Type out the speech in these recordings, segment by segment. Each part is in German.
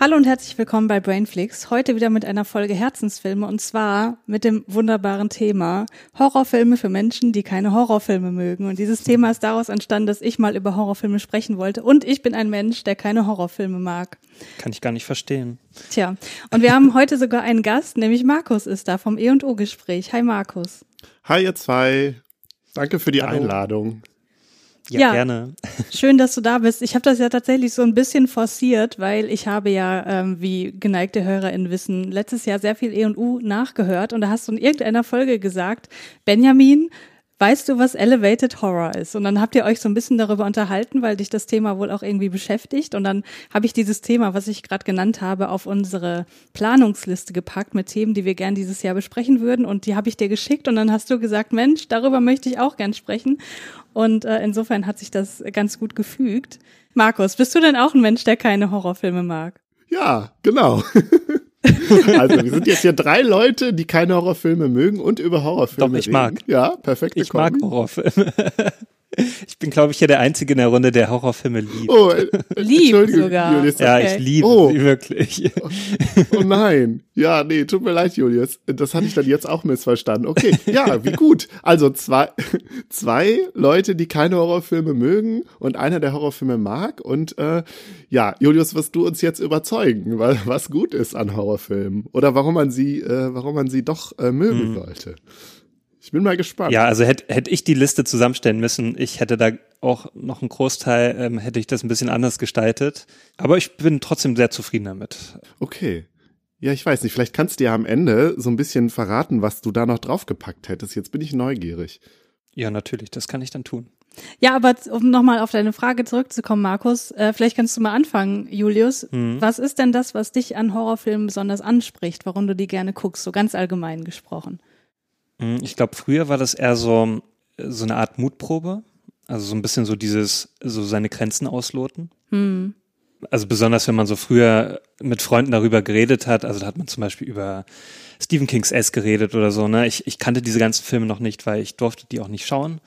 Hallo und herzlich willkommen bei Brainflix. Heute wieder mit einer Folge Herzensfilme und zwar mit dem wunderbaren Thema Horrorfilme für Menschen, die keine Horrorfilme mögen. Und dieses Thema ist daraus entstanden, dass ich mal über Horrorfilme sprechen wollte. Und ich bin ein Mensch, der keine Horrorfilme mag. Kann ich gar nicht verstehen. Tja, und wir haben heute sogar einen Gast, nämlich Markus ist da vom E&O-Gespräch. Hi Markus. Hi ihr zwei. Danke für die Hallo. Einladung. Ja, Ja. gerne. Schön, dass du da bist. Ich habe das ja tatsächlich so ein bisschen forciert, weil ich habe ja, ähm, wie geneigte HörerInnen wissen, letztes Jahr sehr viel E&U nachgehört und da hast du in irgendeiner Folge gesagt, Benjamin, weißt du, was Elevated Horror ist? Und dann habt ihr euch so ein bisschen darüber unterhalten, weil dich das Thema wohl auch irgendwie beschäftigt und dann habe ich dieses Thema, was ich gerade genannt habe, auf unsere Planungsliste gepackt mit Themen, die wir gern dieses Jahr besprechen würden und die habe ich dir geschickt und dann hast du gesagt, Mensch, darüber möchte ich auch gern sprechen und äh, insofern hat sich das ganz gut gefügt. Markus, bist du denn auch ein Mensch, der keine Horrorfilme mag? Ja, genau. also wir sind jetzt hier drei Leute, die keine Horrorfilme mögen und über Horrorfilme Doch, ich reden. mag. Ja, perfekte Ich mag. Horrorfilme. Ich bin, glaube ich, hier der Einzige in der Runde, der Horrorfilme liebt. Oh, äh, Lieb sogar. Julius. ja, okay. ich liebe Oh. sie wirklich. Oh nein. Ja, nee, tut mir leid, Julius. Das hatte ich dann jetzt auch missverstanden. Okay, ja, wie gut. Also zwei, zwei Leute, die keine Horrorfilme mögen und einer, der Horrorfilme mag. Und äh, ja, Julius, wirst du uns jetzt überzeugen, weil was gut ist an Horrorfilmen oder warum man sie, äh, warum man sie doch äh, mögen sollte. Ich bin mal gespannt. Ja, also hätte hätte ich die Liste zusammenstellen müssen, ich hätte da auch noch einen Großteil, ähm, hätte ich das ein bisschen anders gestaltet. Aber ich bin trotzdem sehr zufrieden damit. Okay. Ja, ich weiß nicht, vielleicht kannst du ja am Ende so ein bisschen verraten, was du da noch draufgepackt hättest. Jetzt bin ich neugierig. Ja, natürlich, das kann ich dann tun. Ja, aber um nochmal auf deine Frage zurückzukommen, Markus, äh, vielleicht kannst du mal anfangen, Julius. Was ist denn das, was dich an Horrorfilmen besonders anspricht, warum du die gerne guckst, so ganz allgemein gesprochen? Mm, Ich glaube, früher war das eher so, so eine Art Mutprobe. Also so ein bisschen so dieses, so seine Grenzen ausloten. Hm. Also besonders, wenn man so früher mit Freunden darüber geredet hat, also da hat man zum Beispiel über Stephen King's S geredet oder so, ne? Ich, ich kannte diese ganzen Filme noch nicht, weil ich durfte die auch nicht schauen,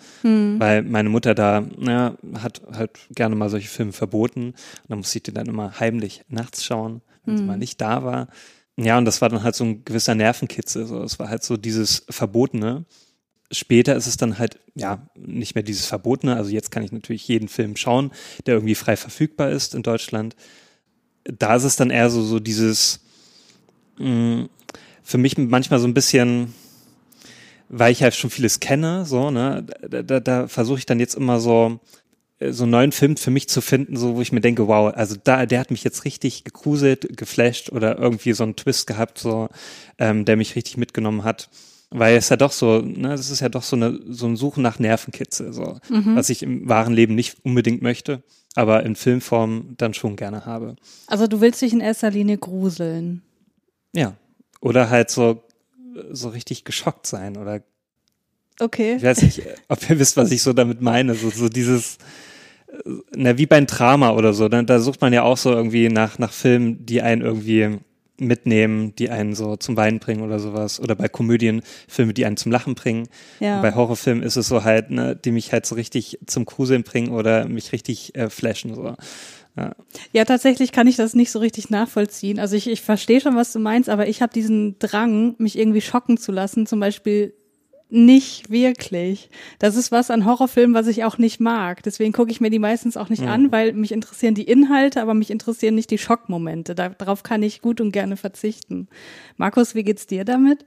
weil meine Mutter da, na, hat halt gerne mal solche Filme verboten. Und dann musste ich die dann immer heimlich nachts schauen, wenn sie mal nicht da war. Ja, und das war dann halt so ein gewisser Nervenkitzel, so. Es war halt so dieses Verbotene. Später ist es dann halt, ja, nicht mehr dieses Verbotene. Also jetzt kann ich natürlich jeden Film schauen, der irgendwie frei verfügbar ist in Deutschland. Da ist es dann eher so, so dieses, mh, für mich manchmal so ein bisschen, weil ich halt schon vieles kenne, so, ne, da, da, da versuche ich dann jetzt immer so, so einen neuen Film für mich zu finden, so wo ich mir denke, wow, also da, der hat mich jetzt richtig gegruselt, geflasht oder irgendwie so einen Twist gehabt, so, ähm, der mich richtig mitgenommen hat. Weil es ja doch so, ne, das ist ja doch so eine, so ein Suchen nach Nervenkitzel, so, was ich im wahren Leben nicht unbedingt möchte, aber in Filmform dann schon gerne habe. Also du willst dich in erster Linie gruseln. Ja. Oder halt so, so richtig geschockt sein oder Okay. ich weiß nicht, ob ihr wisst, was ich so damit meine. So, so dieses, äh, na, wie beim Drama oder so. Da, da sucht man ja auch so irgendwie nach, nach Filmen, die einen irgendwie mitnehmen, die einen so zum Weinen bringen oder sowas. Oder bei Komödien Filme, die einen zum Lachen bringen. Ja. Bei Horrorfilmen ist es so halt, ne, die mich halt so richtig zum Gruseln bringen oder mich richtig äh, flashen. So. Ja. Ja, tatsächlich kann ich das nicht so richtig nachvollziehen. Also ich, ich verstehe schon, was du meinst, aber ich habe diesen Drang, mich irgendwie schocken zu lassen, zum Beispiel nicht wirklich. Das ist was an Horrorfilmen, was ich auch nicht mag. Deswegen gucke ich mir die meistens auch nicht an, weil mich interessieren die Inhalte, aber mich interessieren nicht die Schockmomente. Da, darauf kann ich gut und gerne verzichten. Markus, wie geht's dir damit?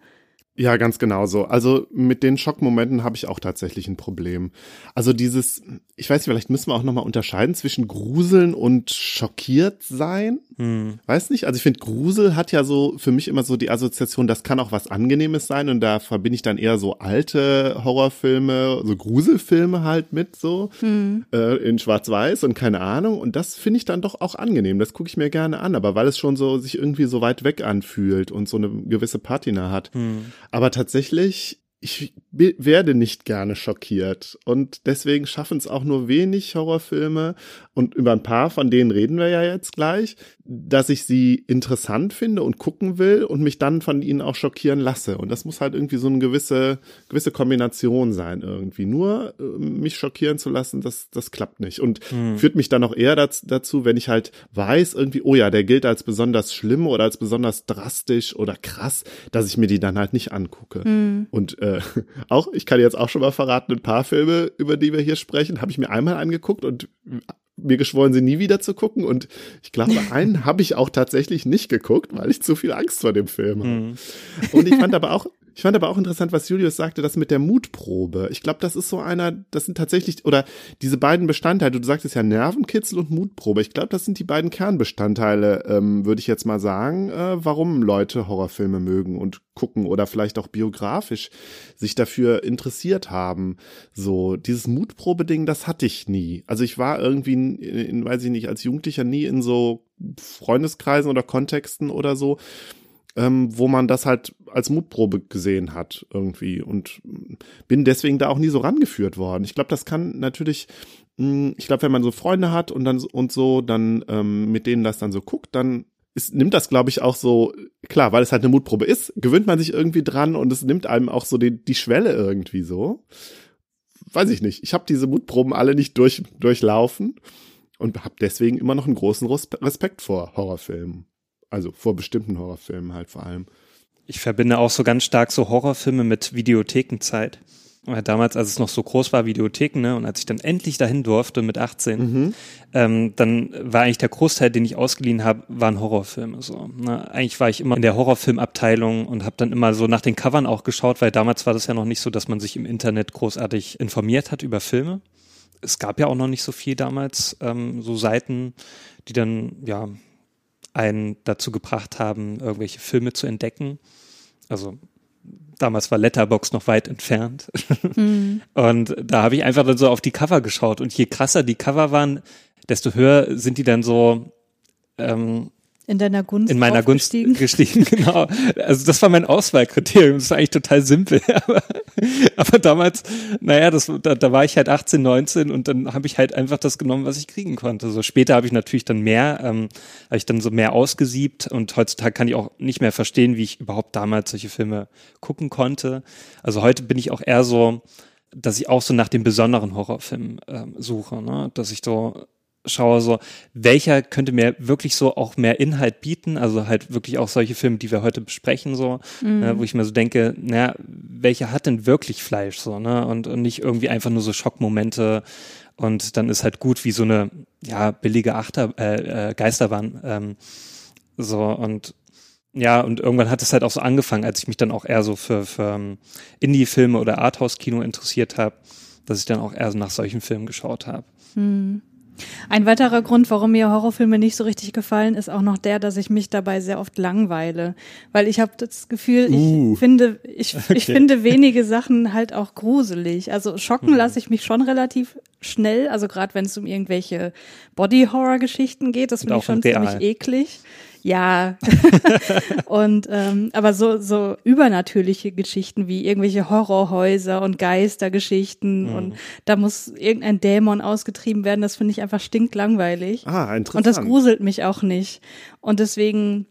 Ja, ganz genau so. Also mit den Schockmomenten habe ich auch tatsächlich ein Problem. Also dieses, ich weiß nicht, vielleicht müssen wir auch nochmal unterscheiden zwischen Gruseln und schockiert sein. Hm. Weiß nicht, also ich finde, Grusel hat ja so für mich immer so die Assoziation, das kann auch was Angenehmes sein und da verbinde ich dann eher so alte Horrorfilme, so Gruselfilme halt mit so hm. äh, in Schwarz-Weiß und keine Ahnung und das finde ich dann doch auch angenehm, das gucke ich mir gerne an, aber weil es schon so sich irgendwie so weit weg anfühlt und so eine gewisse Patina hat. Hm. Aber tatsächlich ich werde nicht gerne schockiert und deswegen schaffen es auch nur wenig Horrorfilme und über ein paar von denen reden wir ja jetzt gleich, dass ich sie interessant finde und gucken will und mich dann von ihnen auch schockieren lasse. Und das muss halt irgendwie so eine gewisse, gewisse Kombination sein irgendwie. Nur äh, mich schockieren zu lassen, das, das klappt nicht. Und hm. führt mich dann auch eher dazu, wenn ich halt weiß irgendwie, oh ja, der gilt als besonders schlimm oder als besonders drastisch oder krass, dass ich mir die dann halt nicht angucke. Hm. Und äh, auch, ich kann jetzt auch schon mal verraten, ein paar Filme, über die wir hier sprechen, habe ich mir einmal angeguckt und mir geschworen, sie nie wieder zu gucken. Und ich glaube, einen habe ich auch tatsächlich nicht geguckt, weil ich zu viel Angst vor dem Film habe. Mhm. Und ich fand aber auch, ich fand aber auch interessant, was Julius sagte, das mit der Mutprobe. Ich glaube, das ist so einer, das sind tatsächlich, oder diese beiden Bestandteile, du sagtest ja Nervenkitzel und Mutprobe. Ich glaube, das sind die beiden Kernbestandteile, ähm, würde ich jetzt mal sagen, äh, warum Leute Horrorfilme mögen und gucken oder vielleicht auch biografisch sich dafür interessiert haben. So, dieses Mutprobe-Ding, das hatte ich nie. Also ich war irgendwie, in, in, weiß ich nicht, als Jugendlicher nie in so Freundeskreisen oder Kontexten oder so ähm, wo man das halt als Mutprobe gesehen hat irgendwie und bin deswegen da auch nie so rangeführt worden. Ich glaube, das kann natürlich, mh, hm, ich glaube, wenn man so Freunde hat und dann und so, dann ähm, mit denen das dann so guckt, dann ist, nimmt das, glaube ich, auch so, klar, weil es halt eine Mutprobe ist, gewöhnt man sich irgendwie dran und es nimmt einem auch so die, die Schwelle irgendwie so. Weiß ich nicht. Ich habe diese Mutproben alle nicht durch, durchlaufen und habe deswegen immer noch einen großen Respekt vor Horrorfilmen. Also vor bestimmten Horrorfilmen halt vor allem. Ich verbinde auch so ganz stark so Horrorfilme mit Videothekenzeit. Weil damals, als es noch so groß war, Videotheken, ne, und als ich dann endlich dahin durfte mit 18, mhm. ähm, dann war eigentlich der Großteil, den ich ausgeliehen habe, waren Horrorfilme. So. Ne? Eigentlich war ich immer in der Horrorfilmabteilung und habe dann immer so nach den Covern auch geschaut, weil damals war das ja noch nicht so, dass man sich im Internet großartig informiert hat über Filme. Es gab ja auch noch nicht so viel damals, ähm, so Seiten, die dann ja einen dazu gebracht haben, irgendwelche Filme zu entdecken. Also damals war Letterbox noch weit entfernt. Mhm. Und da habe ich einfach dann so auf die Cover geschaut. Und je krasser die Cover waren, desto höher sind die dann so ähm, in deiner Gunst in meiner Gunst gestiegen, genau. Also das war mein Auswahlkriterium. Das ist eigentlich total simpel. Aber, aber damals, naja, das, da, da war ich halt 18, 19 und dann habe ich halt einfach das genommen, was ich kriegen konnte. So später habe ich natürlich dann mehr, ähm, habe ich dann so mehr ausgesiebt und heutzutage kann ich auch nicht mehr verstehen, wie ich überhaupt damals solche Filme gucken konnte. Also heute bin ich auch eher so, dass ich auch so nach den besonderen Horrorfilmen ähm, suche, ne? dass ich so schaue, so, welcher könnte mir wirklich so auch mehr Inhalt bieten, also halt wirklich auch solche Filme, die wir heute besprechen, so, mhm. ne, wo ich mir so denke, naja, welcher hat denn wirklich Fleisch, so, ne, und, und nicht irgendwie einfach nur so Schockmomente und dann ist halt gut wie so eine, ja, billige Achter, äh, äh, Geisterbahn, ähm, so, und ja, und irgendwann hat es halt auch so angefangen, als ich mich dann auch eher so für, für um, ähm, Indie-Filme oder Arthouse-Kino interessiert habe, dass ich dann auch eher so nach solchen Filmen geschaut habe. Mhm. Ein weiterer Grund, warum mir Horrorfilme nicht so richtig gefallen, ist auch noch der, dass ich mich dabei sehr oft langweile, weil ich habe das Gefühl, uh. ich finde, ich, okay. ich finde wenige Sachen halt auch gruselig. Also schocken mhm. lasse ich mich schon relativ schnell, also gerade wenn es um irgendwelche Body Horror Geschichten geht, das finde ich schon ziemlich eklig. Ja. und ähm, aber so so übernatürliche Geschichten wie irgendwelche Horrorhäuser und Geistergeschichten mhm. und da muss irgendein Dämon ausgetrieben werden, das finde ich einfach stinklangweilig. Ah, interessant. Und das gruselt mich auch nicht. Und deswegen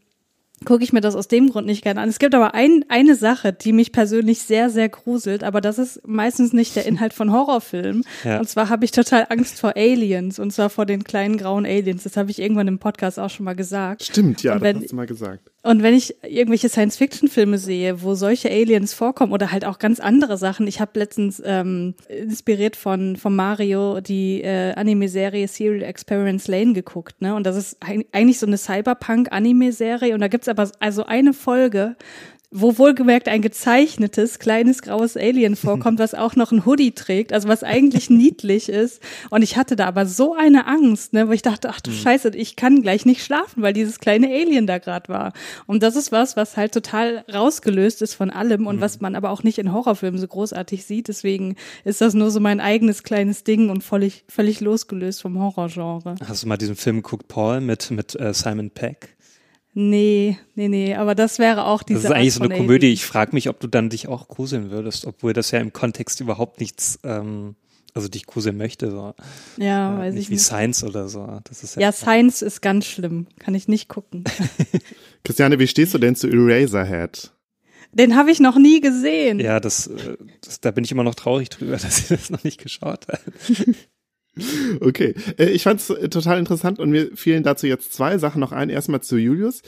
gucke ich mir das aus dem Grund nicht gerne an. Es gibt aber ein, eine Sache, die mich persönlich sehr, sehr gruselt, aber das ist meistens nicht der Inhalt von Horrorfilmen. Ja. Und zwar habe ich total Angst vor Aliens und zwar vor den kleinen grauen Aliens. Das habe ich irgendwann im Podcast auch schon mal gesagt. Stimmt, ja, wenn, das hast du mal gesagt. Und wenn ich irgendwelche Science-Fiction-Filme sehe, wo solche Aliens vorkommen oder halt auch ganz andere Sachen, ich habe letztens ähm, inspiriert von von Mario die äh, Anime-Serie Serial Experience Lane geguckt, ne? Und das ist eigentlich so eine Cyberpunk-Anime-Serie und da gibt's aber also eine Folge, wo wohlgemerkt ein gezeichnetes kleines graues Alien vorkommt, was auch noch ein Hoodie trägt, also was eigentlich niedlich ist. Und ich hatte da aber so eine Angst, ne, wo ich dachte, ach du mhm. Scheiße, ich kann gleich nicht schlafen, weil dieses kleine Alien da gerade war. Und das ist was, was halt total rausgelöst ist von allem und mhm. was man aber auch nicht in Horrorfilmen so großartig sieht. Deswegen ist das nur so mein eigenes kleines Ding und völlig, völlig losgelöst vom Horrorgenre. Hast du mal diesen Film geguckt, Paul, mit, mit äh, Simon Peck? Nee, nee, nee, aber das wäre auch diese. Das ist eigentlich so eine Komödie. Ich frage mich, ob du dann dich auch gruseln würdest, obwohl das ja im Kontext überhaupt nichts, ähm, also dich gruseln möchte. So. Ja, äh, weiß nicht ich wie nicht. Science oder so. Das ist ja, ja Science ist ganz schlimm. Kann ich nicht gucken. Christiane, wie stehst du denn zu Eraserhead? Den habe ich noch nie gesehen. Ja, das, äh, das, da bin ich immer noch traurig drüber, dass ich das noch nicht geschaut habe. Okay, äh, ich fand es äh, total interessant und mir fielen dazu jetzt zwei Sachen noch ein. Erstmal zu Julius.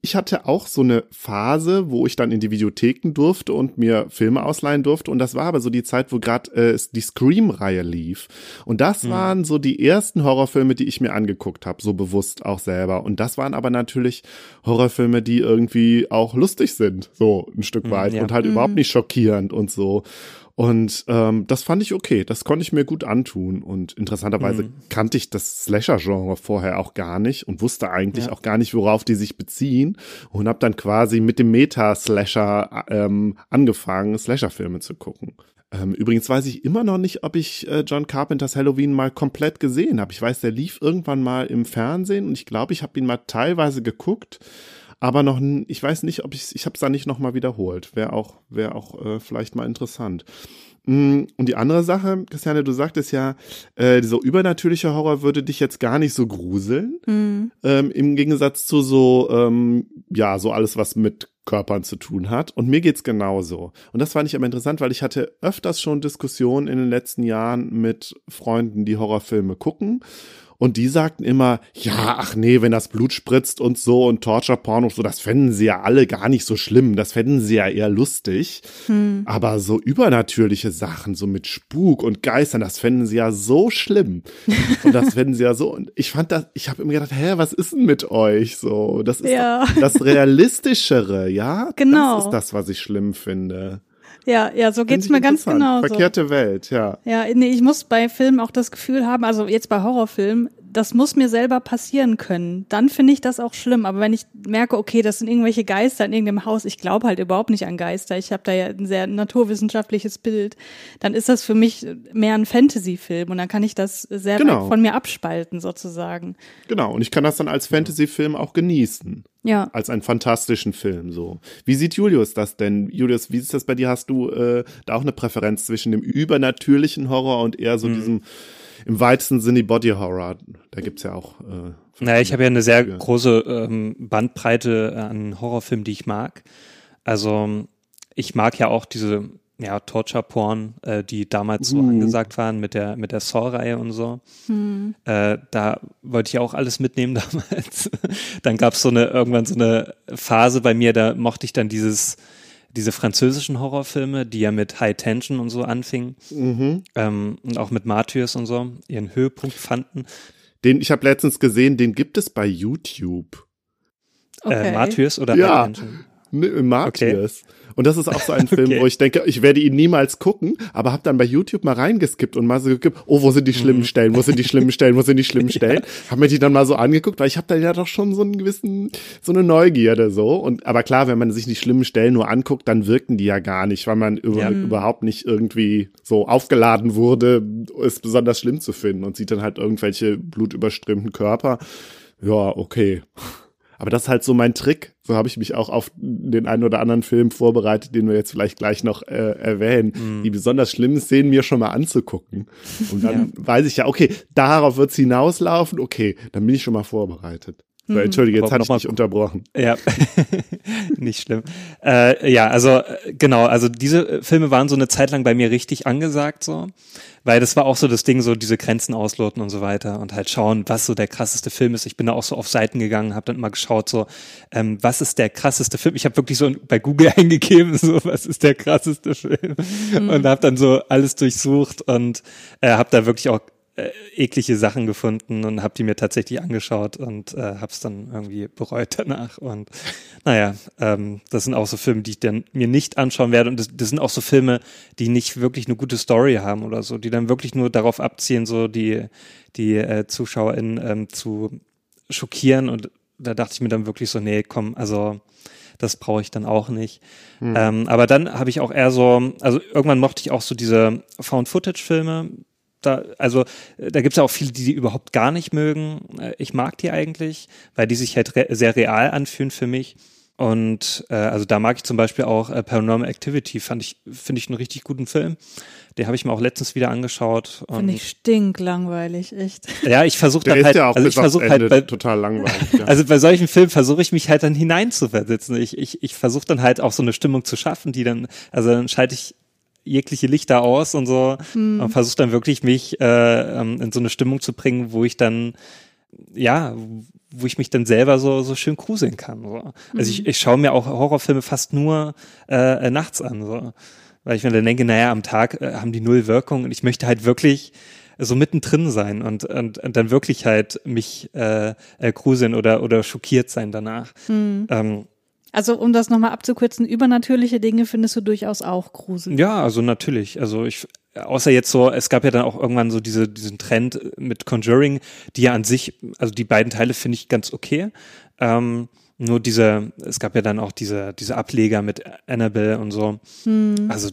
Ich hatte auch so eine Phase, wo ich dann in die Videotheken durfte und mir Filme ausleihen durfte. Und das war aber so die Zeit, wo gerade äh, die Scream-Reihe lief. Und das mhm. waren so die ersten Horrorfilme, die ich mir angeguckt habe, so bewusst auch selber. Und das waren aber natürlich Horrorfilme, die irgendwie auch lustig sind, so ein Stück mhm, weit ja. und halt mhm. überhaupt nicht schockierend und so. Und ähm, das fand ich okay, das konnte ich mir gut antun. Und interessanterweise mhm. kannte ich das Slasher-Genre vorher auch gar nicht und wusste eigentlich ja. auch gar nicht, worauf die sich beziehen. Und habe dann quasi mit dem Meta-Slasher ähm, angefangen, Slasher-Filme zu gucken. Ähm, übrigens weiß ich immer noch nicht, ob ich äh, John Carpenters Halloween mal komplett gesehen habe. Ich weiß, der lief irgendwann mal im Fernsehen und ich glaube, ich habe ihn mal teilweise geguckt aber noch, ich weiß nicht, ob ich, ich habe es da nicht nochmal wiederholt. Wäre auch, wäre auch äh, vielleicht mal interessant. Mm, und die andere Sache, Christiane, du sagtest ja, äh, dieser übernatürliche Horror würde dich jetzt gar nicht so gruseln. Mhm. Ähm, Im Gegensatz zu so, ähm, ja, so alles, was mit Körpern zu tun hat. Und mir geht's genauso. Und das fand ich aber interessant, weil ich hatte öfters schon Diskussionen in den letzten Jahren mit Freunden, die Horrorfilme gucken. Und die sagten immer, ja, ach nee, wenn das Blut spritzt und so und Torture-Porn und so, das fänden sie ja alle gar nicht so schlimm. Das fänden sie ja eher lustig. Hm. Aber so übernatürliche Sachen, so mit Spuk und Geistern, das fänden sie ja so schlimm. und das fänden sie ja so. Und ich fand das, ich habe immer gedacht, hä, was ist denn mit euch? So, das ist ja. das Realistischere, ja? Genau. Das ist das, was ich schlimm finde. Ja, ja, so geht's mir ganz genau. Verkehrte Welt, ja. Ja, nee, ich muss bei Filmen auch das Gefühl haben, also jetzt bei Horrorfilmen, das muss mir selber passieren können. Dann finde ich das auch schlimm. Aber wenn ich merke, okay, das sind irgendwelche Geister in irgendeinem Haus, ich glaube halt überhaupt nicht an Geister, ich habe da ja ein sehr naturwissenschaftliches Bild, dann ist das für mich mehr ein Fantasy-Film und dann kann ich das sehr genau. von mir abspalten sozusagen. Genau, und ich kann das dann als Fantasy-Film auch genießen. Ja. Als einen fantastischen Film so. Wie sieht Julius das denn? Julius, wie ist das bei dir? Hast du äh, da auch eine Präferenz zwischen dem übernatürlichen Horror und eher so mhm. diesem im weitesten Sinne Body Horror? Da gibt's ja auch. Äh, naja, ich habe ja eine sehr große ähm, Bandbreite an Horrorfilmen, die ich mag. Also ich mag ja auch diese ja, Torture-Porn, äh, die damals so uh. angesagt waren mit der, mit der Saw-Reihe und so. Hm. Äh, da wollte ich auch alles mitnehmen damals. dann gab es so eine, irgendwann so eine Phase bei mir, da mochte ich dann dieses, diese französischen Horrorfilme, die ja mit High Tension und so anfingen. Mhm. Ähm, und auch mit Martyrs und so ihren Höhepunkt fanden. Den, ich habe letztens gesehen, den gibt es bei YouTube. Äh, okay. Äh, Martyrs oder ja. High Tension? Martyrs. Okay. Und das ist auch so ein Film, okay. wo ich denke, ich werde ihn niemals gucken, aber habe dann bei YouTube mal reingeskippt und mal so geguckt, oh, wo sind die schlimmen mhm. Stellen, wo sind die schlimmen Stellen, wo sind die schlimmen Stellen? ja. Habe mir die dann mal so angeguckt, weil ich habe da ja doch schon so einen gewissen, so eine Neugierde so. Und aber klar, wenn man sich die schlimmen Stellen nur anguckt, dann wirken die ja gar nicht, weil man über, ja. überhaupt nicht irgendwie so aufgeladen wurde, es besonders schlimm zu finden und sieht dann halt irgendwelche blutüberströmten Körper. Ja, okay. Aber das ist halt so mein Trick. So habe ich mich auch auf den einen oder anderen Film vorbereitet, den wir jetzt vielleicht gleich noch äh, erwähnen, mhm. die besonders schlimmen Szenen mir schon mal anzugucken. Und dann ja. weiß ich ja, okay, darauf wird's hinauslaufen, okay, dann bin ich schon mal vorbereitet. So, mhm. Entschuldige, jetzt hatte ich dich unterbrochen. Ja, nicht schlimm. Äh, ja, also äh, genau, also diese Filme waren so eine Zeit lang bei mir richtig angesagt so weil das war auch so das Ding, so diese Grenzen ausloten und so weiter und halt schauen, was so der krasseste Film ist. Ich bin da auch so auf Seiten gegangen, habe dann immer geschaut, so ähm, was ist der krasseste Film? Ich habe wirklich so bei Google eingegeben, so was ist der krasseste Film mhm. und habe dann so alles durchsucht und äh, habe da wirklich auch äh, eklige Sachen gefunden und habe die mir tatsächlich angeschaut und äh, habe es dann irgendwie bereut danach. Und naja, ähm, das sind auch so Filme, die ich dann mir nicht anschauen werde. Und das, das sind auch so Filme, die nicht wirklich eine gute Story haben oder so, die dann wirklich nur darauf abzielen, so die, die äh, ZuschauerInnen ähm, zu schockieren. Und da dachte ich mir dann wirklich so, nee, komm, also das brauche ich dann auch nicht. Mhm. Ähm, aber dann habe ich auch eher so, also irgendwann mochte ich auch so diese Found-Footage-Filme, da, also da gibt es ja auch viele, die die überhaupt gar nicht mögen. Äh, ich mag die eigentlich, weil die sich halt re sehr real anfühlen für mich. Und äh, also da mag ich zum Beispiel auch äh, Paranormal Activity, fand ich, finde ich einen richtig guten Film. Den habe ich mir auch letztens wieder angeschaut. Finde ich stinklangweilig, echt. Ja, ich versuche dann halt, ja auch also ich versuche halt bei, total langweilig. Ja. Also bei solchen Filmen versuche ich mich halt dann hineinzuversetzen. Ich, ich, ich versuche dann halt auch so eine Stimmung zu schaffen, die dann, also dann schalte ich jegliche Lichter aus und so hm. und versuche dann wirklich mich äh, ähm, in so eine Stimmung zu bringen, wo ich dann ja, wo ich mich dann selber so so schön gruseln kann. So. Also ich, hm. ich schaue mir auch Horrorfilme fast nur äh, nachts an, so. weil ich mir dann denke, naja, am Tag äh, haben die null Wirkung und ich möchte halt wirklich so mittendrin sein und, und, und dann wirklich halt mich äh, äh, gruseln oder oder schockiert sein danach. Hm. Ähm, also um das nochmal abzukürzen, übernatürliche Dinge findest du durchaus auch gruselig. Ja, also natürlich. Also ich, außer jetzt so, es gab ja dann auch irgendwann so diese, diesen Trend mit Conjuring, die ja an sich, also die beiden Teile finde ich ganz okay. Ähm, nur diese, es gab ja dann auch diese, diese Ableger mit Annabelle und so. Hm. Also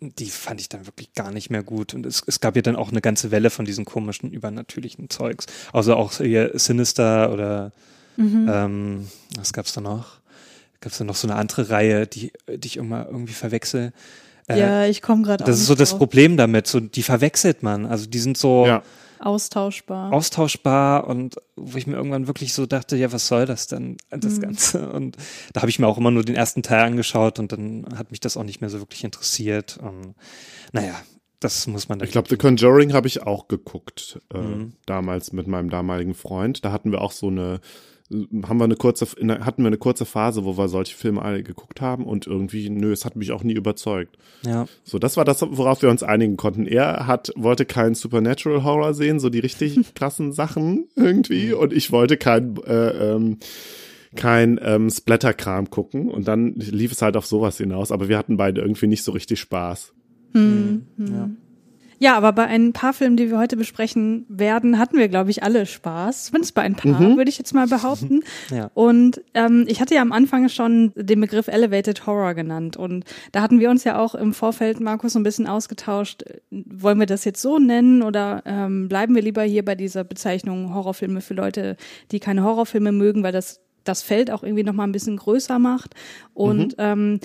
die fand ich dann wirklich gar nicht mehr gut. Und es, es gab ja dann auch eine ganze Welle von diesen komischen, übernatürlichen Zeugs. Also auch hier Sinister oder mhm. ähm, was gab's da noch? Gab es da noch so eine andere Reihe, die, die ich immer irgendwie verwechsel. Äh, ja, ich komme gerade Das ist so das drauf. Problem damit, so die verwechselt man. Also die sind so ja. austauschbar. Austauschbar und wo ich mir irgendwann wirklich so dachte, ja, was soll das denn, das mhm. Ganze? Und da habe ich mir auch immer nur den ersten Teil angeschaut und dann hat mich das auch nicht mehr so wirklich interessiert. Und, naja, das muss man. Ich glaube, The Conjuring habe ich auch geguckt, äh, mhm. damals mit meinem damaligen Freund. Da hatten wir auch so eine haben wir eine kurze, hatten wir eine kurze Phase, wo wir solche Filme alle geguckt haben und irgendwie, nö, es hat mich auch nie überzeugt. Ja. So, das war das, worauf wir uns einigen konnten. Er hat, wollte keinen Supernatural Horror sehen, so die richtig krassen Sachen irgendwie und ich wollte kein, äh, ähm, kein ähm, Splatter-Kram gucken und dann lief es halt auf sowas hinaus, aber wir hatten beide irgendwie nicht so richtig Spaß. Hm, hm. Ja. Ja, aber bei ein paar Filmen, die wir heute besprechen werden, hatten wir, glaube ich, alle Spaß. Zumindest bei ein paar, mhm. würde ich jetzt mal behaupten. ja. Und ähm, ich hatte ja am Anfang schon den Begriff Elevated Horror genannt. Und da hatten wir uns ja auch im Vorfeld, Markus, so ein bisschen ausgetauscht. Wollen wir das jetzt so nennen oder ähm, bleiben wir lieber hier bei dieser Bezeichnung Horrorfilme für Leute, die keine Horrorfilme mögen, weil das das Feld auch irgendwie noch mal ein bisschen größer macht. Und mhm. ähm,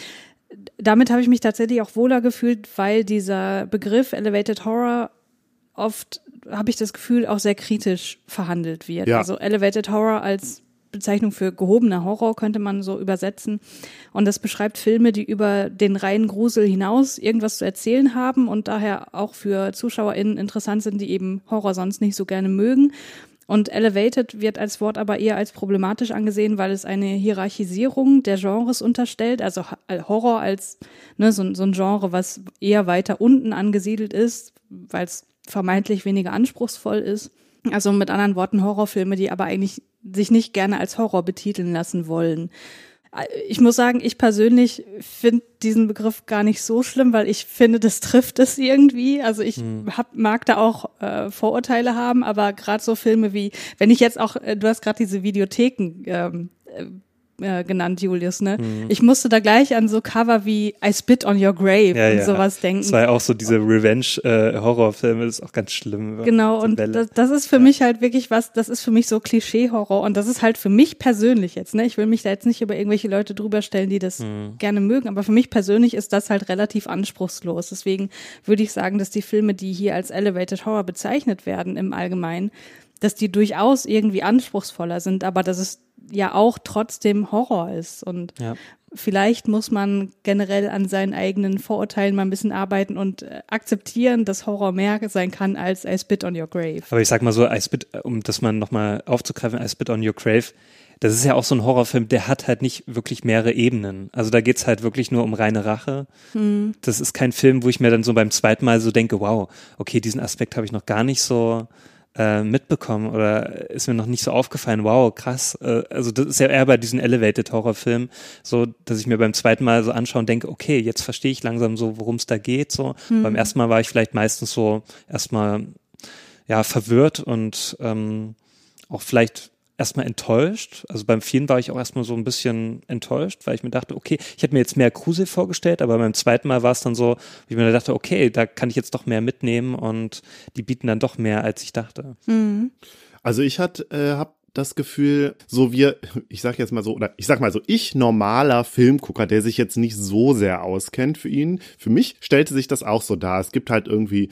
damit habe ich mich tatsächlich auch wohler gefühlt, weil dieser Begriff Elevated Horror oft, habe ich das Gefühl, auch sehr kritisch verhandelt wird. Ja. Also Elevated Horror als Bezeichnung für gehobener Horror könnte man so übersetzen. Und das beschreibt Filme, die über den reinen Grusel hinaus irgendwas zu erzählen haben und daher auch für ZuschauerInnen interessant sind, die eben Horror sonst nicht so gerne mögen. Und elevated wird als Wort aber eher als problematisch angesehen, weil es eine Hierarchisierung der Genres unterstellt, also Horror als ne, so, so ein Genre, was eher weiter unten angesiedelt ist, weil es vermeintlich weniger anspruchsvoll ist. Also mit anderen Worten Horrorfilme, die aber eigentlich sich nicht gerne als Horror betiteln lassen wollen ich muss sagen, ich persönlich finde diesen Begriff gar nicht so schlimm, weil ich finde, das trifft es irgendwie. Also ich hm. hab, mag da auch äh, Vorurteile haben, aber gerade so Filme wie, wenn ich jetzt auch, äh, du hast gerade diese Videotheken ähm, äh, genannt, Julius, ne? Mhm. Ich musste da gleich an so Cover wie I Spit on Your Grave ja, und ja. sowas denken. Das war ja auch so diese Revenge-Horrorfilme, äh, das ist auch ganz schlimm. Genau, und das, das, ist für ja. mich halt wirklich was, das ist für mich so Klischee-Horror und das ist halt für mich persönlich jetzt, ne? Ich will mich da jetzt nicht über irgendwelche Leute drüber stellen, die das mhm. gerne mögen, aber für mich persönlich ist das halt relativ anspruchslos. Deswegen würde ich sagen, dass die Filme, die hier als Elevated Horror bezeichnet werden im Allgemeinen, dass die durchaus irgendwie anspruchsvoller sind, aber dass es ja auch trotzdem Horror ist. Und ja. vielleicht muss man generell an seinen eigenen Vorurteilen mal ein bisschen arbeiten und äh, akzeptieren, dass Horror mehr sein kann als I Spit on Your Grave. Aber ich sag mal so, I Spit, um das mal nochmal aufzugreifen, I Spit on Your Grave das ist ja auch so ein Horrorfilm, der hat halt nicht wirklich mehrere Ebenen. Also da geht's halt wirklich nur um reine Rache. Hm. Das ist kein Film, wo ich mir dann so beim zweiten Mal so denke, wow, okay, diesen Aspekt habe ich noch gar nicht so äh, mitbekommen oder ist mir noch nicht so aufgefallen, wow, krass. Äh, also das ist ja eher bei diesen Elevated Horrorfilmen, so, dass ich mir beim zweiten Mal so anschaue und denke, okay, jetzt verstehe ich langsam so, worum es da geht. So. Hm. Beim ersten Mal war ich vielleicht meistens so erstmal ja verwirrt und ähm, auch vielleicht erstmal enttäuscht. Also beim vierten war ich auch erstmal so ein bisschen enttäuscht, weil ich mir dachte, okay, ich hätte mir jetzt mehr Kruse vorgestellt, aber beim zweiten Mal war es dann so, wie ich mir dachte, okay, da kann ich jetzt doch mehr mitnehmen und die bieten dann doch mehr, als ich dachte. Hm. Also ich hat, äh, hab das Gefühl, so wir, ich sag jetzt mal so, oder ich sag mal so, ich normaler Filmgucker, der sich jetzt nicht so sehr auskennt für ihn, für mich stellte sich das auch so dar. Es gibt halt irgendwie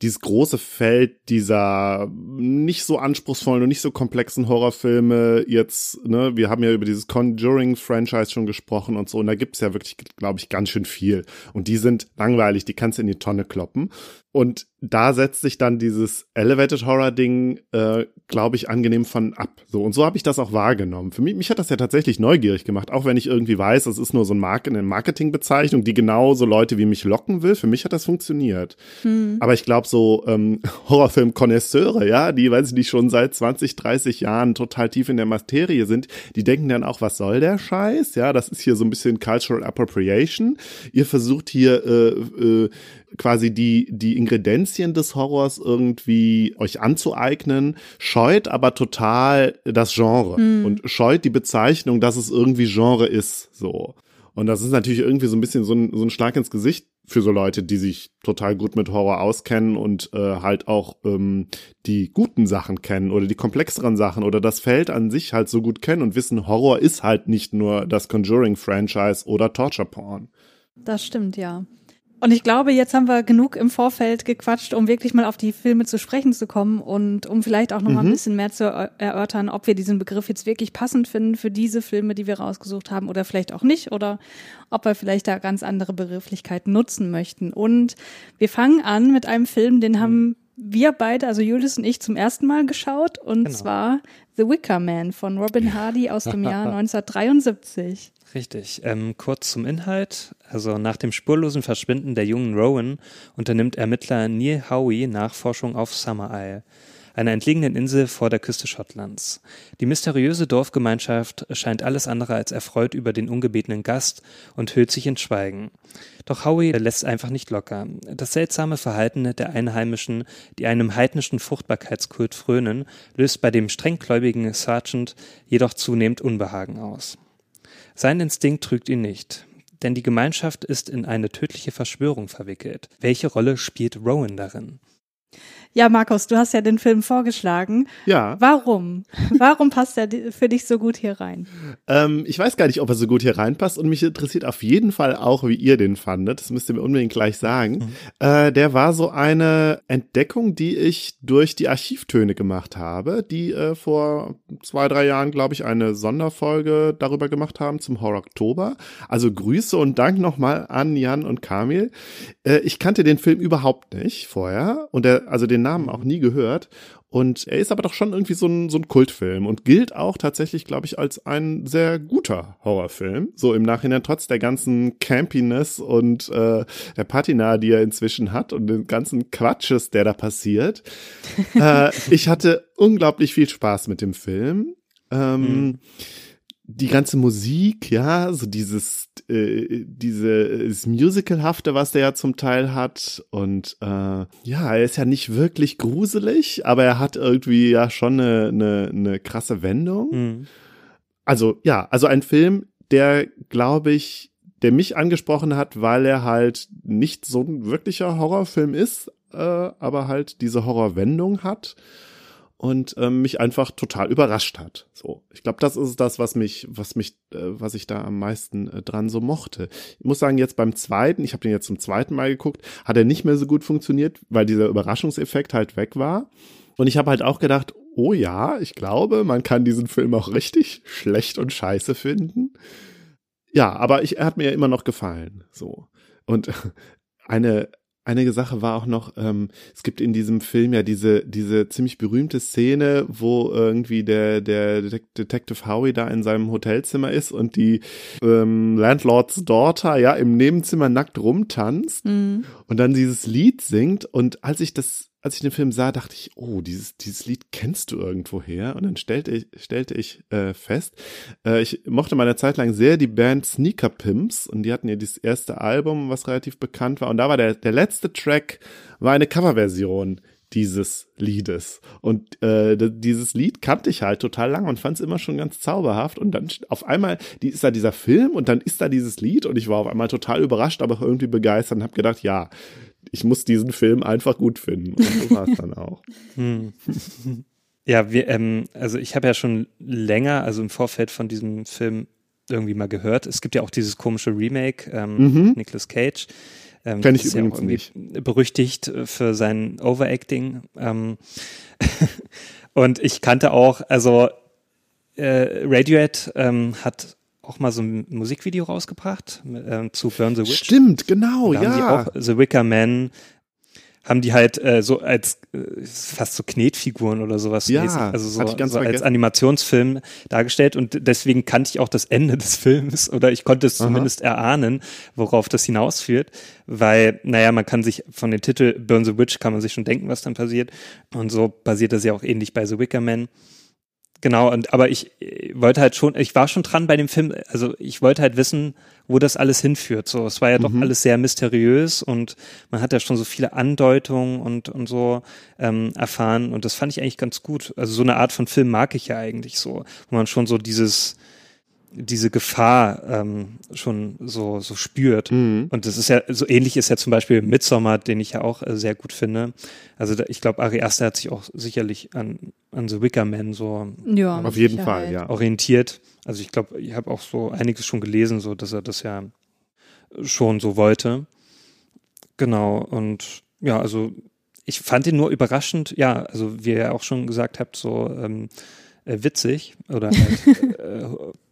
dieses große Feld dieser nicht so anspruchsvollen und nicht so komplexen Horrorfilme jetzt, ne, wir haben ja über dieses Conjuring-Franchise schon gesprochen und so, und da gibt's ja wirklich, glaube ich, ganz schön viel. Und die sind langweilig, die kannst du in die Tonne kloppen. Und da setzt sich dann dieses Elevated Horror Ding, äh, glaube ich, angenehm von ab. So und so habe ich das auch wahrgenommen. Für mich, mich hat das ja tatsächlich neugierig gemacht, auch wenn ich irgendwie weiß, das ist nur so ein Mark eine Marketingbezeichnung, die genau so Leute wie mich locken will. Für mich hat das funktioniert. Hm. Aber ich glaube so ähm, Horrorfilm-Konnoisseure, ja, die, weiß ich nicht, schon seit 20, 30 Jahren total tief in der Materie sind, die denken dann auch, was soll der Scheiß? Ja, das ist hier so ein bisschen Cultural Appropriation. Ihr versucht hier äh, äh, quasi die, die Ingredienzien des Horrors irgendwie euch anzueignen, scheut aber total das Genre Hm. und scheut die Bezeichnung, dass es irgendwie Genre ist, so. Und das ist natürlich irgendwie so ein bisschen so ein, so ein Schlag ins Gesicht für so Leute, die sich total gut mit Horror auskennen und äh, halt auch ähm, die guten Sachen kennen oder die komplexeren Sachen oder das Feld an sich halt so gut kennen und wissen, Horror ist halt nicht nur das Conjuring-Franchise oder Torture Porn. Das stimmt, ja. Und ich glaube, jetzt haben wir genug im Vorfeld gequatscht, um wirklich mal auf die Filme zu sprechen zu kommen und um vielleicht auch noch mal ein Mhm. bisschen mehr zu er- erörtern, ob wir diesen Begriff jetzt wirklich passend finden für diese Filme, die wir rausgesucht haben oder vielleicht auch nicht oder ob wir vielleicht da ganz andere Begrifflichkeiten nutzen möchten. Und wir fangen an mit einem Film, den haben wir beide, also Julius und ich, zum ersten Mal geschaut und Genau. zwar The Wicker Man von Robin Hardy aus dem Jahr 1973. Richtig. Ähm, kurz zum Inhalt. Also nach dem spurlosen Verschwinden der jungen Rowan unternimmt Ermittler Neil Howie Nachforschung auf Summer Isle, einer entlegenen Insel vor der Küste Schottlands. Die mysteriöse Dorfgemeinschaft scheint alles andere als erfreut über den ungebetenen Gast und hüllt sich in Schweigen. Doch Howie lässt einfach nicht locker. Das seltsame Verhalten der Einheimischen, die einem heidnischen Fruchtbarkeitskult frönen, löst bei dem strenggläubigen Sergeant jedoch zunehmend Unbehagen aus. Sein Instinkt trügt ihn nicht, denn die Gemeinschaft ist in eine tödliche Verschwörung verwickelt. Welche Rolle spielt Rowan darin? Ja, Markus, du hast ja den Film vorgeschlagen. Ja. Warum? Warum passt er für dich so gut hier rein? Ähm, ich weiß gar nicht, ob er so gut hier reinpasst und mich interessiert auf jeden Fall auch, wie ihr den fandet. Das müsst ihr mir unbedingt gleich sagen. Äh, der war so eine Entdeckung, die ich durch die Archivtöne gemacht habe, die äh, vor zwei, drei Jahren, glaube ich, eine Sonderfolge darüber gemacht haben zum Horror Oktober. Also Grüße und Dank nochmal an Jan und Kamil. Äh, ich kannte den Film überhaupt nicht vorher und der, also den Namen auch nie gehört. Und er ist aber doch schon irgendwie so ein, so ein Kultfilm und gilt auch tatsächlich, glaube ich, als ein sehr guter Horrorfilm. So im Nachhinein, trotz der ganzen Campiness und äh, der Patina, die er inzwischen hat und den ganzen Quatsches, der da passiert. äh, ich hatte unglaublich viel Spaß mit dem Film. Ähm, die ganze Musik, ja, so dieses, äh, dieses Musicalhafte, was der ja zum Teil hat. Und äh, ja, er ist ja nicht wirklich gruselig, aber er hat irgendwie ja schon eine, eine, eine krasse Wendung. Hm. Also ja, also ein Film, der, glaube ich, der mich angesprochen hat, weil er halt nicht so ein wirklicher Horrorfilm ist, äh, aber halt diese Horrorwendung hat und ähm, mich einfach total überrascht hat. So, ich glaube, das ist das, was mich, was mich, äh, was ich da am meisten äh, dran so mochte. Ich muss sagen, jetzt beim zweiten, ich habe den jetzt zum zweiten Mal geguckt, hat er nicht mehr so gut funktioniert, weil dieser Überraschungseffekt halt weg war. Und ich habe halt auch gedacht, oh ja, ich glaube, man kann diesen Film auch richtig schlecht und scheiße finden. Ja, aber ich, er hat mir ja immer noch gefallen. So. Und eine, einige Sache war auch noch, ähm, es gibt in diesem Film ja diese, diese ziemlich berühmte Szene, wo irgendwie der, der Detective Howie da in seinem Hotelzimmer ist und die ähm, Landlords Daughter ja im Nebenzimmer nackt rumtanzt mhm. und dann dieses Lied singt. Und als ich das als ich den Film sah, dachte ich, oh, dieses, dieses Lied kennst du irgendwoher. Und dann stellte ich, stellte ich äh, fest, äh, ich mochte meine Zeit lang sehr die Band Sneaker Pimps und die hatten ja dieses erste Album, was relativ bekannt war. Und da war der, der letzte Track, war eine Coverversion dieses Liedes. Und äh, dieses Lied kannte ich halt total lang und fand es immer schon ganz zauberhaft. Und dann auf einmal die, ist da dieser Film und dann ist da dieses Lied und ich war auf einmal total überrascht, aber irgendwie begeistert und habe gedacht, ja, ich muss diesen Film einfach gut finden. Und so war es dann auch. Hm. Ja, wir, ähm, also ich habe ja schon länger, also im Vorfeld von diesem Film irgendwie mal gehört. Es gibt ja auch dieses komische Remake, ähm, mhm. Nicolas Cage. Ähm, Kenn ich ist übrigens ja nicht. berüchtigt für sein Overacting. Ähm, und ich kannte auch, also äh, Radiohead ähm, hat auch mal so ein Musikvideo rausgebracht äh, zu Burn the Witch. Stimmt, genau, da ja. Haben die auch The Wicker Man haben die halt äh, so als äh, fast so Knetfiguren oder sowas ja, mäßig, also so, so als Animationsfilm dargestellt und deswegen kannte ich auch das Ende des Films oder ich konnte es Aha. zumindest erahnen, worauf das hinausführt, weil naja, man kann sich von dem Titel Burn the Witch kann man sich schon denken, was dann passiert und so basiert das ja auch ähnlich bei The Wicker Man. Genau, und aber ich wollte halt schon, ich war schon dran bei dem Film, also ich wollte halt wissen, wo das alles hinführt. So, es war ja doch mhm. alles sehr mysteriös und man hat ja schon so viele Andeutungen und und so ähm, erfahren und das fand ich eigentlich ganz gut. Also so eine Art von Film mag ich ja eigentlich so, wo man schon so dieses diese Gefahr ähm, schon so, so spürt. Mhm. Und das ist ja, so ähnlich ist ja zum Beispiel Midsommar, den ich ja auch äh, sehr gut finde. Also da, ich glaube, Ari Aster hat sich auch sicherlich an, an The Wicker Man so ja, auf jeden Fall ja. orientiert. Also ich glaube, ich habe auch so einiges schon gelesen, so dass er das ja schon so wollte. Genau, und ja, also ich fand ihn nur überraschend, ja, also wie ihr auch schon gesagt habt, so ähm, äh, witzig oder halt, äh,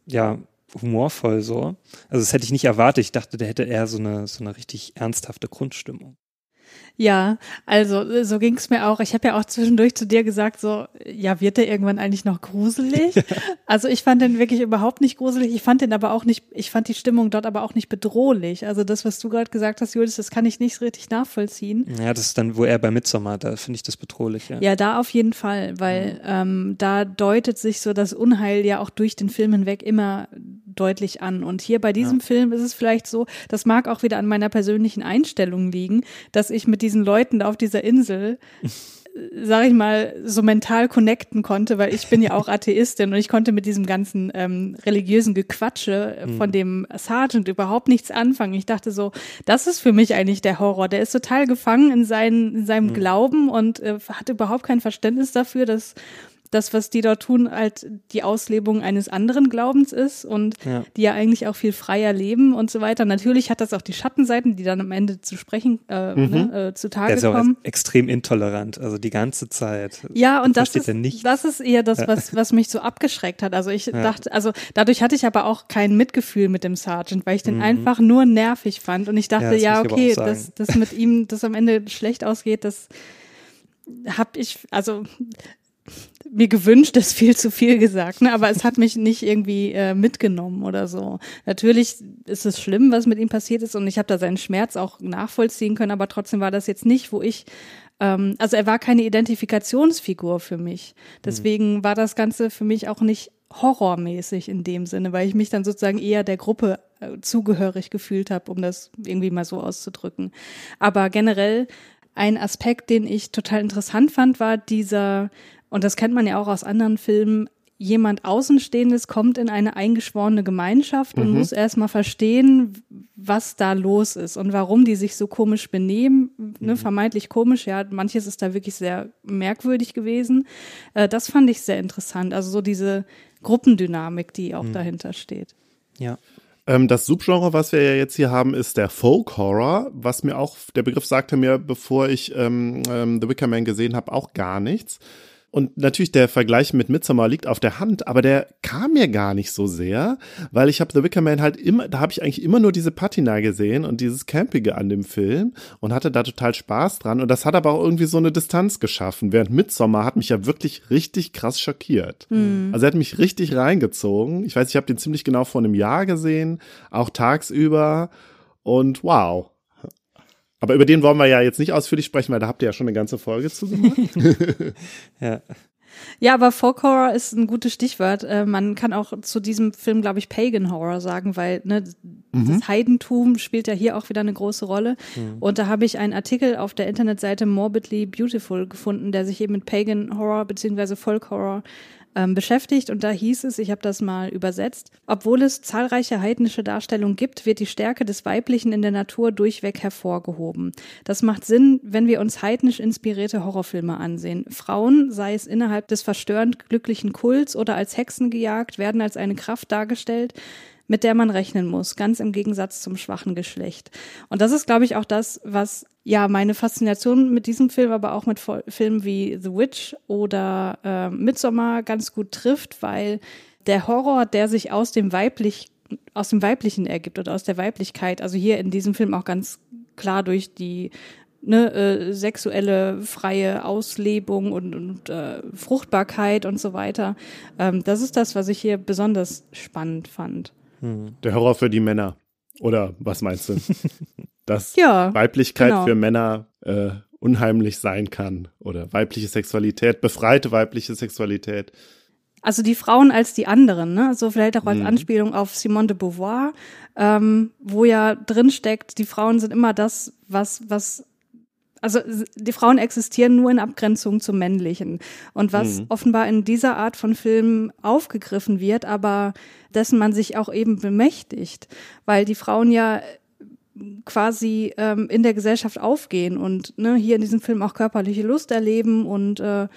ja, humorvoll so. Also das hätte ich nicht erwartet. Ich dachte, der hätte eher so eine, so eine richtig ernsthafte Grundstimmung. Ja, also so ging es mir auch. Ich habe ja auch zwischendurch zu dir gesagt, so, ja, wird der irgendwann eigentlich noch gruselig? Also ich fand den wirklich überhaupt nicht gruselig. Ich fand den aber auch nicht, ich fand die Stimmung dort aber auch nicht bedrohlich. Also das, was du gerade gesagt hast, Julius, das kann ich nicht richtig nachvollziehen. Ja, das ist dann, wo er bei Midsommar, da finde ich das bedrohlich, ja. Ja, da auf jeden Fall, weil ja. ähm, da deutet sich so das Unheil ja auch durch den Film hinweg immer deutlich an. Und hier bei diesem ja. Film ist es vielleicht so, das mag auch wieder an meiner persönlichen Einstellung liegen, dass ich mit diesen Leuten da auf dieser Insel sag ich mal, so mental connecten konnte, weil ich bin ja auch Atheistin und ich konnte mit diesem ganzen ähm, religiösen Gequatsche mhm. von dem Sergeant überhaupt nichts anfangen. Ich dachte so, das ist für mich eigentlich der Horror. Der ist total gefangen in, seinen, in seinem mhm. Glauben und äh, hat überhaupt kein Verständnis dafür, dass das, was die dort tun, halt die Auslebung eines anderen Glaubens ist und ja. die ja eigentlich auch viel freier leben und so weiter. Natürlich hat das auch die Schattenseiten, die dann am Ende zu sprechen, äh, mhm. ne, äh, zutage Der ist kommen. Auch extrem intolerant, also die ganze Zeit. Ja, und das ist, das ist eher das, was, was mich so abgeschreckt hat. Also ich ja. dachte, also dadurch hatte ich aber auch kein Mitgefühl mit dem Sergeant, weil ich den mhm. einfach nur nervig fand und ich dachte, ja, ja okay, dass das mit ihm, das am Ende schlecht ausgeht, das hab ich, also mir gewünscht, ist viel zu viel gesagt, ne? aber es hat mich nicht irgendwie äh, mitgenommen oder so. Natürlich ist es schlimm, was mit ihm passiert ist und ich habe da seinen Schmerz auch nachvollziehen können, aber trotzdem war das jetzt nicht, wo ich ähm, also er war keine Identifikationsfigur für mich. Deswegen mhm. war das Ganze für mich auch nicht horrormäßig in dem Sinne, weil ich mich dann sozusagen eher der Gruppe äh, zugehörig gefühlt habe, um das irgendwie mal so auszudrücken. Aber generell ein Aspekt, den ich total interessant fand, war dieser und das kennt man ja auch aus anderen Filmen, jemand Außenstehendes kommt in eine eingeschworene Gemeinschaft und mhm. muss erstmal verstehen, was da los ist und warum die sich so komisch benehmen, ne, mhm. vermeintlich komisch, ja, manches ist da wirklich sehr merkwürdig gewesen. Äh, das fand ich sehr interessant, also so diese Gruppendynamik, die auch mhm. dahinter steht. Ja. Ähm, das Subgenre, was wir ja jetzt hier haben, ist der Folk Horror, was mir auch, der Begriff sagte mir, bevor ich ähm, ähm, The Wicker Man gesehen habe, auch gar nichts. Und natürlich der Vergleich mit Midsommar liegt auf der Hand, aber der kam mir gar nicht so sehr, weil ich habe The Wicker Man halt immer, da habe ich eigentlich immer nur diese Patina gesehen und dieses Campige an dem Film und hatte da total Spaß dran. Und das hat aber auch irgendwie so eine Distanz geschaffen, während Midsommar hat mich ja wirklich richtig krass schockiert. Mhm. Also er hat mich richtig reingezogen. Ich weiß, ich habe den ziemlich genau vor einem Jahr gesehen, auch tagsüber. Und wow, aber über den wollen wir ja jetzt nicht ausführlich sprechen, weil da habt ihr ja schon eine ganze Folge zu gemacht. ja. Ja, aber Folk Horror ist ein gutes Stichwort. Äh, man kann auch zu diesem Film, glaube ich, Pagan Horror sagen, weil ne, mhm. das Heidentum spielt ja hier auch wieder eine große Rolle. Mhm. Und da habe ich einen Artikel auf der Internetseite Morbidly Beautiful gefunden, der sich eben mit Pagan Horror beziehungsweise Folk Horror ähm, beschäftigt und da hieß es, ich habe das mal übersetzt, obwohl es zahlreiche heidnische Darstellungen gibt, wird die Stärke des Weiblichen in der Natur durchweg hervorgehoben. Das macht Sinn, wenn wir uns heidnisch inspirierte Horrorfilme ansehen. Frauen, sei es innerhalb des verstörend glücklichen Kults oder als Hexen gejagt, werden als eine Kraft dargestellt, mit der man rechnen muss, ganz im Gegensatz zum schwachen Geschlecht. Und das ist, glaube ich, auch das, was ja meine Faszination mit diesem Film, aber auch mit Filmen wie The Witch oder äh, Midsommar ganz gut trifft, weil der Horror, der sich aus dem weiblich aus dem Weiblichen ergibt oder aus der Weiblichkeit, also hier in diesem Film auch ganz klar durch die ne, äh, sexuelle freie Auslebung und, und äh, Fruchtbarkeit und so weiter. Ähm, das ist das, was ich hier besonders spannend fand. Der Horror für die Männer. Oder was meinst du? Dass ja, Weiblichkeit genau. für Männer äh, unheimlich sein kann. Oder weibliche Sexualität, befreite weibliche Sexualität. Also die Frauen als die anderen, ne? So vielleicht auch als mhm. Anspielung auf Simone de Beauvoir, ähm, wo ja drin steckt, die Frauen sind immer das, was, was also die Frauen existieren nur in Abgrenzung zum Männlichen. Und was mhm. offenbar in dieser Art von Filmen aufgegriffen wird, aber dessen man sich auch eben bemächtigt, weil die Frauen ja quasi ähm, in der Gesellschaft aufgehen und ne, hier in diesem Film auch körperliche Lust erleben und äh,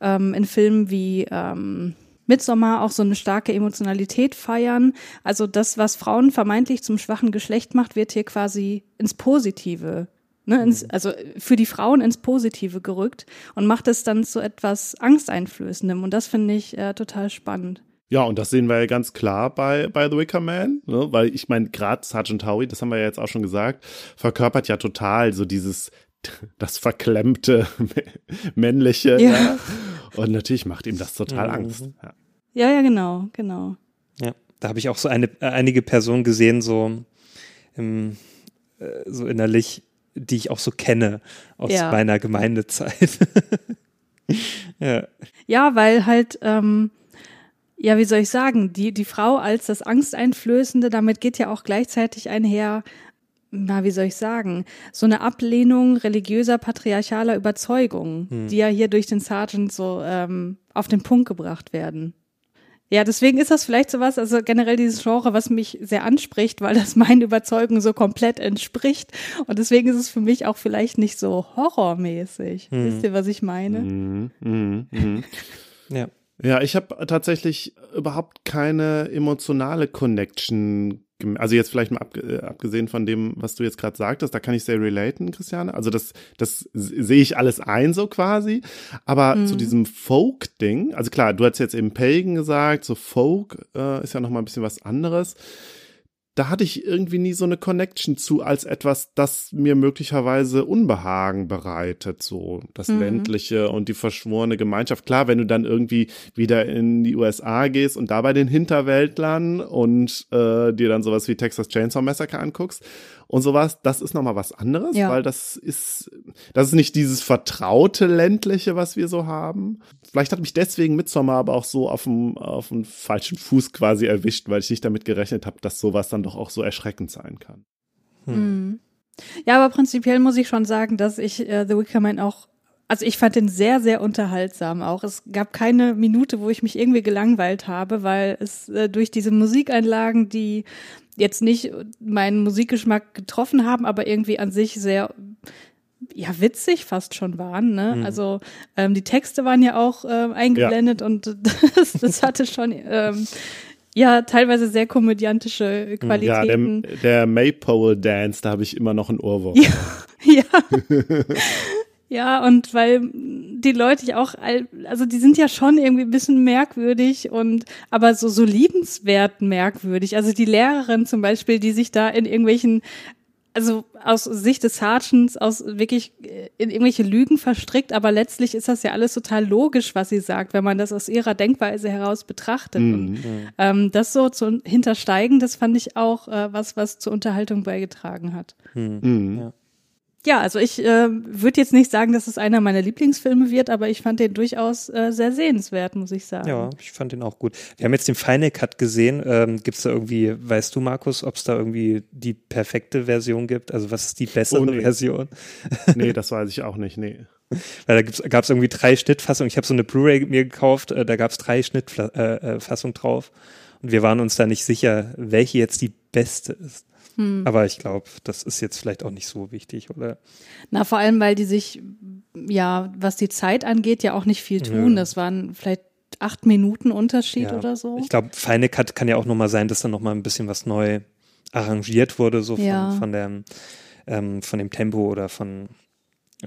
ähm, in Filmen wie ähm, Midsommar auch so eine starke Emotionalität feiern. Also das, was Frauen vermeintlich zum schwachen Geschlecht macht, wird hier quasi ins Positive Ne, ins, mhm. also für die Frauen ins Positive gerückt und macht es dann zu etwas Angsteinflößendem. Und das finde ich äh, total spannend. Ja, und das sehen wir ja ganz klar bei, bei The Wicker Man, ne? weil ich meine, gerade Sergeant Howie, das haben wir ja jetzt auch schon gesagt, verkörpert ja total so dieses, das verklemmte männliche. Ja. ja. Und natürlich macht ihm das total mhm. Angst. Ja. ja, ja, genau, genau. Ja, da habe ich auch so eine, äh, einige Personen gesehen, so, im, äh, so innerlich, die ich auch so kenne aus ja. meiner Gemeindezeit. ja. ja, weil halt, ähm, ja, wie soll ich sagen, die, die Frau als das Angsteinflößende, damit geht ja auch gleichzeitig einher, na, wie soll ich sagen, so eine Ablehnung religiöser, patriarchaler Überzeugungen, hm. die ja hier durch den Sergeant so ähm, auf den Punkt gebracht werden. Ja, deswegen ist das vielleicht sowas, also generell dieses Genre, was mich sehr anspricht, weil das meinen Überzeugungen so komplett entspricht. Und deswegen ist es für mich auch vielleicht nicht so horrormäßig. Hm. Wisst ihr, was ich meine? Hm, hm, hm. ja. Ja, ich habe tatsächlich überhaupt keine emotionale Connection also jetzt vielleicht mal äh, abgesehen von dem, was du jetzt gerade sagtest, da kann ich sehr relaten, Christiane. Also das, das sehe ich alles ein so quasi. Aber mhm. zu diesem Folk-Ding, also klar, du hast jetzt eben Pagan gesagt, so Folk äh, ist ja noch mal ein bisschen was anderes da hatte ich irgendwie nie so eine Connection zu als etwas, das mir möglicherweise Unbehagen bereitet, so das mhm. ländliche und die verschworene Gemeinschaft. Klar, wenn du dann irgendwie wieder in die USA gehst und da bei den Hinterwäldlern und äh, dir dann sowas wie Texas Chainsaw Massacre anguckst und sowas, das ist nochmal was anderes, ja. weil das ist, das ist nicht dieses vertraute ländliche, was wir so haben. Vielleicht hat mich deswegen Midsommar aber auch so auf dem, auf dem falschen Fuß quasi erwischt, weil ich nicht damit gerechnet habe, dass sowas dann doch auch so erschreckend sein kann. Hm. hm. Ja, aber prinzipiell muss ich schon sagen, dass ich äh, The Wicker Man auch also ich fand den sehr, sehr unterhaltsam auch. Es gab keine Minute, wo ich mich irgendwie gelangweilt habe, weil es äh, durch diese Musikeinlagen, die jetzt nicht meinen Musikgeschmack getroffen haben, aber irgendwie an sich sehr ja witzig fast schon waren. Ne? Mhm. Also ähm, die Texte waren ja auch äh, eingeblendet ja. und das, das hatte schon ähm, ja teilweise sehr komödiantische Qualitäten. Ja, der, der Maypole Dance, da habe ich immer noch ein Ohrwurm. Ja, ja. Ja, und weil die Leute ja auch, also die sind ja schon irgendwie ein bisschen merkwürdig und aber so, so liebenswert merkwürdig. Also die Lehrerin zum Beispiel, die sich da in irgendwelchen also aus Sicht des Sergeants aus wirklich äh, in irgendwelche Lügen verstrickt, aber letztlich ist das ja alles total logisch, was sie sagt, wenn man das aus ihrer Denkweise heraus betrachtet. Mhm. Und, ähm, das so zu hintersteigen, das fand ich auch äh, was, was zur Unterhaltung beigetragen hat. Mhm. Ja. Ja, also ich äh, würde jetzt nicht sagen, dass es einer meiner Lieblingsfilme wird, aber ich fand den durchaus äh, sehr sehenswert, muss ich sagen. Ja, ich fand den auch gut. Wir haben jetzt den Final Cut gesehen. Ähm, gibt es da irgendwie, weißt du, Markus, ob es da irgendwie die perfekte Version gibt? Also was ist die bessere oh, nee. Version? nee, das weiß ich auch nicht, nee. Weil da gab es irgendwie drei Schnittfassungen. Ich habe so eine Blu-ray mir gekauft, äh, da gab es drei Schnittfassungen äh, äh drauf. Und wir waren uns da nicht sicher, welche jetzt die beste ist. Hm. Aber ich glaube, das ist jetzt vielleicht auch nicht so wichtig, oder? Na, vor allem, weil die sich, ja, was die Zeit angeht, ja auch nicht viel tun. Ja. Das waren vielleicht acht Minuten Unterschied ja. oder so. Ich glaube, Final Cut kann ja auch nochmal sein, dass da nochmal ein bisschen was neu arrangiert wurde, so von, ja. von, der, ähm, von dem Tempo oder von,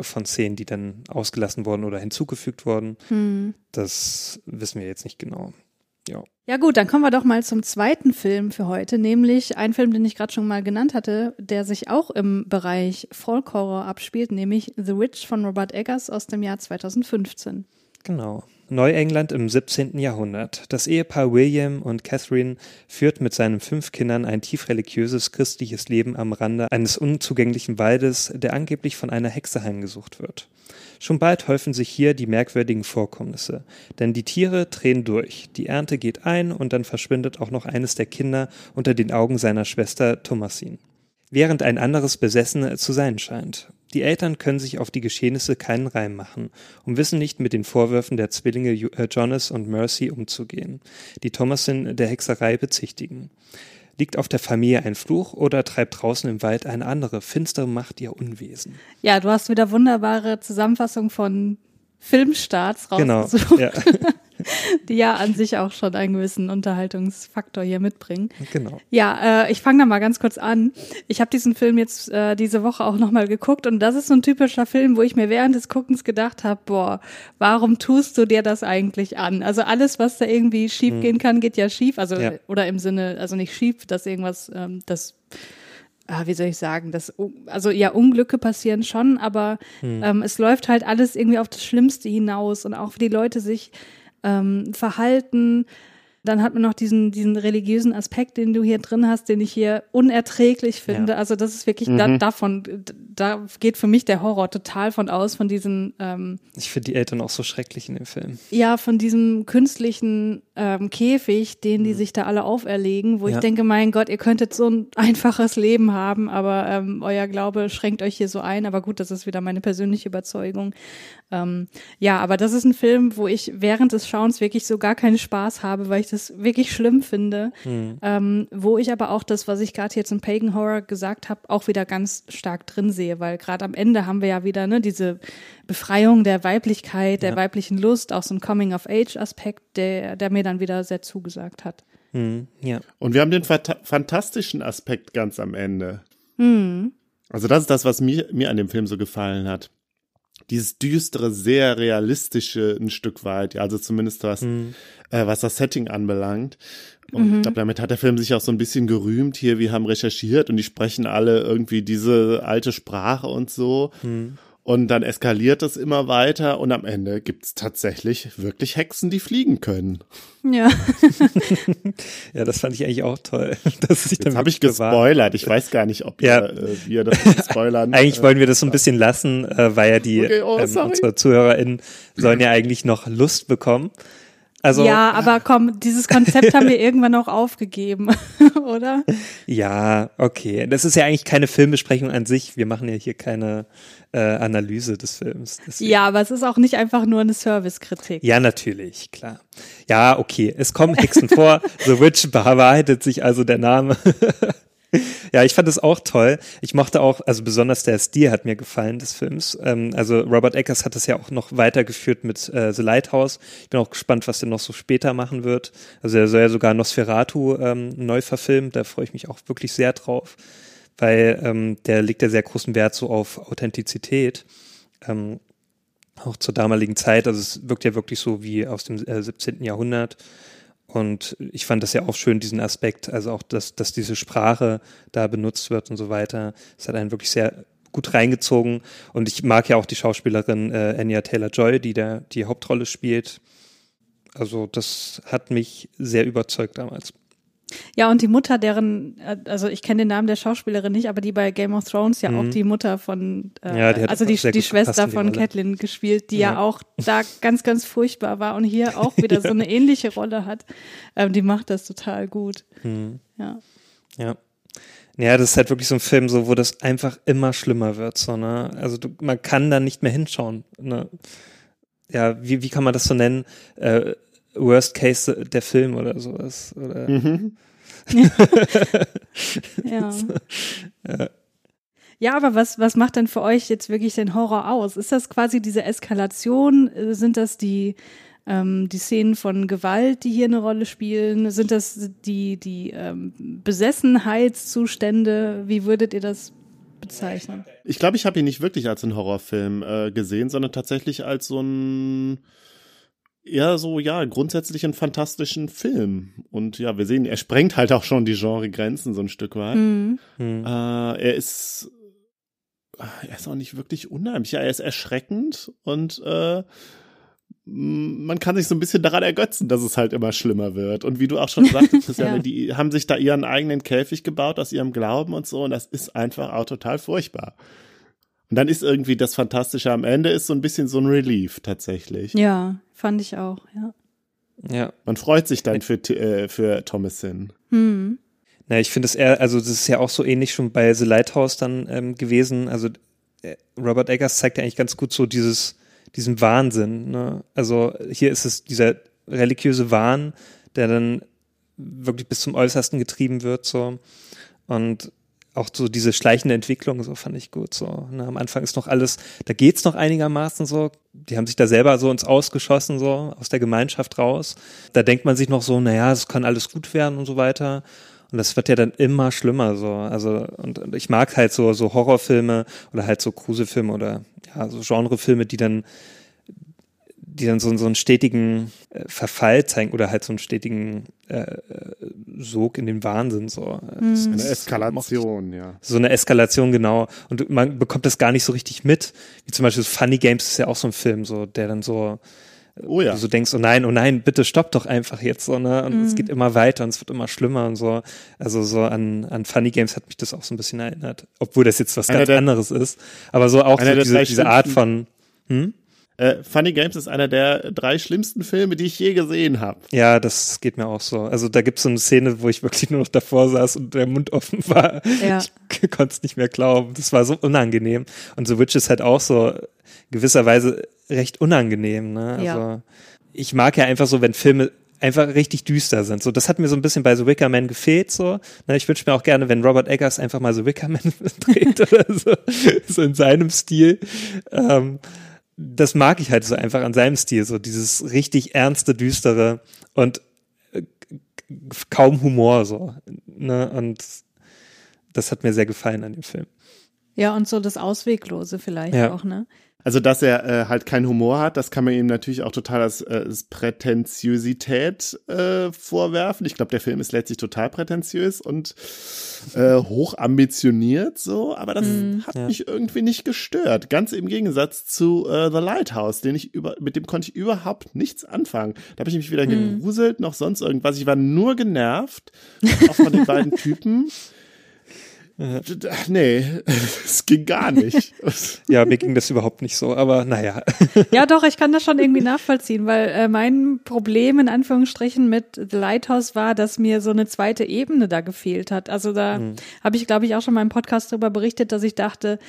von Szenen, die dann ausgelassen wurden oder hinzugefügt wurden. Hm. Das wissen wir jetzt nicht genau. Ja. Ja gut, dann kommen wir doch mal zum zweiten Film für heute, nämlich ein Film, den ich gerade schon mal genannt hatte, der sich auch im Bereich Folk Horror abspielt, nämlich The Witch von Robert Eggers aus dem Jahr 2015. Genau. Neuengland im 17. Jahrhundert. Das Ehepaar William und Catherine führt mit seinen fünf Kindern ein tief religiöses christliches Leben am Rande eines unzugänglichen Waldes, der angeblich von einer Hexe heimgesucht wird. Schon bald häufen sich hier die merkwürdigen Vorkommnisse, denn die Tiere drehen durch, die Ernte geht ein und dann verschwindet auch noch eines der Kinder unter den Augen seiner Schwester Thomasin, während ein anderes besessen zu sein scheint. Die Eltern können sich auf die Geschehnisse keinen Reim machen und wissen nicht mit den Vorwürfen der Zwillinge äh, Jonas und Mercy umzugehen, die Thomasin der Hexerei bezichtigen. Liegt auf der Familie ein Fluch oder treibt draußen im Wald eine andere finstere Macht ihr Unwesen? Ja, du hast wieder wunderbare Zusammenfassung von Filmstarts genau, rausgesucht. Genau, ja. die ja an sich auch schon einen gewissen Unterhaltungsfaktor hier mitbringen. Genau. Ja, äh, ich fange da mal ganz kurz an. Ich habe diesen Film jetzt äh, diese Woche auch nochmal geguckt und das ist so ein typischer Film, wo ich mir während des Guckens gedacht habe, boah, warum tust du dir das eigentlich an? Also alles, was da irgendwie schief mhm. gehen kann, geht ja schief. Also ja. oder im Sinne, also nicht schief, dass irgendwas, ähm, das ah, wie soll ich sagen, das, also ja, Unglücke passieren schon, aber hm. ähm, es läuft halt alles irgendwie auf das Schlimmste hinaus und auch wie die Leute sich ähm, Verhalten. Dann hat man noch diesen, diesen religiösen Aspekt, den du hier drin hast, den ich hier unerträglich finde. Ja. Also das ist wirklich mhm. da, davon, da geht für mich der Horror total von aus, von diesen. Ähm, ich finde die Eltern auch so schrecklich in dem Film. Ja, von diesem künstlichen ähm, Käfig, den die mhm. sich da alle auferlegen, wo ja. ich denke, mein Gott, ihr könntet so ein einfaches Leben haben, aber ähm, euer Glaube schränkt euch hier so ein. Aber gut, das ist wieder meine persönliche Überzeugung. Ähm, ja, aber das ist ein Film, wo ich während des Schauens wirklich so gar keinen Spaß habe, weil ich das wirklich schlimm finde. Mhm. Ähm, wo ich aber auch das, was ich gerade jetzt im Pagan Horror gesagt habe, auch wieder ganz stark drin sehe, weil gerade am Ende haben wir ja wieder ne, diese Befreiung der Weiblichkeit, der ja. weiblichen Lust, auch so ein Coming-of-Age-Aspekt, der, der mir dann wieder sehr zugesagt hat. Mhm, ja. Und wir haben den fantastischen Aspekt ganz am Ende. Mhm. Also das ist das, was mir, mir an dem Film so gefallen hat dieses düstere, sehr realistische ein Stück weit, ja, also zumindest was, mhm. äh, was das Setting anbelangt. Und mhm. ich glaube, damit hat der Film sich auch so ein bisschen gerühmt hier. Wir haben recherchiert und die sprechen alle irgendwie diese alte Sprache und so. Mhm. Und dann eskaliert es immer weiter und am Ende gibt es tatsächlich wirklich Hexen, die fliegen können. Ja. ja, das fand ich eigentlich auch toll. Dass ich Jetzt habe ich gespoilert. Ich weiß gar nicht, ob ja. ihr, äh, wir das spoilern. eigentlich wollen wir das so ein bisschen lassen, äh, weil ja die okay, oh, ähm, unsere ZuhörerInnen sollen ja eigentlich noch Lust bekommen. Also, ja, aber komm, dieses Konzept haben wir irgendwann auch aufgegeben, oder? Ja, okay. Das ist ja eigentlich keine Filmbesprechung an sich. Wir machen ja hier keine äh, Analyse des Films. Deswegen. Ja, aber es ist auch nicht einfach nur eine Servicekritik. Ja, natürlich, klar. Ja, okay. Es kommen Hexen vor. The Witch bewahrheitet sich also der Name. Ja, ich fand es auch toll. Ich mochte auch, also besonders der Stil hat mir gefallen des Films. Ähm, also Robert Eggers hat das ja auch noch weitergeführt mit äh, The Lighthouse. Ich bin auch gespannt, was der noch so später machen wird. Also er soll ja sogar Nosferatu ähm, neu verfilmen. Da freue ich mich auch wirklich sehr drauf, weil ähm, der legt ja sehr großen Wert so auf Authentizität. Ähm, auch zur damaligen Zeit. Also es wirkt ja wirklich so wie aus dem äh, 17. Jahrhundert. Und ich fand das ja auch schön, diesen Aspekt, also auch, dass, dass diese Sprache da benutzt wird und so weiter. Es hat einen wirklich sehr gut reingezogen. Und ich mag ja auch die Schauspielerin äh, Anya Taylor-Joy, die da die Hauptrolle spielt. Also das hat mich sehr überzeugt damals. Ja, und die Mutter, deren, äh, also ich kenne den Namen der Schauspielerin nicht, aber die bei Game of Thrones ja mhm. auch die Mutter von, äh, ja, die also die, die Schwester von Catelyn gespielt, die ja. ja. auch da ganz, ganz furchtbar war und hier auch wieder so eine ähnliche Rolle hat. Ähm, die macht das total gut. Mhm. Ja. Ja. Ja, das ist halt wirklich so ein Film, so, wo das einfach immer schlimmer wird, so, ne? Also du, man kann da nicht mehr hinschauen, ne? Ja, wie, wie kann man das so nennen? Äh, Worst Case der Film oder sowas. Oder mhm. ja. ja. Ja, aber was, was macht denn für euch jetzt wirklich den Horror aus? Ist das quasi diese Eskalation? Sind das die, ähm, die Szenen von Gewalt, die hier eine Rolle spielen? Sind das die, die ähm, Besessenheitszustände? Wie würdet ihr das bezeichnen? Ich glaube, ich habe ihn nicht wirklich als einen Horrorfilm äh, gesehen, sondern tatsächlich als so ein eher so, ja, grundsätzlich einen fantastischen Film. Und ja, wir sehen, er sprengt halt auch schon die Genregrenzen so ein Stück weit. Mhm. Äh, er ist, er ist auch nicht wirklich unheimlich. Ja, er ist erschreckend und äh, man kann sich so ein bisschen daran ergötzen, dass es halt immer schlimmer wird. Und wie du auch schon sagtest, Christiane, ja. die haben sich da ihren eigenen Käfig gebaut aus ihrem Glauben und so. Und das ist einfach auch total furchtbar. Und dann ist irgendwie das Fantastische am Ende ist so ein bisschen so ein Relief tatsächlich. Ja, fand ich auch, ja. Ja. Man freut sich dann für, äh, für Thomasin. Hm. Na, ich finde es eher, also das ist ja auch so ähnlich schon bei The Lighthouse dann ähm, gewesen. Also äh, Robert Eggers zeigt ja eigentlich ganz gut so dieses, diesen Wahnsinn. Ne? Also hier ist es dieser religiöse Wahn, der dann wirklich bis zum Äußersten getrieben wird. So. Und auch so diese schleichende Entwicklung, so fand ich gut. So, ne, am Anfang ist noch alles, da geht's noch einigermaßen so. Die haben sich da selber so ins Ausgeschossen, so aus der Gemeinschaft raus. Da denkt man sich noch so, naja, es kann alles gut werden und so weiter. Und das wird ja dann immer schlimmer, so. Also, und, und ich mag halt so, so Horrorfilme oder halt so Krusefilme oder ja, so Genrefilme, die dann die dann so, so einen stetigen äh, Verfall zeigen oder halt so einen stetigen äh, Sog in den Wahnsinn. So. Mhm. Eine Eskalation, ja. So eine Eskalation, genau. Und man bekommt das gar nicht so richtig mit. Wie zum Beispiel Funny Games ist ja auch so ein Film, so, der dann so äh, Oh ja. Du so denkst, oh nein, oh nein, bitte stopp doch einfach jetzt so, ne? Und mhm. es geht immer weiter und es wird immer schlimmer und so. Also so an, an Funny Games hat mich das auch so ein bisschen erinnert. Obwohl das jetzt was einer ganz der, anderes ist. Aber so auch so diese, diese Art von, hm? Äh, Funny Games ist einer der drei schlimmsten Filme, die ich je gesehen habe. Ja, das geht mir auch so. Also da gibt es so eine Szene, wo ich wirklich nur noch davor saß und der Mund offen war. Ja. Ich konnte es nicht mehr glauben. Das war so unangenehm. Und The Witch ist halt auch so gewisserweise recht unangenehm. Ne? Also ja. ich mag ja einfach so, wenn Filme einfach richtig düster sind. So, das hat mir so ein bisschen bei The Wicker Man gefehlt. So, ne, ich wünsche mir auch gerne, wenn Robert Eggers einfach mal The Wicker Man dreht oder so, so in seinem Stil. Ähm, das mag ich halt so einfach an seinem Stil, so dieses richtig ernste, düstere und äh, kaum Humor so. Ne? Und das hat mir sehr gefallen an dem Film. Ja, und so das Ausweglose vielleicht ja. auch, ne? Also, dass er äh, halt keinen Humor hat, das kann man ihm natürlich auch total als, äh, als Prätentiosität äh, vorwerfen. Ich glaube, der Film ist letztlich total prätentiös und äh, hoch ambitioniert so, aber das mm, hat ja. mich irgendwie nicht gestört. Ganz im Gegensatz zu äh, The Lighthouse, den ich über, mit dem konnte ich überhaupt nichts anfangen. Da habe ich mich weder mm. gegruselt noch sonst irgendwas. Ich war nur genervt, auch von den beiden Typen. Nee, es ging gar nicht. ja, mir ging das überhaupt nicht so, aber naja. ja, doch, ich kann das schon irgendwie nachvollziehen, weil äh, mein Problem in Anführungsstrichen mit The Lighthouse war, dass mir so eine zweite Ebene da gefehlt hat. Also da mhm. habe ich, glaube ich, auch schon mal im Podcast darüber berichtet, dass ich dachte,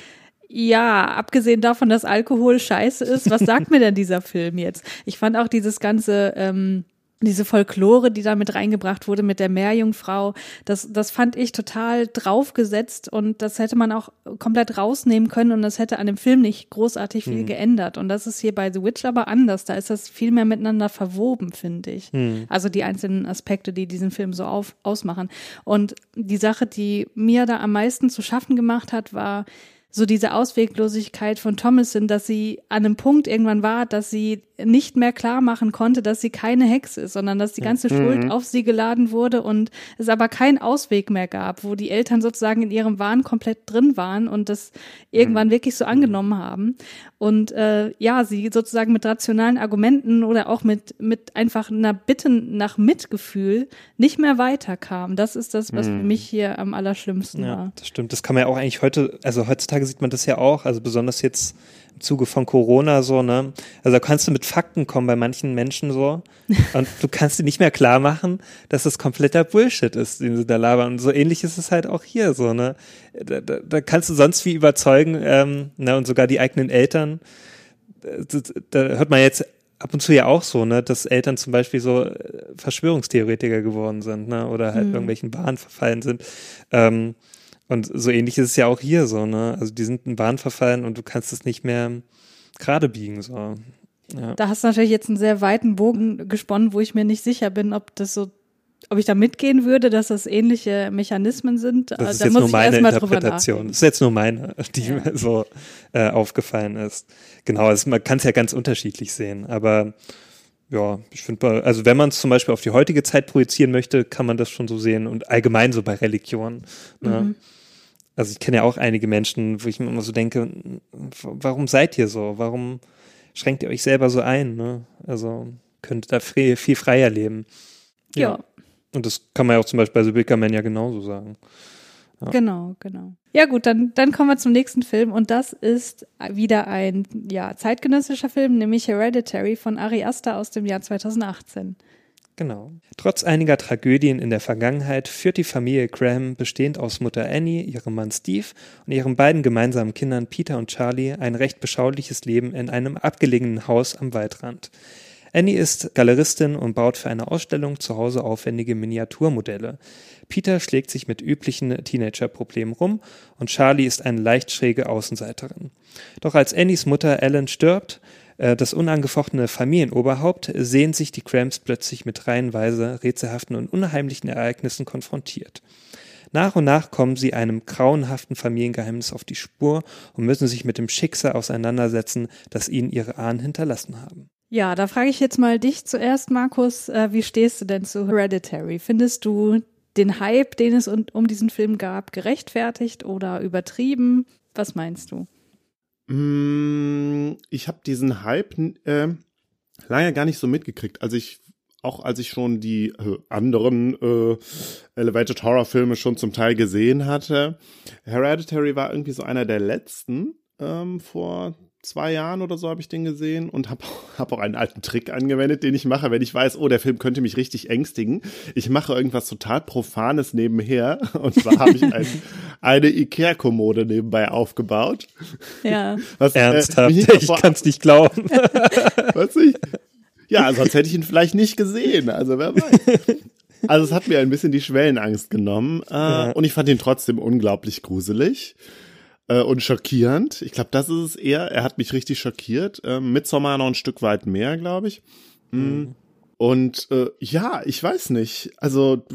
ja, abgesehen davon, dass Alkohol scheiße ist, was sagt mir denn dieser Film jetzt? Ich fand auch dieses ganze ähm, diese Folklore, die da mit reingebracht wurde mit der Meerjungfrau, das, das fand ich total draufgesetzt und das hätte man auch komplett rausnehmen können und das hätte an dem Film nicht großartig viel mhm. geändert. Und das ist hier bei The Witch aber anders. Da ist das viel mehr miteinander verwoben, finde ich. Mhm. Also die einzelnen Aspekte, die diesen Film so auf, ausmachen. Und die Sache, die mir da am meisten zu schaffen gemacht hat, war, so diese Ausweglosigkeit von Thomasin, dass sie an einem Punkt irgendwann war, dass sie nicht mehr klar machen konnte, dass sie keine Hexe ist, sondern dass die ganze mhm. Schuld auf sie geladen wurde und es aber keinen Ausweg mehr gab, wo die Eltern sozusagen in ihrem Wahn komplett drin waren und das irgendwann mhm. wirklich so angenommen haben. Und äh, ja, sie sozusagen mit rationalen Argumenten oder auch mit, mit einfach einer Bitte nach Mitgefühl nicht mehr weiterkam. Das ist das, was mhm. für mich hier am allerschlimmsten ja, war. Das stimmt. Das kann man ja auch eigentlich heute, also heutzutage sieht man das ja auch, also besonders jetzt Zuge von Corona so, ne? Also da kannst du mit Fakten kommen bei manchen Menschen so und du kannst dir nicht mehr klar machen, dass das kompletter Bullshit ist, den sie da labern. Und so ähnlich ist es halt auch hier so, ne? Da, da, da kannst du sonst wie überzeugen, ähm, ne? Und sogar die eigenen Eltern, da, da hört man jetzt ab und zu ja auch so, ne, dass Eltern zum Beispiel so äh, Verschwörungstheoretiker geworden sind, ne, oder halt mhm. irgendwelchen Bahnen verfallen sind. Ähm, und so ähnlich ist es ja auch hier so, ne? Also die sind in Bahn verfallen und du kannst es nicht mehr gerade biegen, so. Ja. Da hast du natürlich jetzt einen sehr weiten Bogen gesponnen, wo ich mir nicht sicher bin, ob das so, ob ich da mitgehen würde, dass das ähnliche Mechanismen sind. Das ist da jetzt nur meine Interpretation. Das ist jetzt nur meine, die ja. mir so äh, aufgefallen ist. Genau, also man kann es ja ganz unterschiedlich sehen, aber ja, ich finde, also wenn man es zum Beispiel auf die heutige Zeit projizieren möchte, kann man das schon so sehen und allgemein so bei Religionen. Ne? Mhm also ich kenne ja auch einige Menschen, wo ich mir immer so denke, warum seid ihr so? Warum schränkt ihr euch selber so ein? Ne? Also könntet da viel, viel freier leben. Ja. ja. Und das kann man ja auch zum Beispiel bei The Bigger Man ja genauso sagen. Ja. Genau, genau. Ja gut, dann, dann kommen wir zum nächsten Film und das ist wieder ein ja, zeitgenössischer Film, nämlich Hereditary von Ari Aster aus dem Jahr 2018. Genau. Trotz einiger Tragödien in der Vergangenheit führt die Familie Graham, bestehend aus Mutter Annie, ihrem Mann Steve und ihren beiden gemeinsamen Kindern Peter und Charlie, ein recht beschauliches Leben in einem abgelegenen Haus am Waldrand. Annie ist Galeristin und baut für eine Ausstellung zu Hause aufwendige Miniaturmodelle. Peter schlägt sich mit üblichen Teenager-Problemen rum und Charlie ist eine leicht schräge Außenseiterin. Doch als Annies Mutter Ellen stirbt, das unangefochtene Familienoberhaupt, sehen sich die Cramps plötzlich mit reihenweise rätselhaften und unheimlichen Ereignissen konfrontiert. Nach und nach kommen sie einem grauenhaften Familiengeheimnis auf die Spur und müssen sich mit dem Schicksal auseinandersetzen, das ihnen ihre Ahnen hinterlassen haben. Ja, da frage ich jetzt mal dich zuerst, Markus. Äh, wie stehst du denn zu Hereditary? Findest du den Hype, den es um diesen Film gab, gerechtfertigt oder übertrieben? Was meinst du? Mm, ich habe diesen Hype äh, lange gar nicht so mitgekriegt. Also ich auch als ich schon die äh, anderen äh, Elevated Horror Filme schon zum Teil gesehen hatte. Hereditary war irgendwie so einer der letzten ähm, vor zwei Jahren oder so habe ich den gesehen und habe hab auch einen alten Trick angewendet, den ich mache, wenn ich weiß, oh, der Film könnte mich richtig ängstigen. Ich mache irgendwas total Profanes nebenher und zwar habe ich ein, eine Ikea-Kommode nebenbei aufgebaut. Ja. Was, äh, Ernsthaft, äh, ich kann es nicht glauben. was ich, ja, sonst hätte ich ihn vielleicht nicht gesehen, also wer weiß. Also es hat mir ein bisschen die Schwellenangst genommen äh, ja. und ich fand ihn trotzdem unglaublich gruselig äh, und schockierend. Ich glaube, das ist es eher. Er hat mich richtig schockiert. Ähm, Midsommar noch ein Stück weit mehr, glaube ich. Mm. Mhm. Und äh, ja, ich weiß nicht. Also,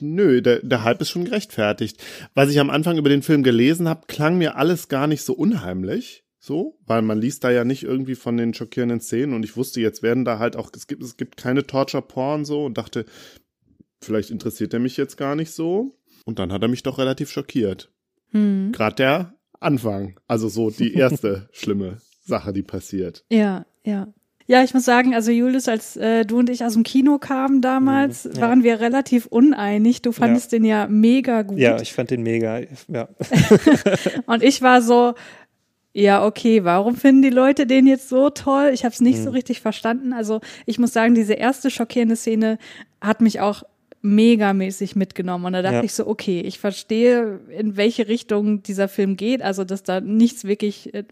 nö, der, der Hype ist schon gerechtfertigt. Was ich am Anfang über den Film gelesen habe, klang mir alles gar nicht so unheimlich. So, weil man liest da ja nicht irgendwie von den schockierenden Szenen und ich wusste, jetzt werden da halt auch, es gibt, es gibt keine Torture-Porn so und dachte, vielleicht interessiert er mich jetzt gar nicht so. Und dann hat er mich doch relativ schockiert. Hm. Gerade der Anfang, also so die erste schlimme Sache, die passiert. Ja, ja. Ja, ich muss sagen, also Julius, als äh, du und ich aus dem Kino kamen damals, mhm, ja. waren wir relativ uneinig. Du fandest ja. den ja mega gut. Ja, ich fand den mega, ja. und ich war so, ja, okay, warum finden die Leute den jetzt so toll? Ich habe es nicht mhm. so richtig verstanden. Also ich muss sagen, diese erste schockierende Szene hat mich auch megamäßig mitgenommen. Und da dachte ja. ich so, okay, ich verstehe, in welche Richtung dieser Film geht. Also, dass da nichts wirklich äh,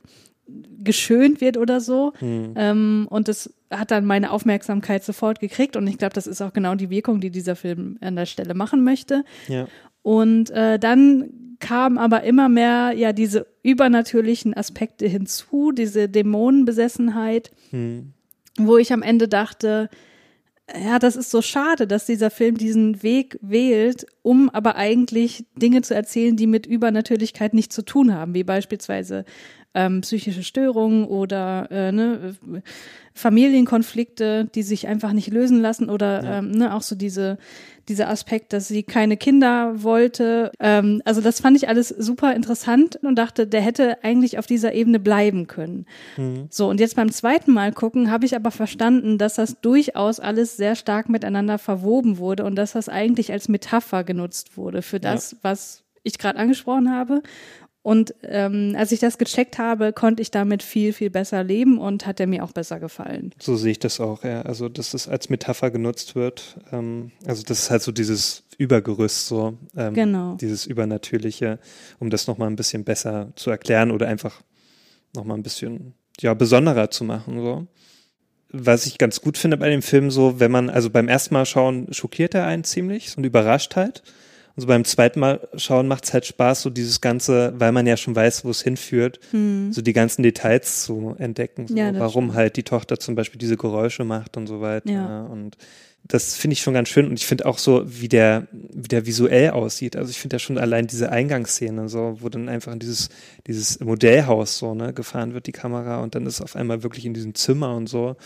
geschönt wird oder so. Mhm. Ähm, und das hat dann meine Aufmerksamkeit sofort gekriegt. Und ich glaube, das ist auch genau die Wirkung, die dieser Film an der Stelle machen möchte. Ja. Und äh, dann kamen aber immer mehr ja diese übernatürlichen Aspekte hinzu, diese Dämonenbesessenheit, mhm. wo ich am Ende dachte, ja, das ist so schade, dass dieser Film diesen Weg wählt, um aber eigentlich Dinge zu erzählen, die mit Übernatürlichkeit nichts zu tun haben, wie beispielsweise ähm, psychische Störungen oder äh, ne, Familienkonflikte, die sich einfach nicht lösen lassen oder ja. ähm, ne, auch so diese dieser Aspekt, dass sie keine Kinder wollte. Ähm, also das fand ich alles super interessant und dachte, der hätte eigentlich auf dieser Ebene bleiben können. Mhm. So, und jetzt beim zweiten Mal gucken, habe ich aber verstanden, dass das durchaus alles sehr stark miteinander verwoben wurde und dass das eigentlich als Metapher genutzt wurde für das, ja. was ich gerade angesprochen habe und ähm, als ich das gecheckt habe, konnte ich damit viel, viel besser leben und hat er mir auch besser gefallen. So sehe ich das auch, ja. Also, dass es als Metapher genutzt wird. Ähm, also, das ist halt so dieses Übergerüst, so ähm, genau. dieses Übernatürliche, um das nochmal ein bisschen besser zu erklären oder einfach nochmal ein bisschen ja, besonderer zu machen. So. Was ich ganz gut finde bei dem Film, so, wenn man, also beim ersten Mal schauen, schockiert er einen ziemlich und überrascht halt. Und so beim zweiten Mal schauen macht es halt Spaß, so dieses Ganze, weil man ja schon weiß, wo es hinführt, hm. so die ganzen Details zu entdecken. So, ja, warum stimmt. halt die Tochter zum Beispiel diese Geräusche macht und so weiter. Ja. Und das finde ich schon ganz schön und ich finde auch so, wie der, wie der visuell aussieht. Also ich finde ja schon allein diese Eingangsszene, so, wo dann einfach in dieses, dieses Modellhaus so, ne, gefahren wird, die Kamera und dann ist auf einmal wirklich in diesem Zimmer und so.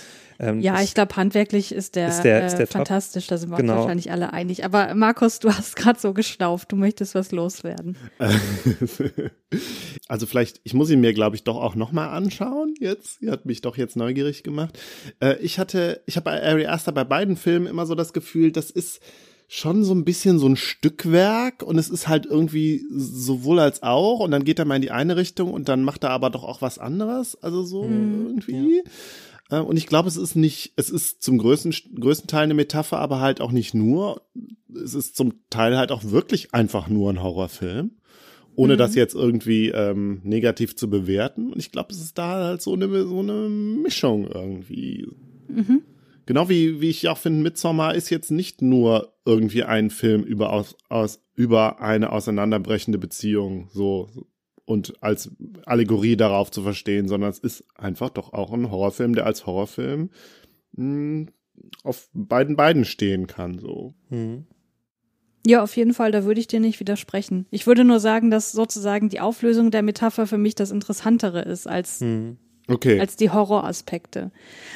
Ähm, ja, ich glaube, handwerklich ist der, ist der, ist der äh, fantastisch, da sind wir genau. uns wahrscheinlich alle einig. Aber Markus, du hast gerade so gestauft, du möchtest was loswerden. also vielleicht, ich muss ihn mir, glaube ich, doch auch nochmal anschauen jetzt. Sie hat mich doch jetzt neugierig gemacht. Äh, ich hatte, ich habe bei Ari Aster bei beiden Filmen immer so das Gefühl, das ist schon so ein bisschen so ein Stückwerk und es ist halt irgendwie sowohl als auch und dann geht er mal in die eine Richtung und dann macht er aber doch auch was anderes, also so mhm, irgendwie. Ja. Äh, und ich glaube, es ist nicht, es ist zum größten, größten Teil eine Metapher, aber halt auch nicht nur. Es ist zum Teil halt auch wirklich einfach nur ein Horrorfilm. Ohne mhm. das jetzt irgendwie ähm, negativ zu bewerten. Und ich glaube, es ist da halt so eine, so eine Mischung irgendwie. Mhm. Genau wie, wie ich auch finde, Midsommar ist jetzt nicht nur irgendwie ein Film über, aus, aus, über eine auseinanderbrechende Beziehung. So, und als Allegorie darauf zu verstehen, sondern es ist einfach doch auch ein Horrorfilm, der als Horrorfilm mh, hm, auf beiden Beinen stehen kann, so. Mhm. Ja, auf jeden Fall, da würde ich dir nicht widersprechen. Ich würde nur sagen, dass sozusagen die Auflösung der Metapher für mich das Interessantere ist als mhm okay. als die Horroraspekte.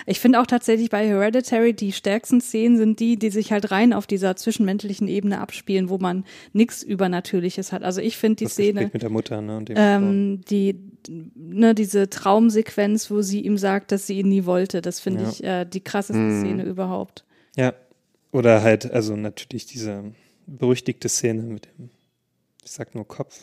Ich finde auch tatsächlich bei Hereditary die stärksten Szenen sind die, die sich halt rein auf dieser zwischenmenschlichen Ebene abspielen, wo man nichts Übernatürliches hat. Also ich finde die das Szene mit der Mutter, ne, und ähm, die ne, diese Traumsequenz, wo sie ihm sagt, dass sie ihn nie wollte, das finde ja. ich äh, die krasseste hm. Szene überhaupt. Ja, oder halt also natürlich diese berüchtigte Szene mit dem, ich sag nur Kopf.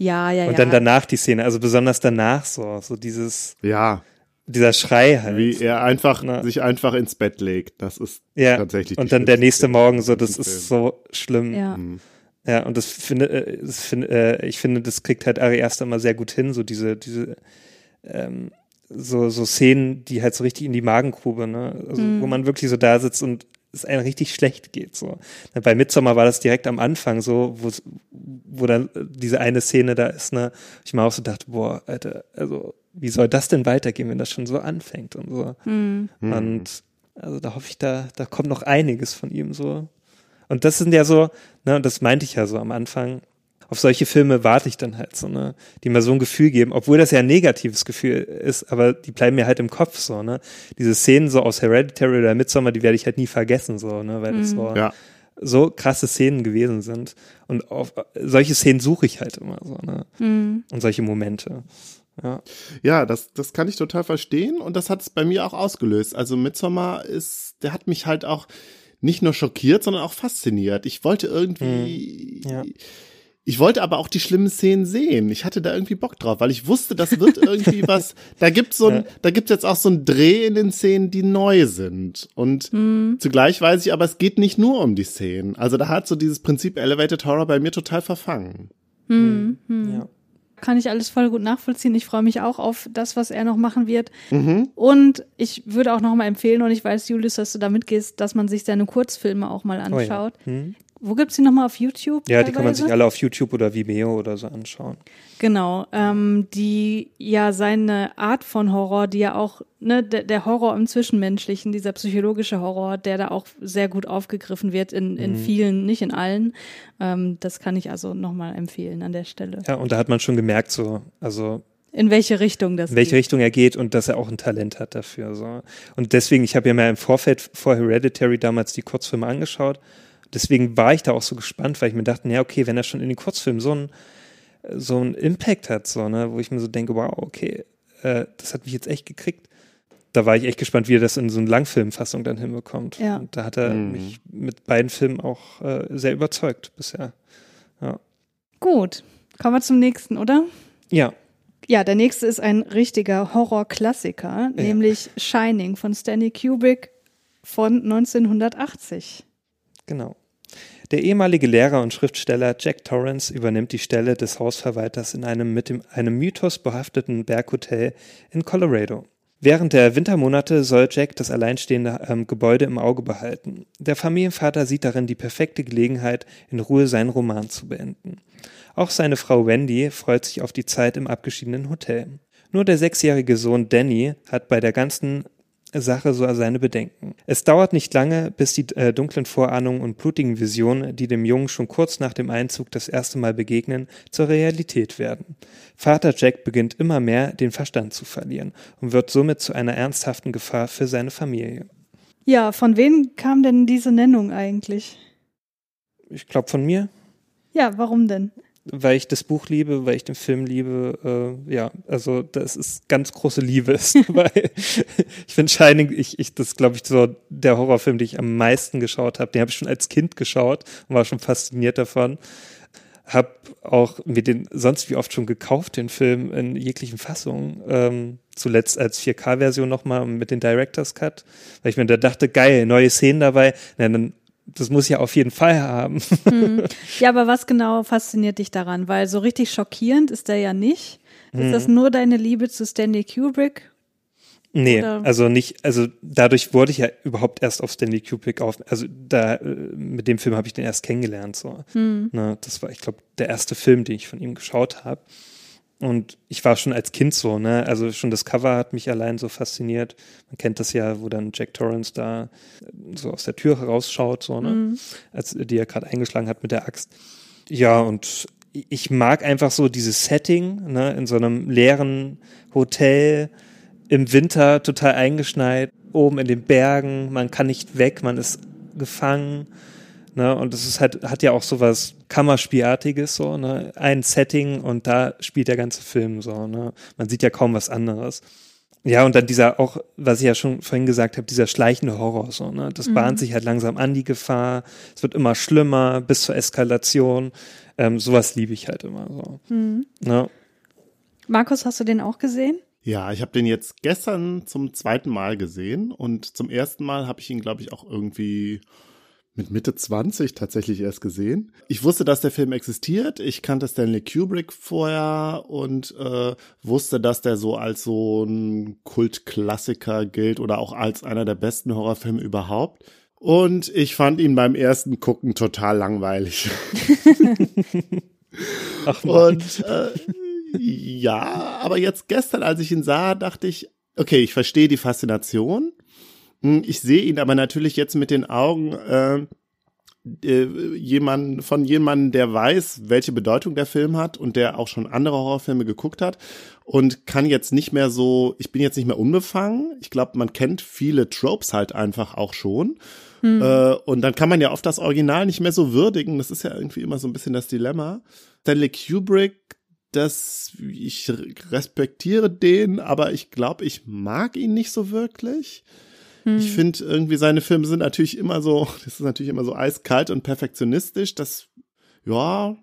Ja, ja, ja. Und dann danach die Szene, also besonders danach so, so dieses. Ja. Dieser Schrei halt. Wie er einfach, Na. sich einfach ins Bett legt. Das ist ja. tatsächlich. Und dann der nächste Morgen so, das ist so schlimm. Ja. Mhm. Ja, und das finde, äh, das finde, äh, ich finde, das kriegt halt Ari erst einmal sehr gut hin, so diese, diese, ähm, so, so Szenen, die halt so richtig in die Magengrube, ne? Also, mhm. wo man wirklich so da sitzt und es einem richtig schlecht geht. So. Bei Midsommar war das direkt am Anfang so, wo, wo dann diese eine Szene da ist, ne, ich mir auch so dachte, boah, Alter, also wie soll das denn weitergehen, wenn das schon so anfängt und so. Mhm. Und also da hoffe ich, da, da kommt noch einiges von ihm so. Und das sind ja so, ne, und das meinte ich ja so am Anfang, auf solche Filme warte ich dann halt so, ne, die mir so ein Gefühl geben, obwohl das ja ein negatives Gefühl ist, aber die bleiben mir halt im Kopf so, ne. Diese Szenen so aus Hereditary oder Midsommar, die werde ich halt nie vergessen, so, ne, weil das mhm. so, ja. so krasse Szenen gewesen sind. Und auf solche Szenen suche ich halt immer so, ne. Mhm. Und solche Momente. Ja, ja das, das kann ich total verstehen und das hat es bei mir auch ausgelöst. Also Midsommar ist, der hat mich halt auch nicht nur schockiert, sondern auch fasziniert. Ich wollte irgendwie, mhm. ja. Ich wollte aber auch die schlimmen Szenen sehen. Ich hatte da irgendwie Bock drauf, weil ich wusste, das wird irgendwie was. Da gibt's so ein, ja. da gibt's jetzt auch so ein Dreh in den Szenen, die neu sind. Und mhm. zugleich weiß ich aber, es geht nicht nur um die Szenen. Also da hat so dieses Prinzip Elevated Horror bei mir total verfangen. Mhm. Mhm. Ja kann ich alles voll gut nachvollziehen. Ich freue mich auch auf das, was er noch machen wird. Mhm. Und ich würde auch noch mal empfehlen, und ich weiß, Julius, dass du da mitgehst, dass man sich seine Kurzfilme auch mal anschaut. Oh ja. mhm wo gibt's die nochmal auf YouTube? Ja, die kann man teilweise? sich alle auf YouTube oder Vimeo oder so anschauen. Genau, ähm, die ja seine Art von Horror, die ja auch, ne, der, der Horror im Zwischenmenschlichen, dieser psychologische Horror, der da auch sehr gut aufgegriffen wird in, in vielen, nicht in allen. Ähm, das kann ich also nochmal empfehlen an der Stelle. Ja, und da hat man schon gemerkt, so, also In welche Richtung das in welche geht. Richtung er geht und dass er auch ein Talent hat dafür. So. Und deswegen, ich habe ja mal im Vorfeld vor Hereditary damals die Kurzfilme angeschaut. Deswegen war ich da auch so gespannt, weil ich mir dachte, ja, okay, wenn er schon in den Kurzfilmen so einen so einen Impact hat, so, ne, wo ich mir so denke, wow, okay, äh, das hat mich jetzt echt gekriegt. Da war ich echt gespannt, wie er das in so eine Langfilmfassung dann hinbekommt. Ja. Und da hat er Mhm. mich mit beiden Filmen auch äh, sehr überzeugt bisher. Gut, kommen wir zum nächsten, oder? Ja, Ja, der nächste ist ein richtiger Horrorklassiker, Ja. nämlich Shining von Stanley Kubrick von 1980. Genau. Der ehemalige Lehrer und Schriftsteller Jack Torrance übernimmt die Stelle des Hausverwalters in einem mit dem, einem Mythos behafteten Berghotel in Colorado. Während der Wintermonate soll Jack das alleinstehende ähm, Gebäude im Auge behalten. Der Familienvater sieht darin die perfekte Gelegenheit, in Ruhe seinen Roman zu beenden. Auch seine Frau Wendy freut sich auf die Zeit im abgeschiedenen Hotel. Nur der sechsjährige Sohn Danny hat bei der ganzen Sache so seine Bedenken. Es dauert nicht lange, bis die äh, dunklen Vorahnungen und blutigen Visionen, die dem Jungen schon kurz nach dem Einzug das erste Mal begegnen, zur Realität werden. Vater Jack beginnt immer mehr den Verstand zu verlieren und wird somit zu einer ernsthaften Gefahr für seine Familie. Ja, von wem kam denn diese Nennung eigentlich? Ich glaube von mir, Ja, warum denn? Weil ich das Buch liebe, weil ich den Film liebe, äh, ja, also das ist ganz große Liebe, ist, ich finde Shining, ich, ich, das glaube ich so der Horrorfilm, den ich am meisten geschaut habe, den habe ich schon als Kind geschaut und war schon fasziniert davon. Hab auch mir den sonst wie oft schon gekauft, den Film in jeglichen Fassungen. Ähm, zuletzt als 4K-Version nochmal mit den Director's Cut, weil ich mir da dachte, geil, neue Szenen dabei. Na, dann, das muss ich ja auf jeden Fall haben. Ja, aber was genau fasziniert dich daran? Weil so richtig schockierend ist der ja nicht. Ist Mhm. das nur deine Liebe zu Stanley Kubrick? Nee, Oder- also nicht, also dadurch wurde ich ja überhaupt erst auf Stanley Kubrick auf, also da, äh, mit dem Film habe ich den erst kennengelernt, so. Ne, das war, ich glaube, der erste Film, den ich von ihm geschaut habe. Und ich war schon als Kind so, ne, also schon das Cover hat mich allein so fasziniert. Man kennt das ja, wo dann Jack Torrance da äh, so aus der Tür herausschaut, so, ne, als die er gerade eingeschlagen hat mit der Axt. Ja, und ich mag einfach so dieses Setting, ne, in so einem leeren Hotel, im Winter total eingeschneit, oben in den Bergen, man kann nicht weg, man ist gefangen. Ne, und es ist halt, hat ja auch so was Kammerspielartiges, so, ne? Ein Setting und da spielt der ganze Film so, ne? Man sieht ja kaum was anderes. Ja, und dann dieser auch, was ich ja schon vorhin gesagt habe, dieser schleichende Horror, so, ne? Das bahnt sich halt langsam an, die Gefahr. Es wird immer schlimmer bis zur Eskalation. Ähm, sowas liebe ich halt immer so. Ne? Markus, hast du den auch gesehen? Ja, ich habe den jetzt gestern zum zweiten Mal gesehen und zum ersten Mal habe ich ihn, glaube ich, auch irgendwie mit Mitte 20 tatsächlich erst gesehen. Ich wusste, dass der Film existiert. Ich kannte Stanley Kubrick vorher und äh, wusste, dass der so als so ein Kultklassiker gilt oder auch als einer der besten Horrorfilme überhaupt. Und ich fand ihn beim ersten Gucken total langweilig. Ach, Mann. Und äh, ja, aber jetzt gestern, als ich ihn sah, dachte ich, okay, ich verstehe die Faszination. Hm, Ich sehe ihn aber natürlich jetzt mit den Augen äh, äh, jemand, von jemandem, der weiß, welche Bedeutung der Film hat und der auch schon andere Horrorfilme geguckt hat und kann jetzt nicht mehr so, ich bin jetzt nicht mehr unbefangen. Ich glaube, man kennt viele Tropes halt einfach auch schon. Äh, und dann kann man ja oft das Original nicht mehr so würdigen. Das ist ja irgendwie immer so ein bisschen das Dilemma. Stanley Kubrick, das, ich respektiere den, aber ich glaube, ich mag ihn nicht so wirklich. Ich finde irgendwie seine Filme sind natürlich immer so, das ist natürlich immer so eiskalt und perfektionistisch. Das, ja,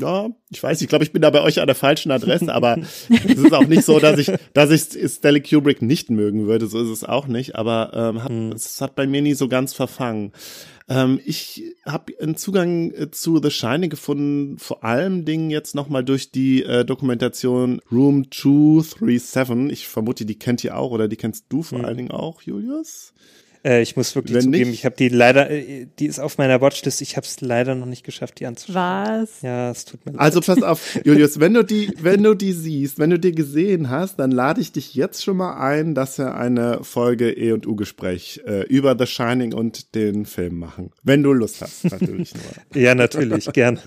ja, ich weiß, ich glaube, ich bin da bei euch an der falschen Adresse, aber es ist auch nicht so, dass ich, dass ich Stanley Kubrick nicht mögen würde. So ist es auch nicht, aber ähm, hat, es hat bei mir nie so ganz verfangen. Ähm, ich habe einen Zugang äh, zu The Shining gefunden, vor allem Dingen jetzt nochmal durch die äh, Dokumentation Room 237. Ich vermute, die kennt ihr auch oder die kennst du vor allen Dingen auch, Julius? Äh, ich muss wirklich Wenn zugeben, nicht- ich habe die leider, äh, die ist auf meiner Watchlist. Ich habe es leider noch nicht geschafft, die anzuschauen. Was? Ja, es tut mir leid. Also pass auf, Julius, wenn du die, wenn du die siehst, wenn du die gesehen hast, dann lade ich dich jetzt schon mal ein, dass wir eine Folge E und U Gespräch äh, über The Shining und den Film machen. Wenn du Lust hast, natürlich nur. ja, natürlich, gern.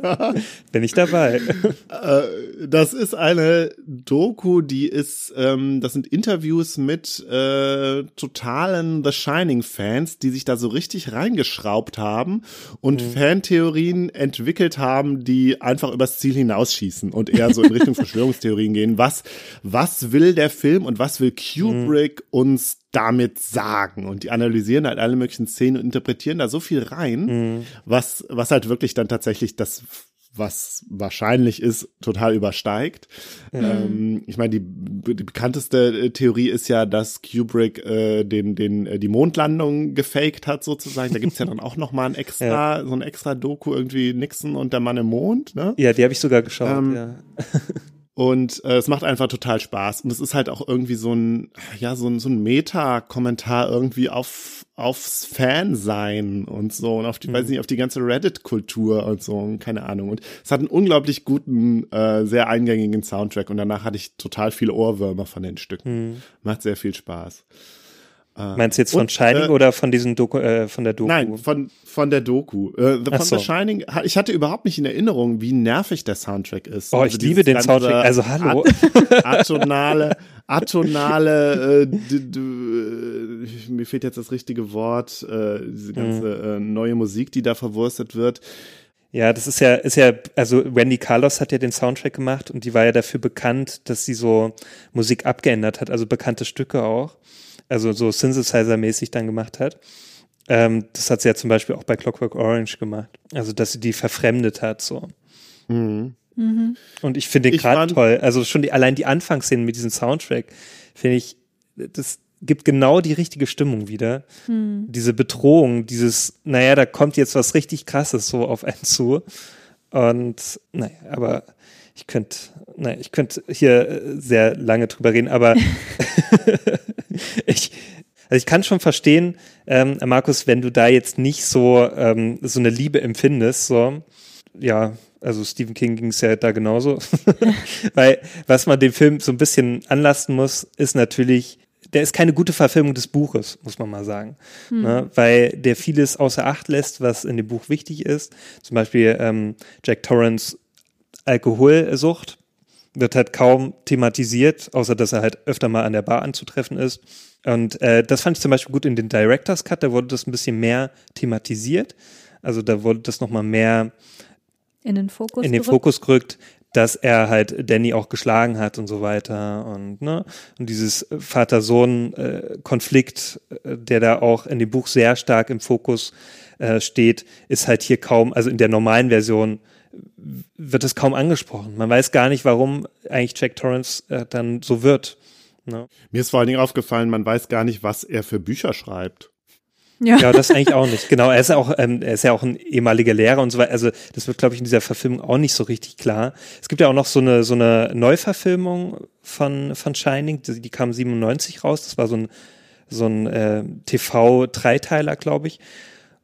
Bin ich dabei. Äh, das ist eine Doku, die ist, ähm, das sind Interviews mit äh, totalen The Shining-Fans, die sich da so richtig reingeschraubt haben und Fantheorien entwickelt haben, die einfach übers Ziel hinausschießen und eher so in Richtung Verschwörungstheorien gehen. Was, was will der Film und was will Kubrick uns damit sagen? Und die analysieren halt alle möglichen Szenen und interpretieren da so viel rein, was, was halt wirklich dann tatsächlich das was wahrscheinlich ist, total übersteigt. Ähm, ich meine, die, die bekannteste äh, Theorie ist ja, dass Kubrick äh, den, den, äh, die Mondlandung gefaked hat, sozusagen. Da gibt's ja dann auch noch mal ein extra, so ein extra Doku, irgendwie Nixon und der Mann im Mond, ne? Ja, die habe ich sogar geschaut. Ähm, ja. Und äh, es macht einfach total Spaß. Und es ist halt auch irgendwie so ein, ja, so ein, so ein Meta-Kommentar irgendwie auf, aufs Fansein und so und auf die, weiß nicht, auf die ganze Reddit-Kultur und so und keine Ahnung. Und es hat einen unglaublich guten, äh, sehr eingängigen Soundtrack und danach hatte ich total viele Ohrwürmer von den Stücken. Macht sehr viel Spaß. Meinst du jetzt von und, Shining äh, oder von diesem Doku, äh, von der Doku? Nein, von, von der Doku. Äh, von so. The Shining, ich hatte überhaupt nicht in Erinnerung, wie nervig der Soundtrack ist. Oh, ich Also liebe dieses den Soundtrack. Also, hallo. At atonale, atonale, äh, äh, mir fehlt jetzt das richtige Wort, äh, diese ganze Mhm. äh, neue Musik, die da verwurstet wird. Ja, das ist ja, ist ja, also Wendy Carlos hat ja den Soundtrack gemacht und die war ja dafür bekannt, dass sie so Musik abgeändert hat, also bekannte Stücke auch, also so Synthesizer-mäßig dann gemacht hat. Ähm, das hat sie ja zum Beispiel auch bei Clockwork Orange gemacht, also dass sie die verfremdet hat so. Mhm. Und ich finde den gerade toll. Also schon die, allein die Anfangsszenen mit diesem Soundtrack finde ich, das gibt genau die richtige Stimmung wieder. Diese Bedrohung, dieses, naja, da kommt jetzt was richtig krasses so auf einen zu. Und naja, aber ich könnte, naja, ich könnte hier äh, sehr lange drüber reden, aber ich, also ich kann schon verstehen, ähm, Markus, wenn du da jetzt nicht so ähm, so eine Liebe empfindest, so ja, also Stephen King ging es ja da genauso, weil was man dem Film so ein bisschen anlasten muss, ist natürlich der ist keine gute Verfilmung des Buches, muss man mal sagen. Ne? Weil der vieles außer Acht lässt, was in dem Buch wichtig ist. Zum Beispiel ähm, Jack Torrance Alkoholsucht wird halt kaum thematisiert, außer dass er halt öfter mal an der Bar anzutreffen ist. Und äh, das fand ich zum Beispiel gut in den Director's Cut, da wurde das ein bisschen mehr thematisiert. Also da wurde das nochmal mehr In den Fokus in den gerückt. Fokus gerückt, dass er halt Danny auch geschlagen hat und so weiter und ne und dieses Vater-Sohn-Konflikt, äh, der da auch in dem Buch sehr stark im Fokus äh, steht, ist halt hier kaum, also in der normalen Version wird es kaum angesprochen. Man weiß gar nicht, warum eigentlich Jack Torrance äh, dann so wird. Ne? Mir ist vor allen Dingen aufgefallen, man weiß gar nicht, was er für Bücher schreibt. Ja. Ja, das eigentlich auch nicht. Genau, er ist auch, ähm, er ist ja auch ein ehemaliger Lehrer und so weiter. Also das wird, glaube ich, in dieser Verfilmung auch nicht so richtig klar. Es gibt ja auch noch so eine so eine Neuverfilmung von von Shining, die, die kam 97 raus. Das war so ein so ein äh, TV-Dreiteiler, glaube ich.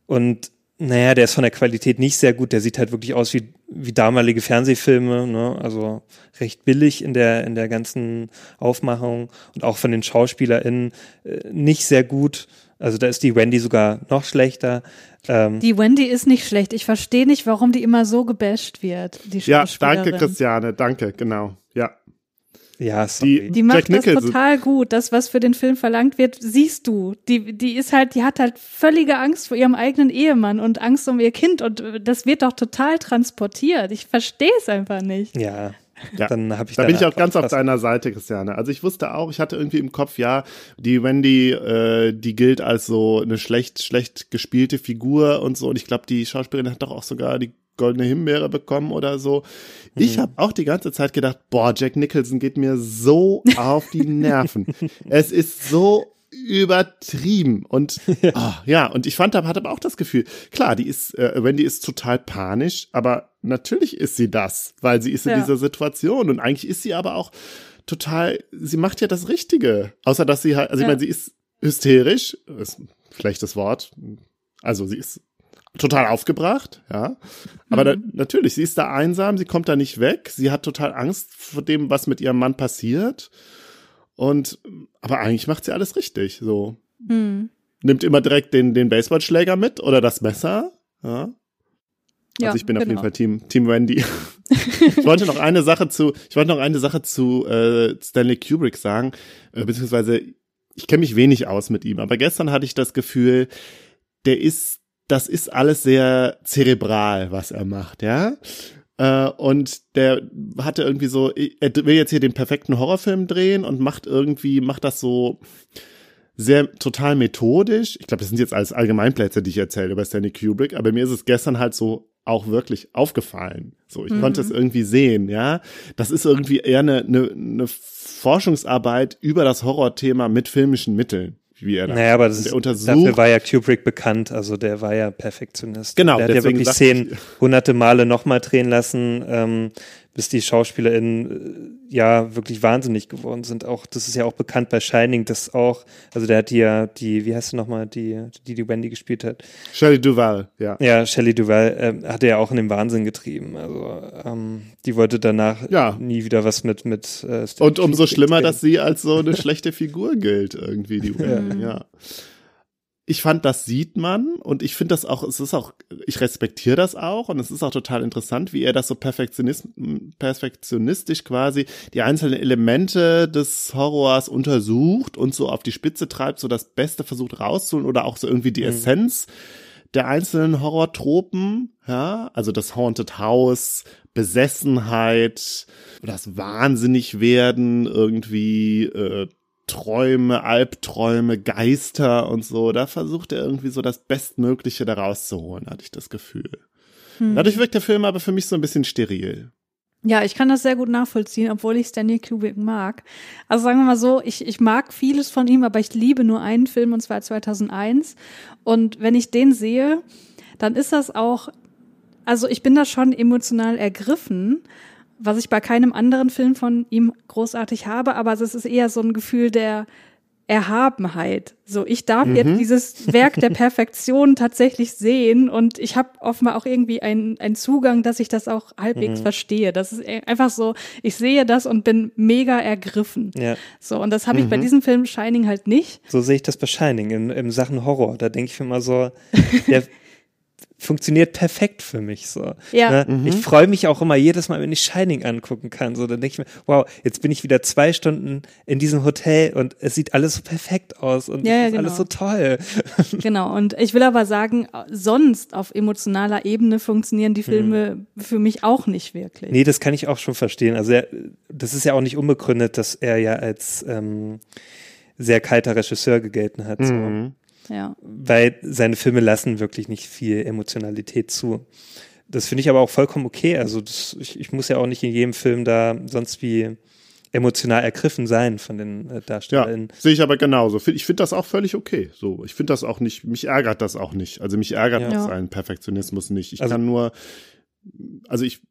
Und naja, der ist von der Qualität nicht sehr gut. Der sieht halt wirklich aus wie wie damalige Fernsehfilme, ne? Also recht billig in der in der ganzen Aufmachung und auch von den SchauspielerInnen äh, nicht sehr gut. Also da ist die Wendy sogar noch schlechter. Ähm, Die Wendy ist nicht schlecht. Ich verstehe nicht, warum die immer so gebasht wird, die Ja, danke, Christiane, danke, genau. Ja. sorry. Die- Die macht Jack das total gut. Das, was für den Film verlangt wird, siehst du. Die, die ist halt, die hat halt völlige Angst vor ihrem eigenen Ehemann und Angst um ihr Kind und äh, das wird doch total transportiert. Ich verstehe es einfach nicht. ja, Ja. dann habe ich Da bin ich auch ganz auf deiner Seite, Christiane. Also ich wusste auch, ich hatte irgendwie im Kopf, ja, die Wendy, äh, die gilt als so eine schlecht, schlecht gespielte Figur und so. Und ich glaube, die Schauspielerin hat doch auch sogar die goldene Himbeere bekommen oder so. Ich Mhm. habe auch die ganze Zeit gedacht, boah, Jack Nicholson geht mir so auf die Nerven. es ist so übertrieben und oh, ja und ich fand hatte aber auch das Gefühl klar die ist äh, Wendy ist total panisch aber natürlich ist sie das weil sie ist in Ja. dieser Situation und eigentlich ist sie aber auch total sie macht ja das Richtige außer dass sie halt also Ja. ich meine sie ist hysterisch, ist ein schlechtes Wort. Also sie ist total aufgebracht, ja. Aber da, natürlich, sie ist da einsam, sie kommt da nicht weg, sie hat total Angst vor dem, was mit ihrem Mann passiert. Und aber eigentlich macht sie alles richtig. So nimmt immer direkt den den Baseballschläger mit oder das Messer. Ja. Also Ja, ich bin auf jeden genau. Fall Team Team Wendy. ich wollte noch eine Sache zu ich wollte noch eine Sache zu äh, Stanley Kubrick sagen, äh, beziehungsweise ich kenne mich wenig aus mit ihm, aber gestern hatte ich das Gefühl, der ist das ist alles sehr zerebral, was er macht, ja. Äh, und der hatte irgendwie so, er will jetzt hier den perfekten Horrorfilm drehen und macht irgendwie, macht das so sehr total methodisch. Ich glaube, das sind jetzt alles Allgemeinplätze, die ich erzähle über Stanley Kubrick, aber mir ist es gestern halt so auch wirklich aufgefallen. So, ich konnte es irgendwie sehen, ja. Das ist irgendwie eher eine, eine, eine Forschungsarbeit über das Horrorthema mit filmischen Mitteln, wie er das. Naja, aber das ist, dafür war ja Kubrick bekannt, also der war ja Perfektionist. Genau, Der hat ja wirklich ich- Szenen hunderte Male nochmal drehen lassen, ähm, bis die SchauspielerInnen äh, ja wirklich wahnsinnig geworden sind. Auch, das ist ja auch bekannt bei Shining, dass auch, also der hat die ja, die, wie heißt sie nochmal, die, die die Wendy gespielt hat. Shelley Duval, ja. Ja, Shelley Duval ähm, hat er ja auch in den Wahnsinn getrieben. Also ähm, die wollte danach Ja. nie wieder was mit mit äh, Stanley Und umso schlimmer, dass sie als so eine schlechte Figur gilt, irgendwie, die Wendy, ja. Ich fand, das sieht man und ich finde das auch, es ist auch, ich respektiere das auch und es ist auch total interessant, wie er das so perfektionist, perfektionistisch quasi die einzelnen Elemente des Horrors untersucht und so auf die Spitze treibt, so das Beste versucht rauszuholen oder auch so irgendwie die Essenz der einzelnen Horrortropen, ja, also das Haunted House, Besessenheit, das Wahnsinnigwerden, irgendwie äh, Träume, Albträume, Geister und so. Da versucht er irgendwie so das Bestmögliche da rauszuholen, hatte ich das Gefühl. Dadurch wirkt der Film aber für mich so ein bisschen steril. Ja, ich kann das sehr gut nachvollziehen, obwohl ich Stanley Kubrick mag. Also sagen wir mal so, ich, ich mag vieles von ihm, aber ich liebe nur einen Film und zwar 2001. Und wenn ich den sehe, dann ist das auch, also ich bin da schon emotional ergriffen, was ich bei keinem anderen Film von ihm großartig habe, aber es ist eher so ein Gefühl der Erhabenheit. So, ich darf jetzt dieses Werk der Perfektion tatsächlich sehen und ich habe offenbar auch irgendwie einen, einen Zugang, dass ich das auch halbwegs verstehe. Das ist e- einfach so, ich sehe das und bin mega ergriffen. Ja. So, und das habe ich bei diesem Film Shining halt nicht. So sehe ich das bei Shining in, in Sachen Horror. Da denke ich mir immer so, der funktioniert perfekt für mich so. Ja. Ne? Ich freue mich auch immer jedes Mal, wenn ich Shining angucken kann. So, dann denke ich mir, wow, jetzt bin ich wieder zwei Stunden in diesem Hotel und es sieht alles so perfekt aus und Ja, ja, es ist genau. alles so toll. Genau, und ich will aber sagen, sonst auf emotionaler Ebene funktionieren die Filme für mich auch nicht wirklich. Nee, das kann ich auch schon verstehen. Also er, das ist ja auch nicht unbegründet, dass er ja als ähm, sehr kalter Regisseur gegelten hat. So. Ja. weil seine Filme lassen wirklich nicht viel Emotionalität zu. Das finde ich aber auch vollkommen okay. Also das, ich, ich muss ja auch nicht in jedem Film da sonst wie emotional ergriffen sein von den äh, Ja, DarstellerInnen. sehe ich aber genauso. Ich finde das auch völlig okay. So, ich finde das auch nicht, mich ärgert das auch nicht. Also mich ärgert Ja. sein Perfektionismus nicht. Ich Also- kann nur, also ich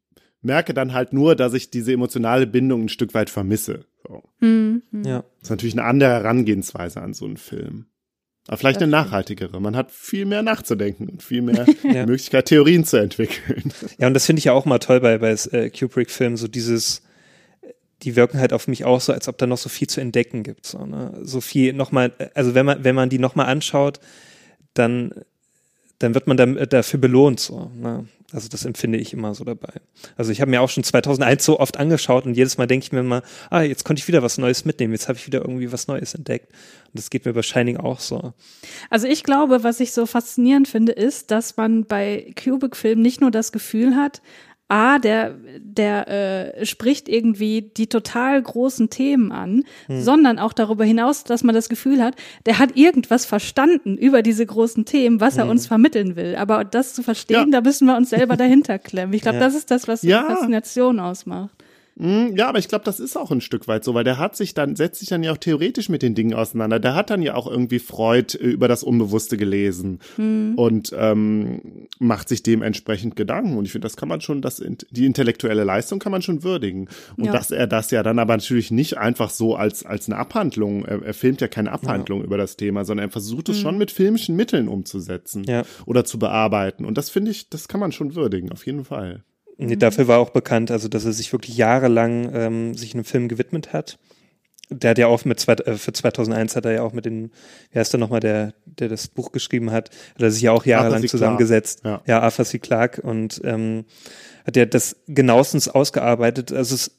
merke dann halt nur, dass ich diese emotionale Bindung ein Stück weit vermisse. So. Hm. Ja. Das ist natürlich eine andere Herangehensweise an so einen Film. Aber vielleicht eine nachhaltigere. Man hat viel mehr nachzudenken und viel mehr Ja. Möglichkeit, Theorien zu entwickeln. ja, und das finde ich ja auch mal toll bei, bei äh, Kubrick-Filmen, so dieses, die wirken halt auf mich auch so, als ob da noch so viel zu entdecken gibt. So, ne? so viel nochmal, also wenn man, wenn man die nochmal anschaut, dann, dann wird man dann, äh, dafür belohnt. So, ne? Also das empfinde ich immer so dabei. Also ich habe mir auch schon 2001 so oft angeschaut und jedes Mal denke ich mir immer, ah, jetzt konnte ich wieder was Neues mitnehmen, jetzt habe ich wieder irgendwie was Neues entdeckt. Und das geht mir bei Shining auch so. Also ich glaube, was ich so faszinierend finde, ist, dass man bei Kubrick-Filmen nicht nur das Gefühl hat, A, der, der äh, spricht irgendwie die total großen Themen an, sondern auch darüber hinaus, dass man das Gefühl hat, der hat irgendwas verstanden über diese großen Themen, was er uns vermitteln will. Aber das zu verstehen, Ja. da müssen wir uns selber dahinter klemmen. Ich glaube, Ja. das ist das, was Ja. die Faszination ausmacht. Hm, Ja, aber ich glaube, das ist auch ein Stück weit so, weil der hat sich dann, setzt sich dann ja auch theoretisch mit den Dingen auseinander. Der hat dann ja auch irgendwie Freud äh, über das Unbewusste gelesen und ähm, macht sich dementsprechend Gedanken. Und ich finde, das kann man schon, das, die intellektuelle Leistung kann man schon würdigen. Und Ja. dass er das ja dann aber natürlich nicht einfach so als, als eine Abhandlung, er, er filmt ja keine Abhandlung über das Thema, sondern er versucht es schon mit filmischen Mitteln umzusetzen Ja. oder zu bearbeiten. Und das finde ich, das kann man schon würdigen, auf jeden Fall. Nee, dafür war auch bekannt, also dass er sich wirklich jahrelang ähm, sich einem Film gewidmet hat. Der hat ja auch mit zwei, äh, für 2001 hat er ja auch mit den, wie heißt der nochmal, der, der das Buch geschrieben hat, hat er sich ja auch jahrelang zusammengesetzt. Ja. ja Arthur C. Clarke und ähm, hat ja das genauestens ausgearbeitet. Also es,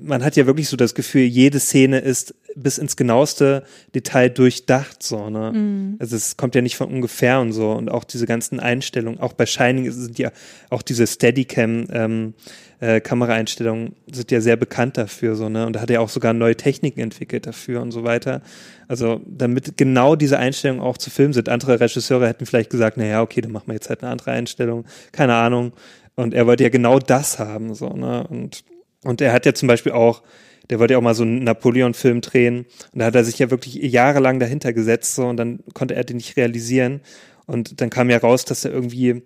man hat ja wirklich so das Gefühl, jede Szene ist bis ins genaueste Detail durchdacht, so, ne? Also es kommt ja nicht von ungefähr und so. Und auch diese ganzen Einstellungen, auch bei Shining sind ja auch diese Steadicam, ähm, äh, Kameraeinstellungen sind ja sehr bekannt dafür, so, ne? Und da hat er auch sogar neue Techniken entwickelt dafür und so weiter. Also, damit genau diese Einstellungen auch zu filmen sind. Andere Regisseure hätten vielleicht gesagt, na ja, okay, dann machen wir jetzt halt eine andere Einstellung. Keine Ahnung. Und er wollte ja genau das haben, so, ne? Und, und er hat ja zum Beispiel auch, der wollte ja auch mal so einen Napoleon-Film drehen. Und da hat er sich ja wirklich jahrelang dahinter gesetzt, so, und dann konnte er den nicht realisieren. Und dann kam ja raus, dass er irgendwie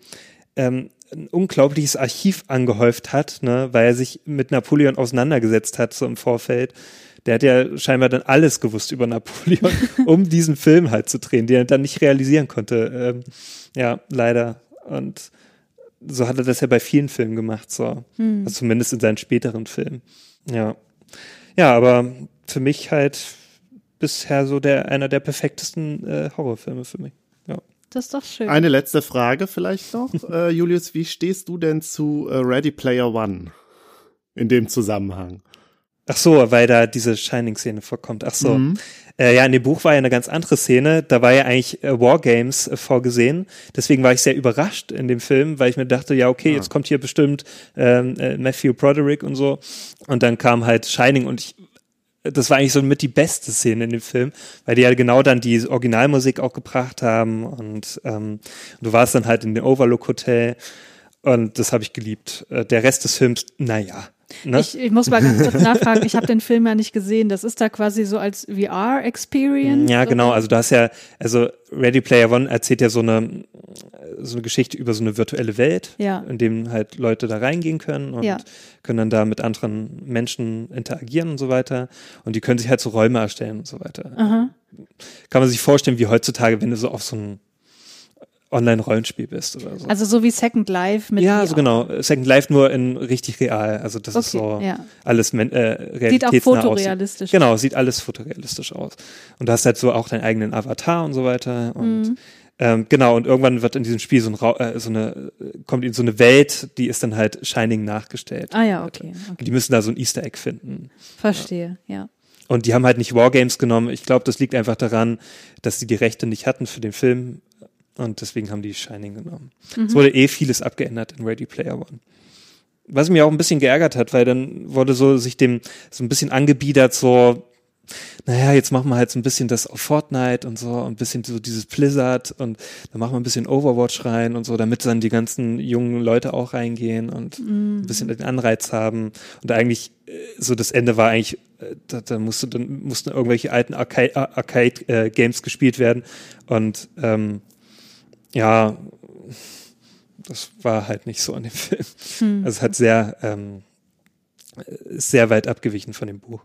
ähm, ein unglaubliches Archiv angehäuft hat, ne, weil er sich mit Napoleon auseinandergesetzt hat, so im Vorfeld. Der hat ja scheinbar dann alles gewusst über Napoleon, um diesen Film halt zu drehen, den er dann nicht realisieren konnte. Ähm, ja, leider. Und so hat er das ja bei vielen Filmen gemacht, so. Also zumindest in seinen späteren Filmen. Ja. Ja, aber für mich halt bisher so der, einer der perfektesten äh, Horrorfilme für mich. Ja. Das ist doch schön. Eine letzte Frage vielleicht noch, äh, Julius, wie stehst du denn zu äh, Ready Player One in dem Zusammenhang? Ach so, weil da diese Shining-Szene vorkommt. Ach so. Äh, ja, in dem Buch war ja eine ganz andere Szene. Da war ja eigentlich äh, Wargames äh, vorgesehen. Deswegen war ich sehr überrascht in dem Film, weil ich mir dachte, ja, okay, jetzt kommt hier bestimmt ähm, äh, Matthew Broderick und so. Und dann kam halt Shining und ich das war eigentlich so mit die beste Szene in dem Film, weil die ja genau dann die Originalmusik auch gebracht haben und ähm, du warst dann halt in dem Overlook Hotel und das habe ich geliebt. Äh, Der Rest des Films, naja. Ne? Ich, ich muss mal ganz kurz nachfragen, ich habe den Film ja nicht gesehen. Das ist da quasi so als VR-Experience? Ja, genau. Also du hast ja, also Ready Player One erzählt ja so eine, so eine Geschichte über so eine virtuelle Welt, Ja. in dem halt Leute da reingehen können und Ja. können dann da mit anderen Menschen interagieren und so weiter. Und die können sich halt so Räume erstellen und so weiter. Aha. Kann man sich vorstellen, wie heutzutage, wenn du so auf so ein Online-Rollenspiel bist oder so. Also so wie Second Life mit ja, so genau. Second Life nur in richtig real. Also das ist Okay, so ja. alles men- äh, Sieht auch realitätsnah aussieht. fotorealistisch Genau, sieht alles fotorealistisch aus. Und du hast halt so auch deinen eigenen Avatar und so weiter. Und Mhm. ähm, genau, und irgendwann wird in diesem Spiel so, ein Ra äh, so eine, kommt in so eine Welt, die ist dann halt Shining nachgestellt. Ah ja, okay. Und okay. die müssen da so ein Easter Egg finden. Verstehe, ja. Und die haben halt nicht Wargames genommen. Ich glaube, das liegt einfach daran, dass sie die Rechte nicht hatten für den Film. Und deswegen haben die Shining genommen. Es wurde eh vieles abgeändert in Ready Player One. Was mich auch ein bisschen geärgert hat, weil dann wurde so sich dem so ein bisschen angebiedert, so, naja, jetzt machen wir halt so ein bisschen das auf Fortnite und so, und ein bisschen so dieses Blizzard und dann machen wir ein bisschen Overwatch rein und so, damit dann die ganzen jungen Leute auch reingehen und ein bisschen den Anreiz haben. Und eigentlich, äh, so das Ende war eigentlich, äh, da, da musste, dann mussten irgendwelche alten Arcade- Ar- Arcade-Games gespielt werden. Und ähm, ja, das war halt nicht so an dem Film. Also es hat sehr, ähm, sehr weit abgewichen von dem Buch.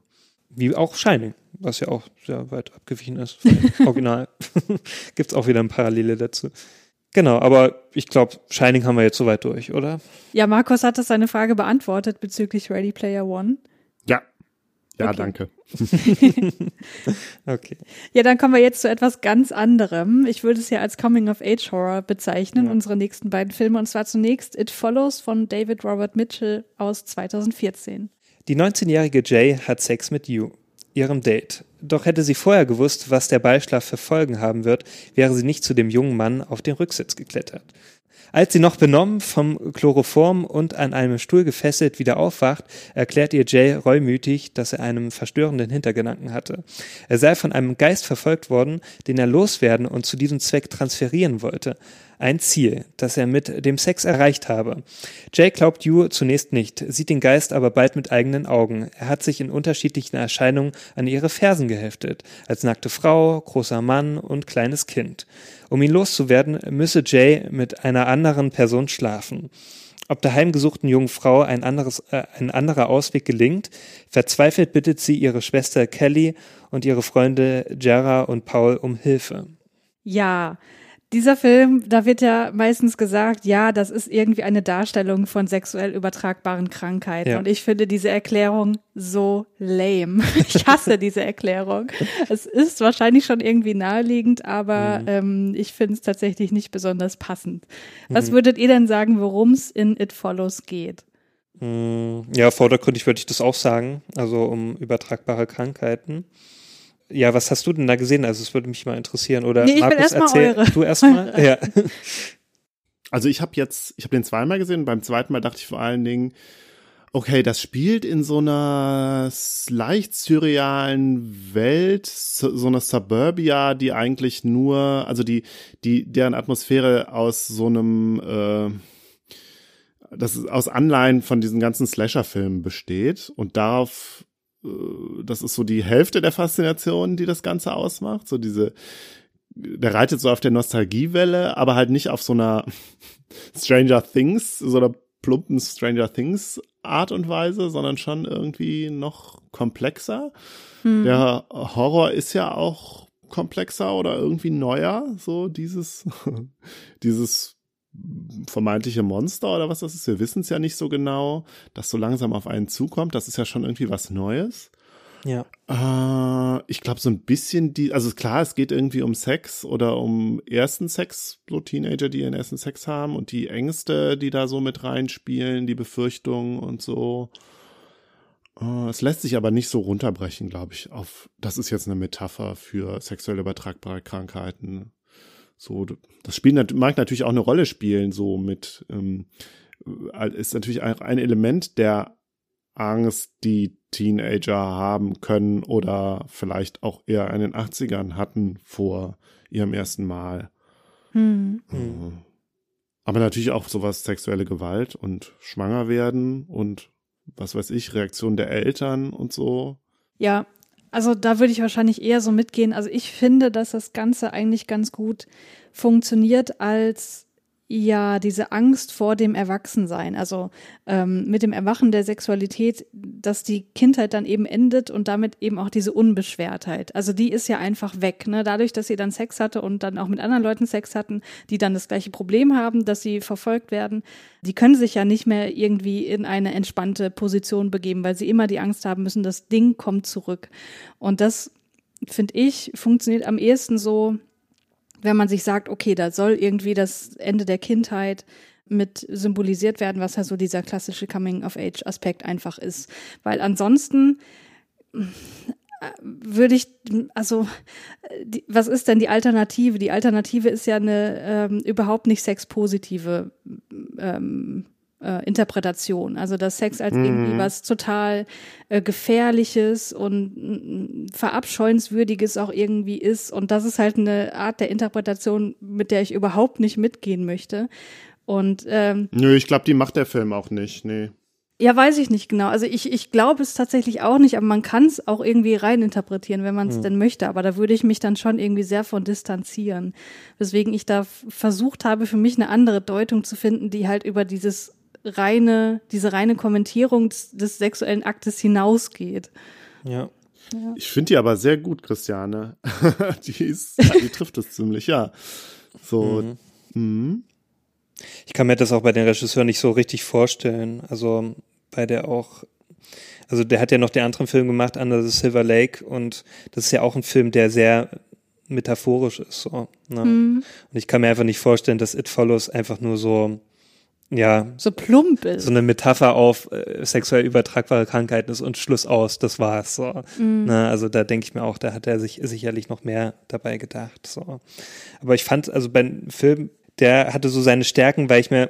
Wie auch Shining, was ja auch sehr weit abgewichen ist von dem Original. Gibt's auch wieder eine Parallele dazu. Genau, aber ich glaube, Shining haben wir jetzt soweit durch, oder? Ja, Markus hat das seine Frage beantwortet bezüglich Ready Player One. Ja. Ja, Okay. danke. Okay. Ja, dann kommen wir jetzt zu etwas ganz anderem. Ich würde es ja als Coming-of-Age-Horror bezeichnen, unsere nächsten beiden Filme. Und zwar zunächst It Follows von David Robert Mitchell aus 2014. Die 19-jährige Jay hat Sex mit You, ihrem Date. Doch hätte sie vorher gewusst, was der Beischlaf für Folgen haben wird, wäre sie nicht zu dem jungen Mann auf den Rücksitz geklettert. Als sie noch benommen vom Chloroform und an einem Stuhl gefesselt wieder aufwacht, erklärt ihr Jay reumütig, dass er einen verstörenden Hintergedanken hatte. Er sei von einem Geist verfolgt worden, den er loswerden und zu diesem Zweck transferieren wollte. Ein Ziel, das er mit dem Sex erreicht habe. Jay glaubt Yu zunächst nicht, sieht den Geist aber bald mit eigenen Augen. Er hat sich in unterschiedlichen Erscheinungen an ihre Fersen geheftet. Als nackte Frau, großer Mann und kleines Kind. Um ihn loszuwerden, müsse Jay mit einer anderen Person schlafen. Ob der heimgesuchten jungen Frau ein, anderes, äh, ein anderer Ausweg gelingt, verzweifelt bittet sie ihre Schwester Kelly und ihre Freunde Jara und Paul um Hilfe. Ja, dieser Film, da wird ja meistens gesagt, ja, das ist irgendwie eine Darstellung von sexuell übertragbaren Krankheiten. Ja. Und ich finde diese Erklärung so lame. Ich hasse diese Erklärung. Es ist wahrscheinlich schon irgendwie naheliegend, aber mhm. ähm, ich finde es tatsächlich nicht besonders passend. Was mhm. würdet ihr denn sagen, worum es in It Follows geht? Mm, ja, vordergründig würde ich das auch sagen. Also um übertragbare Krankheiten. Ja, was hast du denn da gesehen? Also es würde mich mal interessieren. Oder nee, ich Markus, erst erzähl eure. du erstmal. ja. Also ich habe jetzt, ich habe den zweimal gesehen. Beim zweiten Mal dachte ich vor allen Dingen, okay, das spielt in so einer leicht surrealen Welt, so einer Suburbia, die eigentlich nur, also die, die, deren Atmosphäre aus so einem, äh, das ist aus Anleihen von diesen ganzen Slasher-Filmen besteht und darauf das ist so die Hälfte der Faszination, die das Ganze ausmacht. So diese, der reitet so auf der Nostalgiewelle, aber halt nicht auf so einer Stranger Things, so einer plumpen Stranger Things Art und Weise, sondern schon irgendwie noch komplexer. Hm. Der Horror ist ja auch komplexer oder irgendwie neuer, so dieses, dieses vermeintliche Monster oder was das ist. Wir wissen es ja nicht so genau, das so langsam auf einen zukommt. Das ist ja schon irgendwie was Neues. Ja. Äh, ich glaube, so ein bisschen die, also klar, es geht irgendwie um Sex oder um ersten Sex, so Teenager, die ihren ersten Sex haben und die Ängste, die da so mit reinspielen, die Befürchtungen und so. Äh, es lässt sich aber nicht so runterbrechen, glaube ich, auf, das ist jetzt eine Metapher für sexuell übertragbare Krankheiten. So, das Spiel mag natürlich auch eine Rolle spielen, so mit, ähm, äh, ist natürlich auch ein Element der Angst, die Teenager haben können oder vielleicht auch eher in den 80ern hatten vor ihrem ersten Mal. Hm. Äh, aber natürlich auch sowas sexuelle Gewalt und schwanger werden und was weiß ich, Reaktion der Eltern und so. Ja, also da würde ich wahrscheinlich eher so mitgehen. Also ich finde, dass das Ganze eigentlich ganz gut funktioniert als ja diese Angst vor dem Erwachsensein, also ähm, mit dem Erwachen der Sexualität, dass die Kindheit dann eben endet und damit eben auch diese Unbeschwertheit. Also die ist ja einfach weg. Ne? Dadurch, dass sie dann Sex hatte und dann auch mit anderen Leuten Sex hatten, die dann das gleiche Problem haben, dass sie verfolgt werden, die können sich ja nicht mehr irgendwie in eine entspannte Position begeben, weil sie immer die Angst haben müssen, das Ding kommt zurück. Und das finde ich, funktioniert am ehesten so, wenn man sich sagt, okay, da soll irgendwie das Ende der Kindheit mit symbolisiert werden, was ja so dieser klassische Coming-of-Age-Aspekt einfach ist. Weil ansonsten äh, würde ich, also, die, was ist denn die Alternative? Die Alternative ist ja eine ähm, überhaupt nicht sexpositive ähm, äh, Interpretation. Also dass Sex als mhm. irgendwie was total äh, gefährliches und mm, verabscheuenswürdiges auch irgendwie ist. Und das ist halt eine Art der Interpretation, mit der ich überhaupt nicht mitgehen möchte. Und ähm, nö, ich glaube, die macht der Film auch nicht. Nee. Ja, weiß ich nicht genau. Also ich, ich glaube es tatsächlich auch nicht, aber man kann es auch irgendwie reininterpretieren, wenn man es mhm. denn möchte. Aber da würde ich mich dann schon irgendwie sehr von distanzieren. Weswegen ich da versucht habe, für mich eine andere Deutung zu finden, die halt über dieses reine, diese reine Kommentierung des, des sexuellen Aktes hinausgeht. Ja. ja. Ich finde die aber sehr gut, Christiane. die ist, die trifft es ziemlich, ja. So. Mhm. Mhm. Ich kann mir das auch bei den Regisseuren nicht so richtig vorstellen. Also bei der auch, also der hat ja noch den anderen Film gemacht, Under the Silver Lake, und das ist ja auch ein Film, der sehr metaphorisch ist. So, ne? mhm. Und ich kann mir einfach nicht vorstellen, dass It Follows einfach nur so ja, so plump ist. so eine Metapher auf äh, sexuell übertragbare Krankheiten ist und Schluss aus, das war's. So. Mhm. Na, also da denke ich mir auch, da hat er sich sicherlich noch mehr dabei gedacht. So. Aber ich fand, also beim Film, der hatte so seine Stärken, weil ich mir,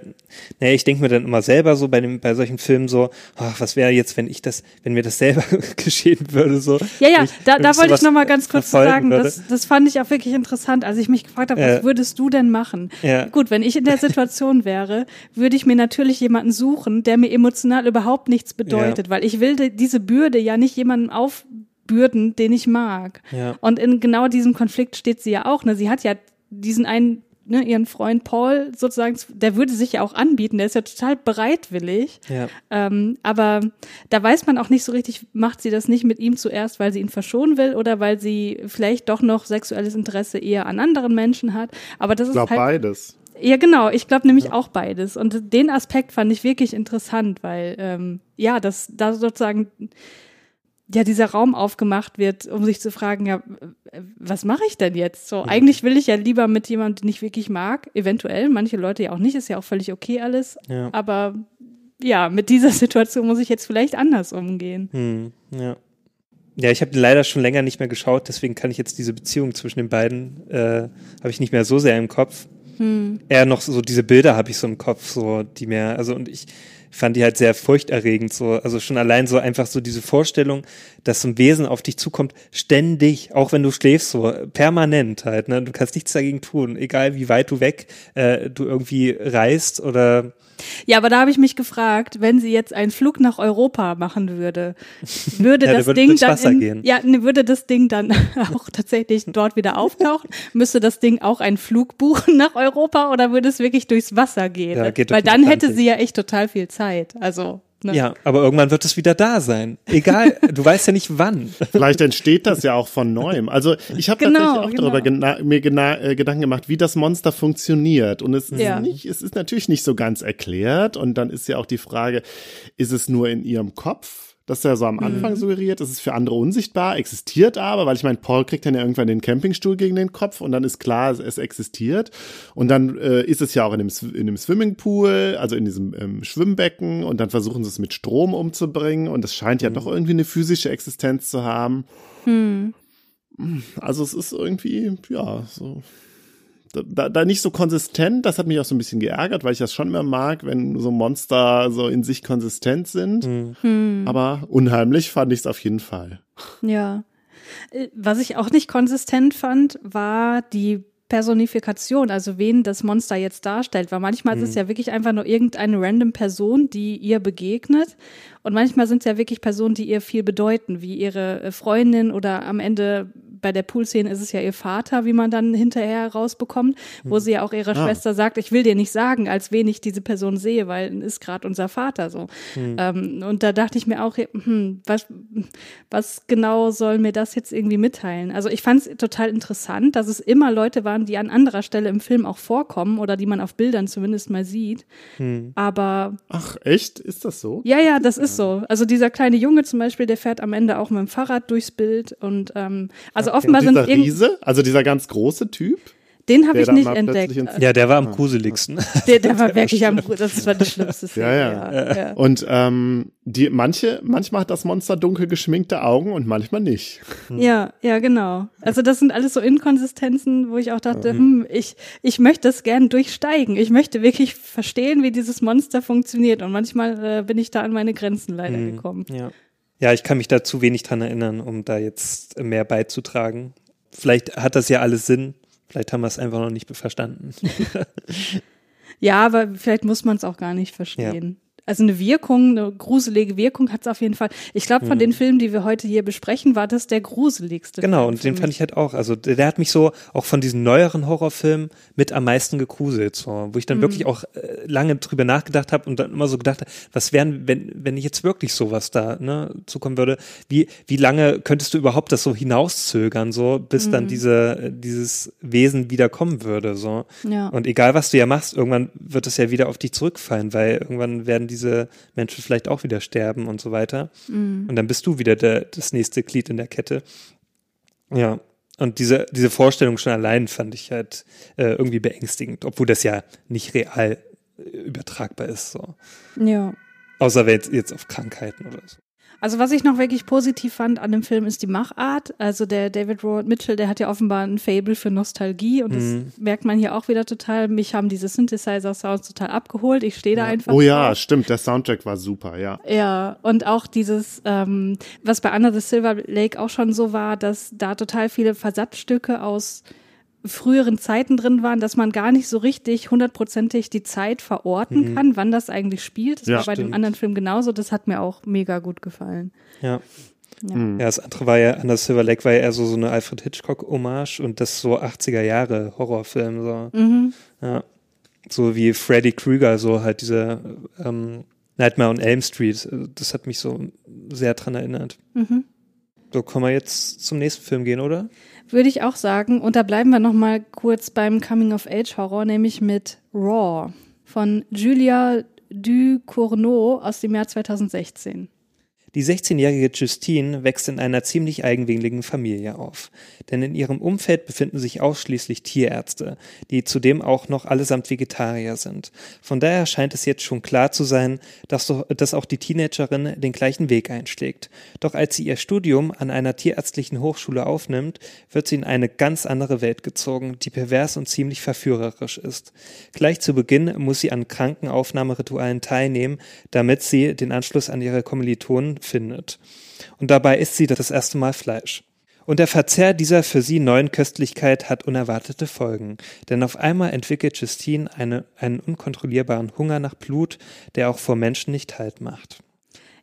naja, ich denke mir dann immer selber so bei dem, bei solchen Filmen so, ach, was wäre jetzt, wenn ich das, wenn mir das selber geschehen würde, so. Ja, ja, wenn da, da wollte ich sowas noch mal ganz kurz sagen, würde. das, das fand ich auch wirklich interessant, als ich mich gefragt habe, was Ja. würdest du denn machen? Ja. Gut, wenn ich in der Situation wäre, würde ich mir natürlich jemanden suchen, der mir emotional überhaupt nichts bedeutet, weil ich will die- diese Bürde ja nicht jemandem aufbürden, den ich mag. Ja. Und in genau diesem Konflikt steht sie ja auch. Ne? Sie hat ja diesen einen, ne, ihren Freund Paul sozusagen, der würde sich ja auch anbieten, der ist ja total bereitwillig. Ja. Ähm, aber da weiß man auch nicht so richtig, macht sie das nicht mit ihm zuerst, weil sie ihn verschonen will oder weil sie vielleicht doch noch sexuelles Interesse eher an anderen Menschen hat. Aber das Ich ist glaube halt. beides. Ja, genau. Ich glaube nämlich auch beides. Und den Aspekt fand ich wirklich interessant, weil ähm, ja, dass da sozusagen ja dieser Raum aufgemacht wird, um sich zu fragen, ja, was mache ich denn jetzt? So, eigentlich will ich ja lieber mit jemandem, den ich wirklich mag, eventuell, manche Leute ja auch nicht, ist ja auch völlig okay alles. Ja. Aber ja, mit dieser Situation muss ich jetzt vielleicht anders umgehen. Hm, ja. Ja, ich habe leider schon länger nicht mehr geschaut, deswegen kann ich jetzt diese Beziehung zwischen den beiden, äh, habe ich nicht mehr so sehr im Kopf. Eher noch so diese Bilder habe ich so im Kopf, so die mir, also und ich fand die halt sehr furchterregend, so, also schon allein so einfach so diese Vorstellung, dass so ein Wesen auf dich zukommt, ständig, auch wenn du schläfst, so permanent halt, ne, du kannst nichts dagegen tun, egal wie weit du weg äh, du irgendwie reist oder Ja, aber da habe ich mich gefragt, wenn sie jetzt einen Flug nach Europa machen würde, würde Ja, das würde Ding dann in, gehen. ja, ne, würde das Ding dann auch tatsächlich dort wieder auftauchen? Müsste das Ding auch einen Flug buchen nach Europa oder würde es wirklich durchs Wasser gehen? Ja, Weil dann hätte sie ja echt total viel Zeit. Also ne? ja, aber irgendwann wird es wieder da sein. Egal, du weißt ja nicht wann. Vielleicht entsteht das ja auch von neuem. Also ich habe Genau, tatsächlich auch genau. darüber gena mir gena äh, Gedanken gemacht, wie das Monster funktioniert. Und es ist Ja. nicht, es ist natürlich nicht so ganz erklärt. Und dann ist ja auch die Frage, ist es nur in ihrem Kopf? Das ist ja so am Mhm. Anfang suggeriert, es ist für andere unsichtbar, existiert aber, weil ich meine, Paul kriegt dann ja irgendwann den Campingstuhl gegen den Kopf und dann ist klar, es, es existiert. Und dann äh, ist es ja auch in dem, in dem Swimmingpool, also in diesem ähm, Schwimmbecken und dann versuchen sie es mit Strom umzubringen und es scheint ja doch irgendwie eine physische Existenz zu haben. Also es ist irgendwie, ja, so. Da, da, nicht so konsistent, das hat mich auch so ein bisschen geärgert, weil ich das schon immer mag, wenn so Monster so in sich konsistent sind. Aber unheimlich fand ich es auf jeden Fall. Ja. Äh, Was ich auch nicht konsistent fand, war die Personifikation, also wen das Monster jetzt darstellt. Weil manchmal ist es ja wirklich einfach nur irgendeine random Person, die ihr begegnet. Und manchmal sind es ja wirklich Personen, die ihr viel bedeuten, wie ihre äh, Freundin oder am Ende bei der Poolszene ist es ja ihr Vater, wie man dann hinterher rausbekommt, wo sie ja auch ihrer Ah. Schwester sagt, ich will dir nicht sagen, als wen ich diese Person sehe, weil ist gerade unser Vater so. Ähm, und da dachte ich mir auch, hm, was, was genau soll mir das jetzt irgendwie mitteilen? Also ich fand es total interessant, dass es immer Leute waren, die an anderer Stelle im Film auch vorkommen oder die man auf Bildern zumindest mal sieht. Aber Ach, echt? Ist das so? ja, ja, das ist so. Also dieser kleine Junge zum Beispiel, der fährt am Ende auch mit dem Fahrrad durchs Bild und ähm, also offenbar sind Dieser irgend, Riese, also dieser ganz große Typ, den habe ich nicht entdeckt. Ja, der war am gruseligsten. Der, der war wirklich am, das war die schlimmste Szene. Ja, ja. ja. Und ähm, die manche, manchmal hat das Monster dunkel geschminkte Augen und manchmal nicht. Ja, ja, genau. Also das sind alles so Inkonsistenzen, wo ich auch dachte, hm, ich, ich möchte das gern durchsteigen. Ich möchte wirklich verstehen, wie dieses Monster funktioniert. Und manchmal äh, bin ich da an meine Grenzen leider gekommen. Ja. Ja, ich kann mich da zu wenig dran erinnern, um da jetzt mehr beizutragen. Vielleicht hat das ja alles Sinn. Vielleicht haben wir es einfach noch nicht verstanden. Ja, aber vielleicht muss man es auch gar nicht verstehen. Also eine Wirkung, eine gruselige Wirkung hat es auf jeden Fall. Ich glaube, von den Filmen, die wir heute hier besprechen, war das der gruseligste. Genau, Film und den mich. fand ich halt auch. Also der, der hat mich so auch von diesen neueren Horrorfilmen mit am meisten gegruselt, so, wo ich dann wirklich auch äh, lange drüber nachgedacht habe und dann immer so gedacht, habe, was wären, wenn wenn jetzt wirklich sowas da ne, zukommen würde? Wie wie lange könntest du überhaupt das so hinauszögern, so bis dann diese dieses Wesen wieder kommen würde, so. Ja. Und egal was du ja machst, irgendwann wird es ja wieder auf dich zurückfallen, weil irgendwann werden diese Menschen vielleicht auch wieder sterben und so weiter. Und dann bist du wieder der, das nächste Glied in der Kette. Ja. Und diese, diese Vorstellung schon allein fand ich halt äh, irgendwie beängstigend, obwohl das ja nicht real äh, übertragbar ist. So. Ja. Außer jetzt, jetzt auf Krankheiten oder so. Also was ich noch wirklich positiv fand an dem Film ist die Machart. Also der David Robert Mitchell, der hat ja offenbar ein Fable für Nostalgie und das Mhm. merkt man hier auch wieder total. Mich haben diese Synthesizer-Sounds total abgeholt. Ich stehe da einfach. Oh ja, drauf. stimmt, der Soundtrack war super, ja. Ja, und auch dieses, ähm, was bei Under the Silver Lake auch schon so war, dass da total viele Versatzstücke aus früheren Zeiten drin waren, dass man gar nicht so richtig hundertprozentig die Zeit verorten kann, wann das eigentlich spielt. Das Ja, war bei dem stimmt. anderen Film genauso. Das hat mir auch mega gut gefallen. Ja. Ja. Hm. Ja, das andere war ja, Under Silver Lake war ja eher so, so eine Alfred Hitchcock-Hommage und das so 80er Jahre Horrorfilm, so. Mhm. Ja. So wie Freddy Krueger, so halt diese ähm, Nightmare on Elm Street. Das hat mich so sehr dran erinnert. Mhm. So, können wir jetzt zum nächsten Film gehen, oder? Würde ich auch sagen. Und da bleiben wir noch mal kurz beim Coming-of-Age-Horror, nämlich mit Raw von Julia Ducournau aus dem Jahr 2016. Die 16-jährige Justine wächst in einer ziemlich eigenwilligen Familie auf. Denn in ihrem Umfeld befinden sich ausschließlich Tierärzte, die zudem auch noch allesamt Vegetarier sind. Von daher scheint es jetzt schon klar zu sein, dass, dass auch die Teenagerin den gleichen Weg einschlägt. Doch als sie ihr Studium an einer tierärztlichen Hochschule aufnimmt, wird sie in eine ganz andere Welt gezogen, die pervers und ziemlich verführerisch ist. Gleich zu Beginn muss sie an Krankenaufnahmeritualen teilnehmen, damit sie den Anschluss an ihre Kommilitonen findet. Und dabei isst sie das erste Mal Fleisch. Und der Verzehr dieser für sie neuen Köstlichkeit hat unerwartete Folgen. Denn auf einmal entwickelt Justine eine, einen unkontrollierbaren Hunger nach Blut, der auch vor Menschen nicht Halt macht.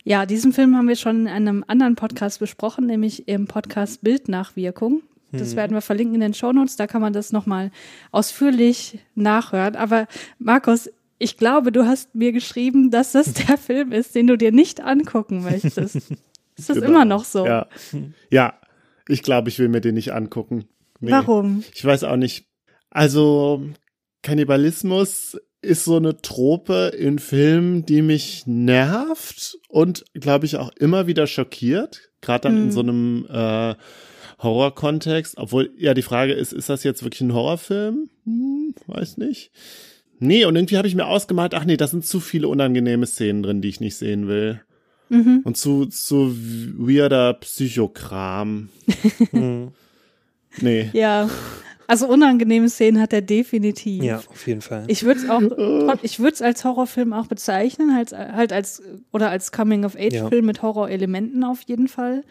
Ja, diesen Film haben wir schon in einem anderen Podcast besprochen, nämlich im Podcast Bildnachwirkung. Das werden wir verlinken in den Shownotes, da kann man das nochmal ausführlich nachhören. Aber Markus, ich glaube, du hast mir geschrieben, dass das der Film ist, den du dir nicht angucken möchtest. Ist das Genau. immer noch so? Ja. ja, ich glaube, ich will mir den nicht angucken. Nee. Warum? Ich weiß auch nicht. Also, Kannibalismus ist so eine Trope in Filmen, die mich nervt und, glaube ich, auch immer wieder schockiert. Gerade dann in Hm. so einem äh, Horror-Kontext. Obwohl, ja, die Frage ist, ist das jetzt wirklich ein Horrorfilm? Hm, weiß nicht. Nee, und irgendwie habe ich mir ausgemalt, ach nee, da sind zu viele unangenehme Szenen drin, die ich nicht sehen will. Mhm. Und zu, zu weirder Psychokram. Hm. Nee. Ja. Also unangenehme Szenen hat er definitiv. Ja, auf jeden Fall. Ich würde es auch, ich würde es als Horrorfilm auch bezeichnen, halt, halt als, oder als Coming-of-Age-Film mit Horrorelementen auf jeden Fall.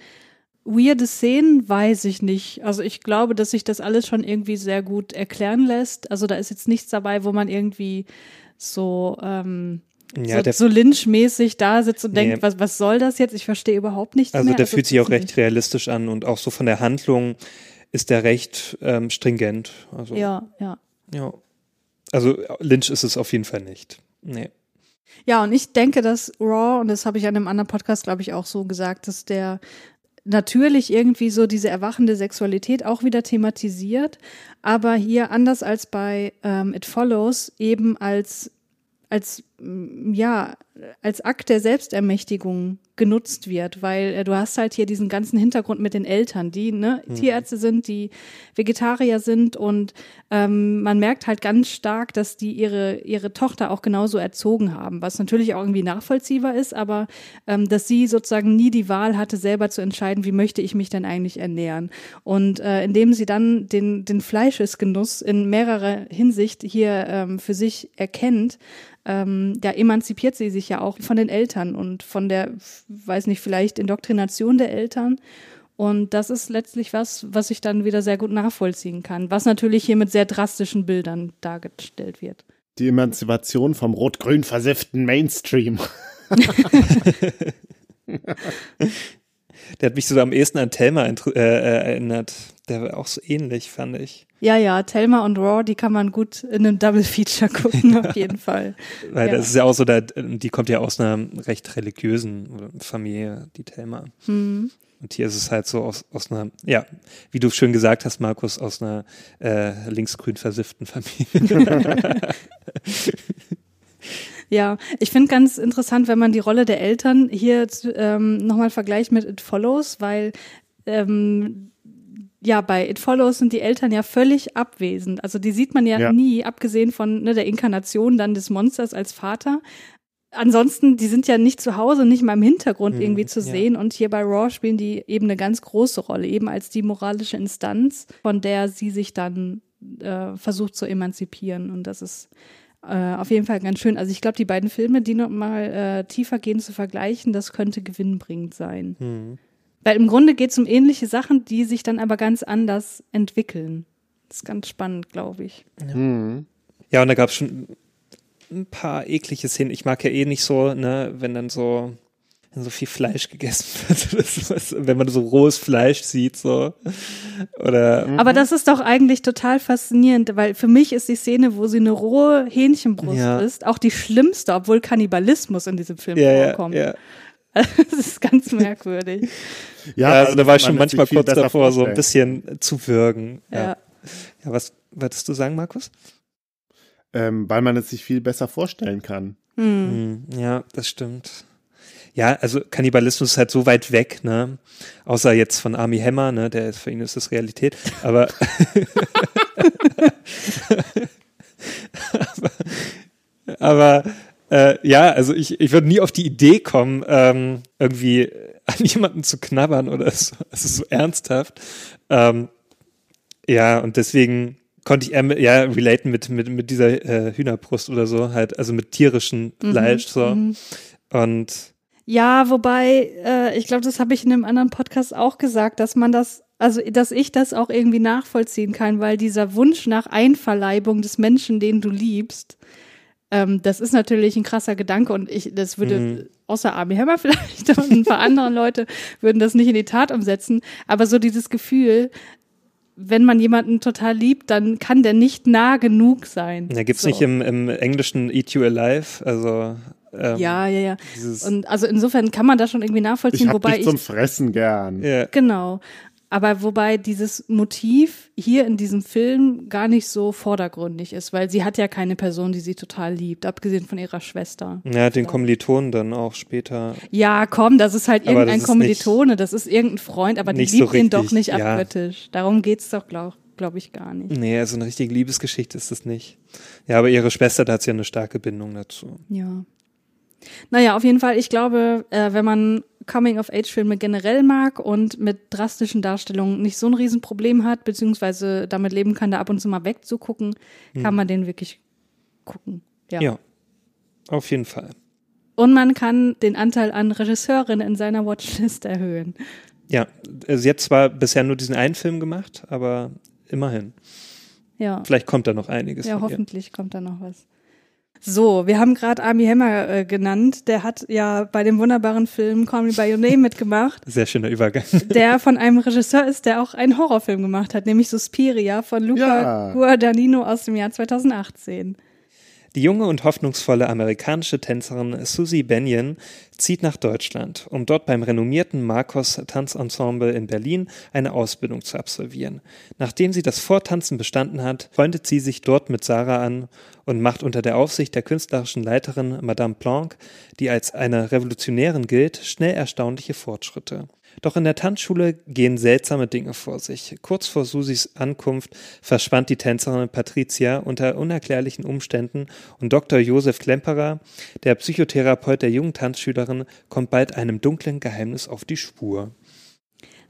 Weirde Szenen weiß ich nicht. Also ich glaube, dass sich das alles schon irgendwie sehr gut erklären lässt. Also da ist jetzt nichts dabei, wo man irgendwie so, ähm, ja, so, der, so lynchmäßig da sitzt und Nee. denkt, was, was soll das jetzt? Ich verstehe überhaupt nichts also mehr. der fühlt sich auch recht realistisch an und auch so von der Handlung ist der recht ähm, stringent. Also. Ja, ja. ja. Also Lynch ist es auf jeden Fall nicht. Nee. Ja, und ich denke, dass Raw, und das habe ich an einem anderen Podcast, glaube ich, auch so gesagt, dass der natürlich irgendwie so diese erwachende Sexualität auch wieder thematisiert, aber hier anders als bei ähm, It Follows eben als als ja als Akt der Selbstermächtigung genutzt wird, weil äh, du hast halt hier diesen ganzen Hintergrund mit den Eltern, die ne, Tierärzte sind, die Vegetarier sind und ähm, man merkt halt ganz stark, dass die ihre ihre Tochter auch genauso erzogen haben, was natürlich auch irgendwie nachvollziehbar ist, aber ähm, dass sie sozusagen nie die Wahl hatte, selber zu entscheiden, wie möchte ich mich denn eigentlich ernähren. Und äh, indem sie dann den den Fleischesgenuss in mehrerer Hinsicht hier ähm, für sich erkennt, ähm, da emanzipiert sie sich ja auch von den Eltern und von der, weiß nicht, vielleicht Indoktrination der Eltern. Und das ist letztlich was, was ich dann wieder sehr gut nachvollziehen kann, was natürlich hier mit sehr drastischen Bildern dargestellt wird. Die Emanzipation vom rot-grün versifften Mainstream. Der hat mich sogar am ehesten an Thelma äh, erinnert. Der war auch so ähnlich, fand ich. Ja, ja, Thelma und Raw, die kann man gut in einem Double Feature gucken, auf jeden Fall. Weil Ja. das ist ja auch so, da, die kommt ja aus einer recht religiösen Familie, die Thelma. Hm. Und hier ist es halt so aus, aus einer, ja, wie du schön gesagt hast, Markus, aus einer äh, linksgrün versifften Familie. Ja, ich finde ganz interessant, wenn man die Rolle der Eltern hier ähm, nochmal vergleicht mit It Follows, weil ähm, ja, bei It Follows sind die Eltern ja völlig abwesend. Also die sieht man ja, Ja. nie, abgesehen von ne, der Inkarnation dann des Monsters als Vater. Ansonsten, die sind ja nicht zu Hause, nicht mal im Hintergrund Hm, irgendwie zu ja. sehen. Und hier bei Raw spielen die eben eine ganz große Rolle, eben als die moralische Instanz, von der sie sich dann äh, versucht zu emanzipieren. Und das ist äh, auf jeden Fall ganz schön. Also ich glaube, die beiden Filme, die noch mal äh, tiefer gehen zu vergleichen, das könnte gewinnbringend sein. Hm. Weil im Grunde geht es um ähnliche Sachen, die sich dann aber ganz anders entwickeln. Das ist ganz spannend, glaube ich. Mhm. Ja, und da gab es schon ein paar eklige Szenen. Ich mag ja eh nicht so, ne, wenn dann so, wenn so viel Fleisch gegessen wird. wenn man so rohes Fleisch sieht, so. Oder Aber das ist doch eigentlich total faszinierend, weil für mich ist die Szene, wo sie eine rohe Hähnchenbrust Ja. ist, auch die schlimmste, obwohl Kannibalismus in diesem Film ja, ja, vorkommt. ja. Das ist ganz merkwürdig. Ja, also da war ich schon manchmal viel kurz davor, so ein bisschen zu würgen. Ja. Ja. ja. was wolltest du sagen, Markus? Ähm, weil man es sich viel besser vorstellen kann. Hm. Hm, ja, das stimmt. Ja, also Kannibalismus ist halt so weit weg, ne? Außer jetzt von Army Hammer, ne? Der ist, für ihn ist das Realität. Aber, aber, aber äh, ja, also ich, ich würde nie auf die Idee kommen, ähm, irgendwie an jemanden zu knabbern oder so. Also so ernsthaft. Ähm, ja, und deswegen konnte ich eher ja, relaten mit, mit, mit dieser äh, Hühnerbrust oder so, halt, also mit tierischem Fleisch, so. mhm. Und Ja, wobei, äh, ich glaube, das habe ich in einem anderen Podcast auch gesagt, dass man das, also dass ich das auch irgendwie nachvollziehen kann, weil dieser Wunsch nach Einverleibung des Menschen, den du liebst, ähm, das ist natürlich ein krasser Gedanke und ich, das würde, Mhm. außer Army Hammer vielleicht und ein paar andere Leute würden das nicht in die Tat umsetzen, aber so dieses Gefühl, wenn man jemanden total liebt, dann kann der nicht nah genug sein. da gibt's So. nicht im, im Englischen Eat You Alive, also ähm, Ja, ja, ja. Und also insofern kann man das schon irgendwie Ich nachvollziehen, hab wobei dich ich zum Fressen gern. ja, Genau. Aber wobei dieses Motiv hier in diesem Film gar nicht so vordergründig ist, weil sie hat ja keine Person, die sie total liebt, abgesehen von ihrer Schwester. ja, den Kommilitonen dann auch später. Ja, komm, das ist halt irgendein das Kommilitone, das ist irgendein Freund, aber die nicht so liebt ihn doch nicht ja. abgöttisch. Darum geht's doch, glaube glaub ich, gar nicht. Nee, also eine richtige Liebesgeschichte ist das nicht. Ja, aber ihre Schwester, da hat sie ja eine starke Bindung dazu. Ja. Naja, auf jeden Fall, ich glaube, äh, wenn man Coming-of-Age-Filme generell mag und mit drastischen Darstellungen nicht so ein Riesenproblem hat, beziehungsweise damit leben kann, da ab und zu mal wegzugucken, kann man den wirklich gucken. Ja. Ja, auf jeden Fall. Und man kann den Anteil an Regisseurinnen in seiner Watchlist erhöhen. Ja, also sie hat zwar bisher nur diesen einen Film gemacht, aber immerhin. Ja, Vielleicht kommt da noch einiges. ja von ihr. hoffentlich kommt da noch was. So, wir haben gerade Army Hammer äh, genannt. Der hat ja bei dem wunderbaren Film Call Me By Your Name mitgemacht. Sehr schöner Übergang. der von einem Regisseur ist, der auch einen Horrorfilm gemacht hat, nämlich Suspiria von Luca Ja. Guadagnino aus dem Jahr 2018. Die junge und hoffnungsvolle amerikanische Tänzerin Susie Benyon zieht nach Deutschland, um dort beim renommierten Marcos Tanzensemble in Berlin eine Ausbildung zu absolvieren. Nachdem sie das Vortanzen bestanden hat, freundet sie sich dort mit Sarah an und macht unter der Aufsicht der künstlerischen Leiterin Madame Planck, die als eine Revolutionärin gilt, schnell erstaunliche Fortschritte. Doch in der Tanzschule gehen seltsame Dinge vor sich. Kurz vor Susis Ankunft verschwand die Tänzerin Patricia unter unerklärlichen Umständen und Dr. Josef Klemperer, der Psychotherapeut der jungen Tanzschülerin, kommt bald einem dunklen Geheimnis auf die Spur.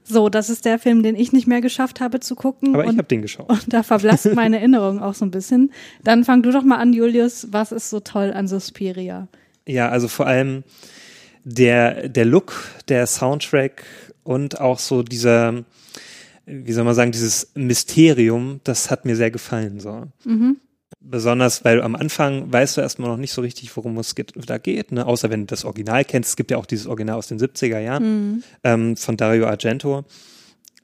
So, das ist der Film, den ich nicht mehr geschafft habe zu gucken. Aber ich habe den geschaut. und da verblasst meine Erinnerung auch so ein bisschen. Dann fang du doch mal an, Julius. Was ist so toll an Suspiria? Ja, also vor allem der, der Look, der Soundtrack und auch so dieser, wie soll man sagen, dieses Mysterium, das hat mir sehr gefallen. So. Mhm. Besonders, weil am Anfang weißt du erstmal noch nicht so richtig, worum es geht, da geht, ne? außer wenn du das Original kennst. Es gibt ja auch dieses Original aus den 70er Jahren Mhm. ähm, von Dario Argento.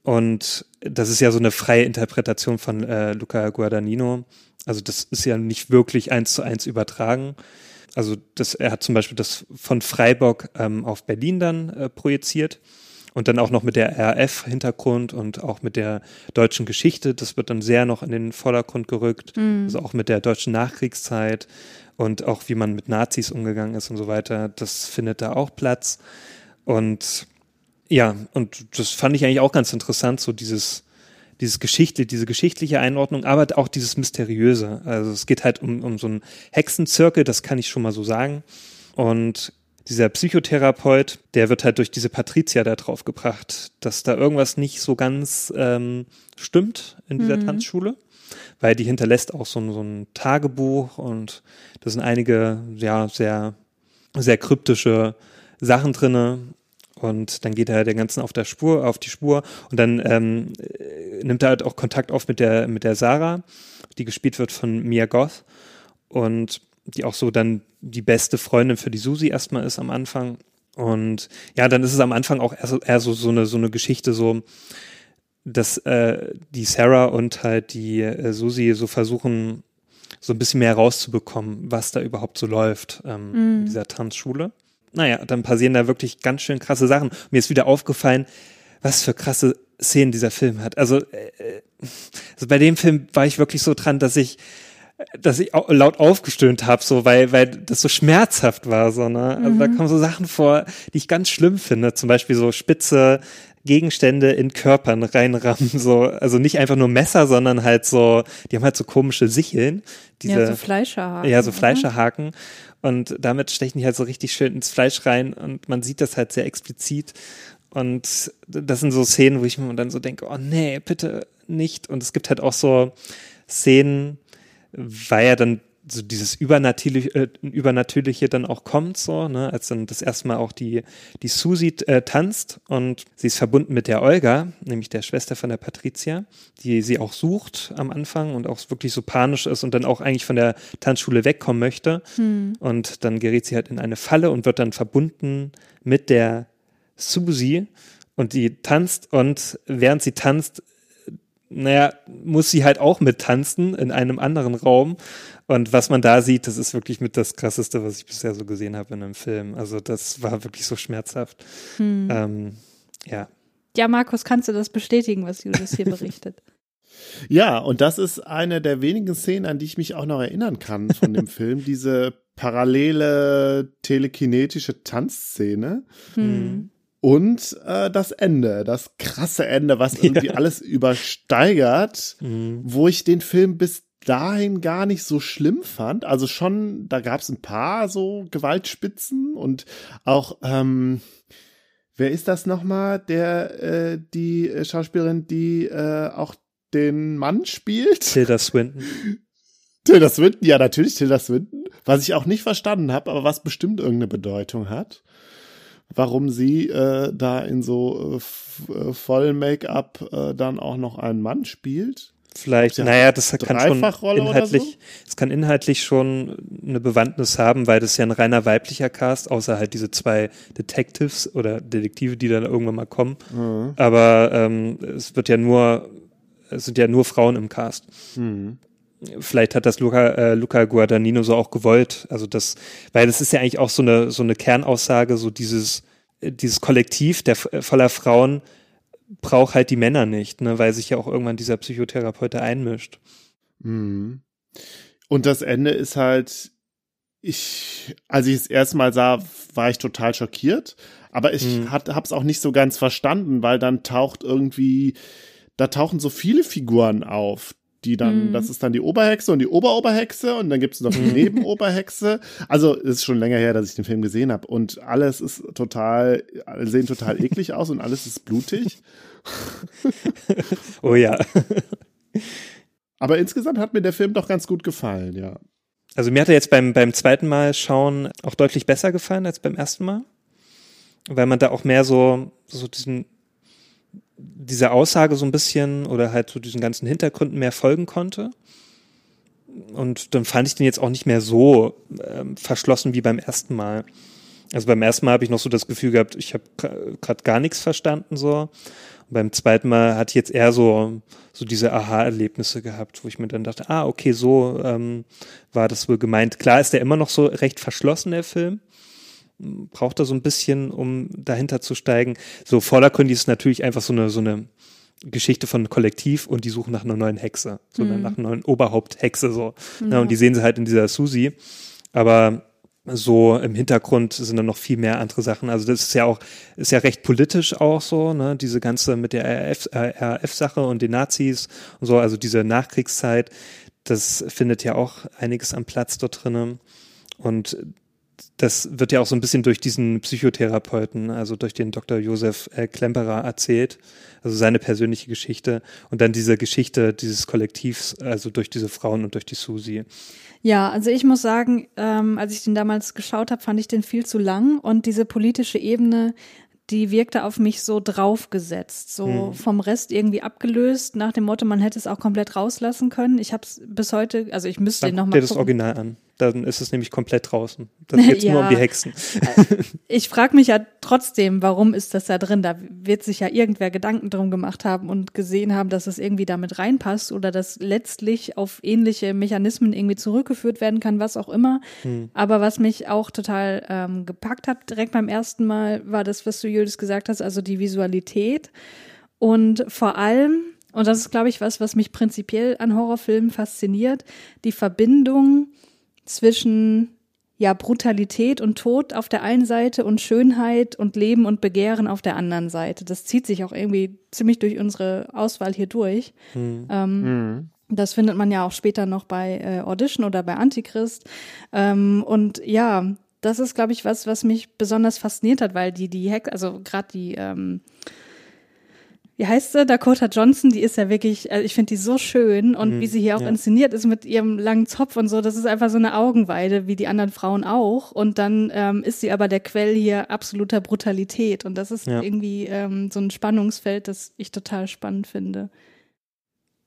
Und das ist ja so eine freie Interpretation von äh, Luca Guadagnino. Also das ist ja nicht wirklich eins zu eins übertragen. Also das, er hat zum Beispiel das von Freiburg ähm, auf Berlin dann äh, projiziert und dann auch noch mit der RAF-Hintergrund und auch mit der deutschen Geschichte. Das wird dann sehr noch in den Vordergrund gerückt. Also auch mit der deutschen Nachkriegszeit und auch wie man mit Nazis umgegangen ist und so weiter. Das findet da auch Platz. Und ja, und das fand ich eigentlich auch ganz interessant, so dieses, dieses Geschichte, diese geschichtliche Einordnung, aber auch dieses Mysteriöse. Also es geht halt um, um so einen Hexenzirkel, das kann ich schon mal so sagen. Und dieser Psychotherapeut, der wird halt durch diese Patricia da drauf gebracht, dass da irgendwas nicht so ganz ähm, stimmt in dieser mhm. Tanzschule, weil die hinterlässt auch so, ein, so ein Tagebuch und da sind einige ja sehr sehr kryptische Sachen drinne und dann geht er der ganzen auf der Spur, auf die Spur und dann ähm, nimmt er halt auch Kontakt auf mit der mit der Sarah, die gespielt wird von Mia Goth und die auch so dann die beste Freundin für die Susi erstmal ist am Anfang. Und ja, dann ist es am Anfang auch eher so, eher so, so, eine, so eine Geschichte, so, dass äh, die Sarah und halt die äh, Susi so versuchen, so ein bisschen mehr rauszubekommen, was da überhaupt so läuft ähm, mm. in mhm. dieser Tanzschule. Naja, dann passieren da wirklich ganz schön krasse Sachen. Mir ist wieder aufgefallen, was für krasse Szenen dieser Film hat. Also, äh, also bei dem Film war ich wirklich so dran, dass ich dass ich laut aufgestöhnt habe, so weil weil das so schmerzhaft war, so ne. Also mhm. da kommen so Sachen vor, die ich ganz schlimm finde. Zum Beispiel so spitze Gegenstände in Körpern reinrammen, so also nicht einfach nur Messer, sondern halt so, die haben halt so komische Sicheln, diese ja, so Fleischerhaken. Ja, so Fleischerhaken. Und damit stechen die halt so richtig schön ins Fleisch rein und man sieht das halt sehr explizit. Und das sind so Szenen, wo ich mir dann so denke, oh nee, bitte nicht. Und es gibt halt auch so Szenen, weil ja dann so dieses Übernatürliche, äh, Übernatürliche dann auch kommt, so, ne, als dann das erste Mal auch die, die Susi äh, tanzt und sie ist verbunden mit der Olga, nämlich der Schwester von der Patricia, die sie auch sucht am Anfang und auch wirklich so panisch ist und dann auch eigentlich von der Tanzschule wegkommen möchte. Hm. Und dann gerät sie halt in eine Falle und wird dann verbunden mit der Susi und die tanzt und während sie tanzt, naja, muss sie halt auch mittanzen in einem anderen Raum. Und was man da sieht, das ist wirklich mit das Krasseste, was ich bisher so gesehen habe in einem Film. Also das war wirklich so schmerzhaft. Hm. Ähm, ja. Ja, Markus, kannst du das bestätigen, was Julius hier berichtet? Ja, und das ist eine der wenigen Szenen, an die ich mich auch noch erinnern kann von dem Film. Diese parallele telekinetische Tanzszene. Hm. Und äh, das Ende, das krasse Ende, was irgendwie ja. alles übersteigert, mhm. wo ich den Film bis dahin gar nicht so schlimm fand. Also schon, da gab es ein paar so Gewaltspitzen und auch, ähm, wer ist das nochmal, der, äh, die Schauspielerin, die äh, auch den Mann spielt? Tilda Swinton. Tilda Swinton, ja, natürlich Tilda Swinton. Was ich auch nicht verstanden habe, aber was bestimmt irgendeine Bedeutung hat warum sie äh, da in so äh, äh voll Make-up äh, dann auch noch einen Mann spielt. Vielleicht, ja naja, das kann schon inhaltlich, so? es kann inhaltlich schon eine Bewandtnis haben, weil das ja ein reiner weiblicher Cast, außer halt diese zwei Detectives oder Detektive, die dann irgendwann mal kommen. Mhm. Aber ähm, es wird ja nur, es sind ja nur Frauen im Cast. Mhm vielleicht hat das Luca, äh, Luca Guadagnino so auch gewollt. Also das, weil das ist ja eigentlich auch so eine, so eine Kernaussage, so dieses, äh, dieses Kollektiv der voller Frauen braucht halt die Männer nicht, ne, weil sich ja auch irgendwann dieser Psychotherapeut einmischt. Mhm. Und das Ende ist halt, ich, als ich es erstmal sah, war ich total schockiert, aber ich mhm. hat, hab's auch nicht so ganz verstanden, weil dann taucht irgendwie, da tauchen so viele Figuren auf, die dann, mhm. das ist dann die Oberhexe und die Oberoberhexe und dann gibt es noch die Nebenoberhexe. Also es ist schon länger her, dass ich den Film gesehen habe und alles ist total, sehen total eklig aus und alles ist blutig. oh ja. Aber insgesamt hat mir der Film doch ganz gut gefallen, ja. Also mir hat er jetzt beim, beim zweiten Mal schauen auch deutlich besser gefallen als beim ersten Mal. Weil man da auch mehr so, so diesen dieser Aussage so ein bisschen oder halt so diesen ganzen Hintergründen mehr folgen konnte. Und dann fand ich den jetzt auch nicht mehr so ähm, verschlossen wie beim ersten Mal. Also beim ersten Mal habe ich noch so das Gefühl gehabt, ich habe gerade gar nichts verstanden so. Und beim zweiten Mal hatte ich jetzt eher so so diese Aha-Erlebnisse gehabt, wo ich mir dann dachte, ah okay, so ähm, war das wohl gemeint. Klar ist der immer noch so recht verschlossen der Film, braucht er so ein bisschen, um dahinter zu steigen. So vordergründig ist natürlich einfach so eine, so eine Geschichte von Kollektiv und die suchen nach einer neuen Hexe, so mhm. nach einer neuen Oberhaupthexe, so. Ja. Ne, und die sehen sie halt in dieser Susi. Aber so im Hintergrund sind dann noch viel mehr andere Sachen. Also das ist ja auch, ist ja recht politisch auch so, ne, diese ganze mit der RAF-Sache äh, und den Nazis und so, also diese Nachkriegszeit, das findet ja auch einiges am Platz dort drinnen. Und das wird ja auch so ein bisschen durch diesen Psychotherapeuten, also durch den Dr. Josef äh, Klemperer erzählt, also seine persönliche Geschichte und dann diese Geschichte dieses Kollektivs, also durch diese Frauen und durch die Susi. Ja, also ich muss sagen, ähm, als ich den damals geschaut habe, fand ich den viel zu lang und diese politische Ebene, die wirkte auf mich so draufgesetzt, so hm. vom Rest irgendwie abgelöst, nach dem Motto, man hätte es auch komplett rauslassen können. Ich habe es bis heute, also ich müsste Dann den nochmal. dir das Original an dann ist es nämlich komplett draußen. Dann geht ja. nur um die Hexen. ich frage mich ja trotzdem, warum ist das da drin? Da wird sich ja irgendwer Gedanken drum gemacht haben und gesehen haben, dass es irgendwie damit reinpasst oder dass letztlich auf ähnliche Mechanismen irgendwie zurückgeführt werden kann, was auch immer. Hm. Aber was mich auch total ähm, gepackt hat, direkt beim ersten Mal, war das, was du Julius gesagt hast, also die Visualität. Und vor allem, und das ist, glaube ich, was, was mich prinzipiell an Horrorfilmen fasziniert, die Verbindung zwischen ja Brutalität und Tod auf der einen Seite und Schönheit und Leben und Begehren auf der anderen Seite. Das zieht sich auch irgendwie ziemlich durch unsere Auswahl hier durch. Mhm. Ähm, mhm. Das findet man ja auch später noch bei äh, Audition oder bei Antichrist. Ähm, und ja, das ist, glaube ich, was, was mich besonders fasziniert hat, weil die, die Hex, also gerade die ähm, wie heißt sie, Dakota Johnson, die ist ja wirklich, also ich finde die so schön und mhm, wie sie hier auch ja. inszeniert ist mit ihrem langen Zopf und so, das ist einfach so eine Augenweide, wie die anderen Frauen auch. Und dann ähm, ist sie aber der Quell hier absoluter Brutalität und das ist ja. irgendwie ähm, so ein Spannungsfeld, das ich total spannend finde.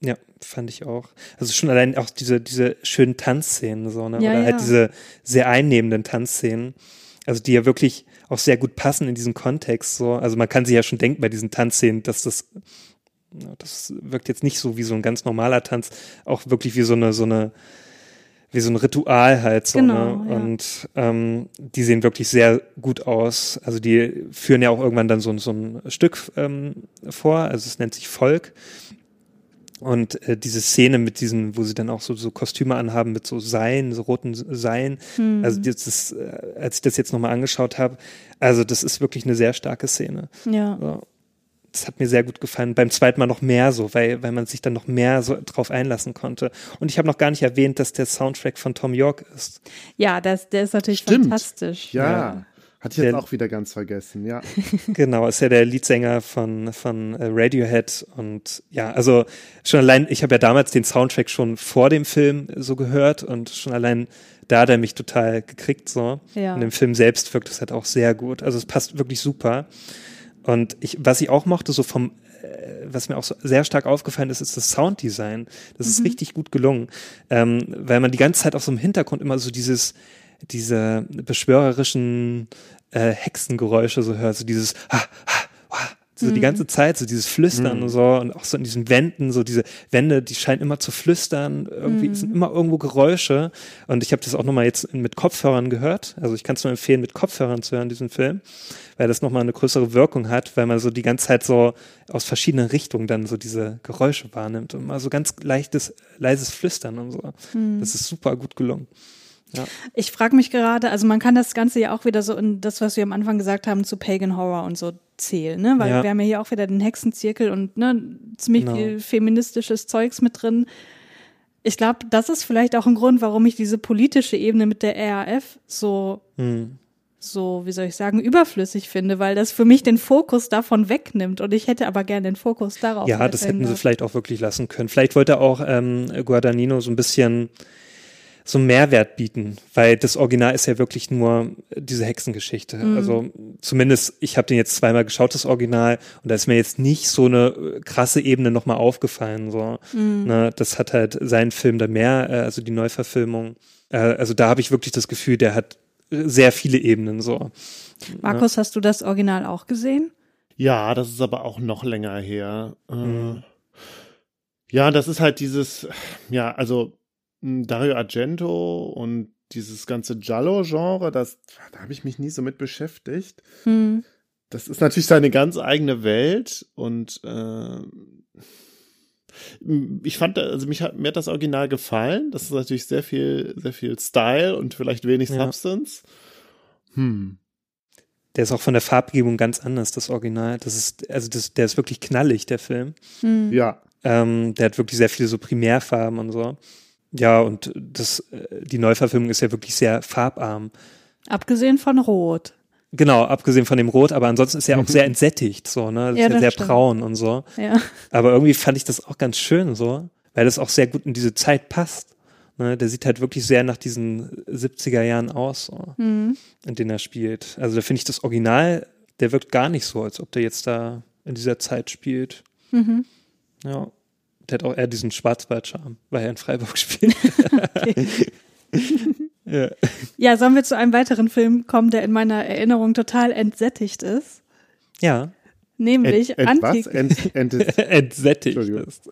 Ja, fand ich auch. Also schon allein auch diese, diese schönen Tanzszenen, so, ne? Ja, Oder halt diese sehr einnehmenden Tanzszenen. Also die ja wirklich auch sehr gut passen in diesen Kontext. So. Also man kann sich ja schon denken bei diesen Tanzszenen, dass das, das wirkt jetzt nicht so wie so ein ganz normaler Tanz, auch wirklich wie so eine, so eine, wie so ein Ritual halt so. Genau, ne? Ja. Und ähm, die sehen wirklich sehr gut aus. Also die führen ja auch irgendwann dann so, so ein Stück ähm, vor, also es nennt sich Volk. Und äh, diese Szene mit diesen, wo sie dann auch so, so Kostüme anhaben mit so Seilen, so roten Seilen. Hm. Also das ist, äh, als ich das jetzt nochmal angeschaut habe, also das ist wirklich eine sehr starke Szene. Ja. So. Das hat mir sehr gut gefallen. Beim zweiten Mal noch mehr so, weil, weil man sich dann noch mehr so drauf einlassen konnte. Und ich habe noch gar nicht erwähnt, dass der Soundtrack von Tom York ist. Ja, das, der ist natürlich Stimmt. fantastisch. ja. ja. Hatte ich jetzt der, auch wieder ganz vergessen, ja. genau, ist ja der Leadsänger von, von äh, Radiohead und ja, also schon allein, ich habe ja damals den Soundtrack schon vor dem Film so gehört und schon allein da hat er mich total gekriegt so. Ja. Und im Film selbst wirkt es halt auch sehr gut. Also es passt wirklich super. Und ich, was ich auch mochte, so vom, äh, was mir auch so sehr stark aufgefallen ist, ist das Sounddesign. Das mhm. ist richtig gut gelungen, ähm, weil man die ganze Zeit auf so einem Hintergrund immer so dieses, diese beschwörerischen äh, Hexengeräusche so hört, so dieses ha, ha, ha, so mhm. die ganze Zeit, so dieses Flüstern mhm. und so und auch so in diesen Wänden, so diese Wände, die scheinen immer zu flüstern, irgendwie mhm. sind immer irgendwo Geräusche und ich habe das auch nochmal jetzt mit Kopfhörern gehört, also ich kann es nur empfehlen, mit Kopfhörern zu hören, diesen Film, weil das nochmal eine größere Wirkung hat, weil man so die ganze Zeit so aus verschiedenen Richtungen dann so diese Geräusche wahrnimmt und mal so ganz leichtes, leises Flüstern und so. Mhm. Das ist super gut gelungen. Ja. Ich frage mich gerade, also man kann das Ganze ja auch wieder so in das, was wir am Anfang gesagt haben, zu Pagan Horror und so zählen, ne? Weil ja. wir haben ja hier auch wieder den Hexenzirkel und ne, ziemlich genau. viel feministisches Zeugs mit drin. Ich glaube, das ist vielleicht auch ein Grund, warum ich diese politische Ebene mit der RAF so, hm. so, wie soll ich sagen, überflüssig finde, weil das für mich den Fokus davon wegnimmt und ich hätte aber gerne den Fokus darauf. Ja, das hätten sie vielleicht auch wirklich lassen können. Vielleicht wollte auch ähm, Guadagnino so ein bisschen so einen Mehrwert bieten, weil das Original ist ja wirklich nur diese Hexengeschichte. Mhm. Also zumindest, ich habe den jetzt zweimal geschaut, das Original, und da ist mir jetzt nicht so eine krasse Ebene nochmal aufgefallen. So. Mhm. Ne, das hat halt seinen Film da mehr, äh, also die Neuverfilmung. Äh, also da habe ich wirklich das Gefühl, der hat sehr viele Ebenen so. Markus, ne? hast du das Original auch gesehen? Ja, das ist aber auch noch länger her. Äh, mhm. Ja, das ist halt dieses, ja, also Dario Argento und dieses ganze Giallo-Genre, das, da habe ich mich nie so mit beschäftigt. Hm. Das ist natürlich seine ganz eigene Welt und äh, Ich fand, also mich hat, mir hat das Original gefallen. Das ist natürlich sehr viel, sehr viel Style und vielleicht wenig ja. Substance. Hm. Der ist auch von der Farbgebung ganz anders, das Original. Das ist, also das, der ist wirklich knallig, der Film. Hm. Ja. Ähm, der hat wirklich sehr viele so Primärfarben und so. Ja, und das, äh, die Neuverfilmung ist ja wirklich sehr farbarm. Abgesehen von Rot. Genau, abgesehen von dem Rot, aber ansonsten ist er auch sehr entsättigt, so, ne? Ja, ja sehr stimmt. braun und so. Ja. Aber irgendwie fand ich das auch ganz schön, so, weil das auch sehr gut in diese Zeit passt. Ne? Der sieht halt wirklich sehr nach diesen 70er Jahren aus, so, mhm. in denen er spielt. Also da finde ich das Original, der wirkt gar nicht so, als ob der jetzt da in dieser Zeit spielt. Mhm. Ja. Der hat auch eher diesen Schwarzwaldscharme, weil er in Freiburg spielt. ja. ja, sollen wir zu einem weiteren Film kommen, der in meiner Erinnerung total entsättigt ist? Ja. Nämlich Ent, ent Antik. Ent, ent, entsättigt ist.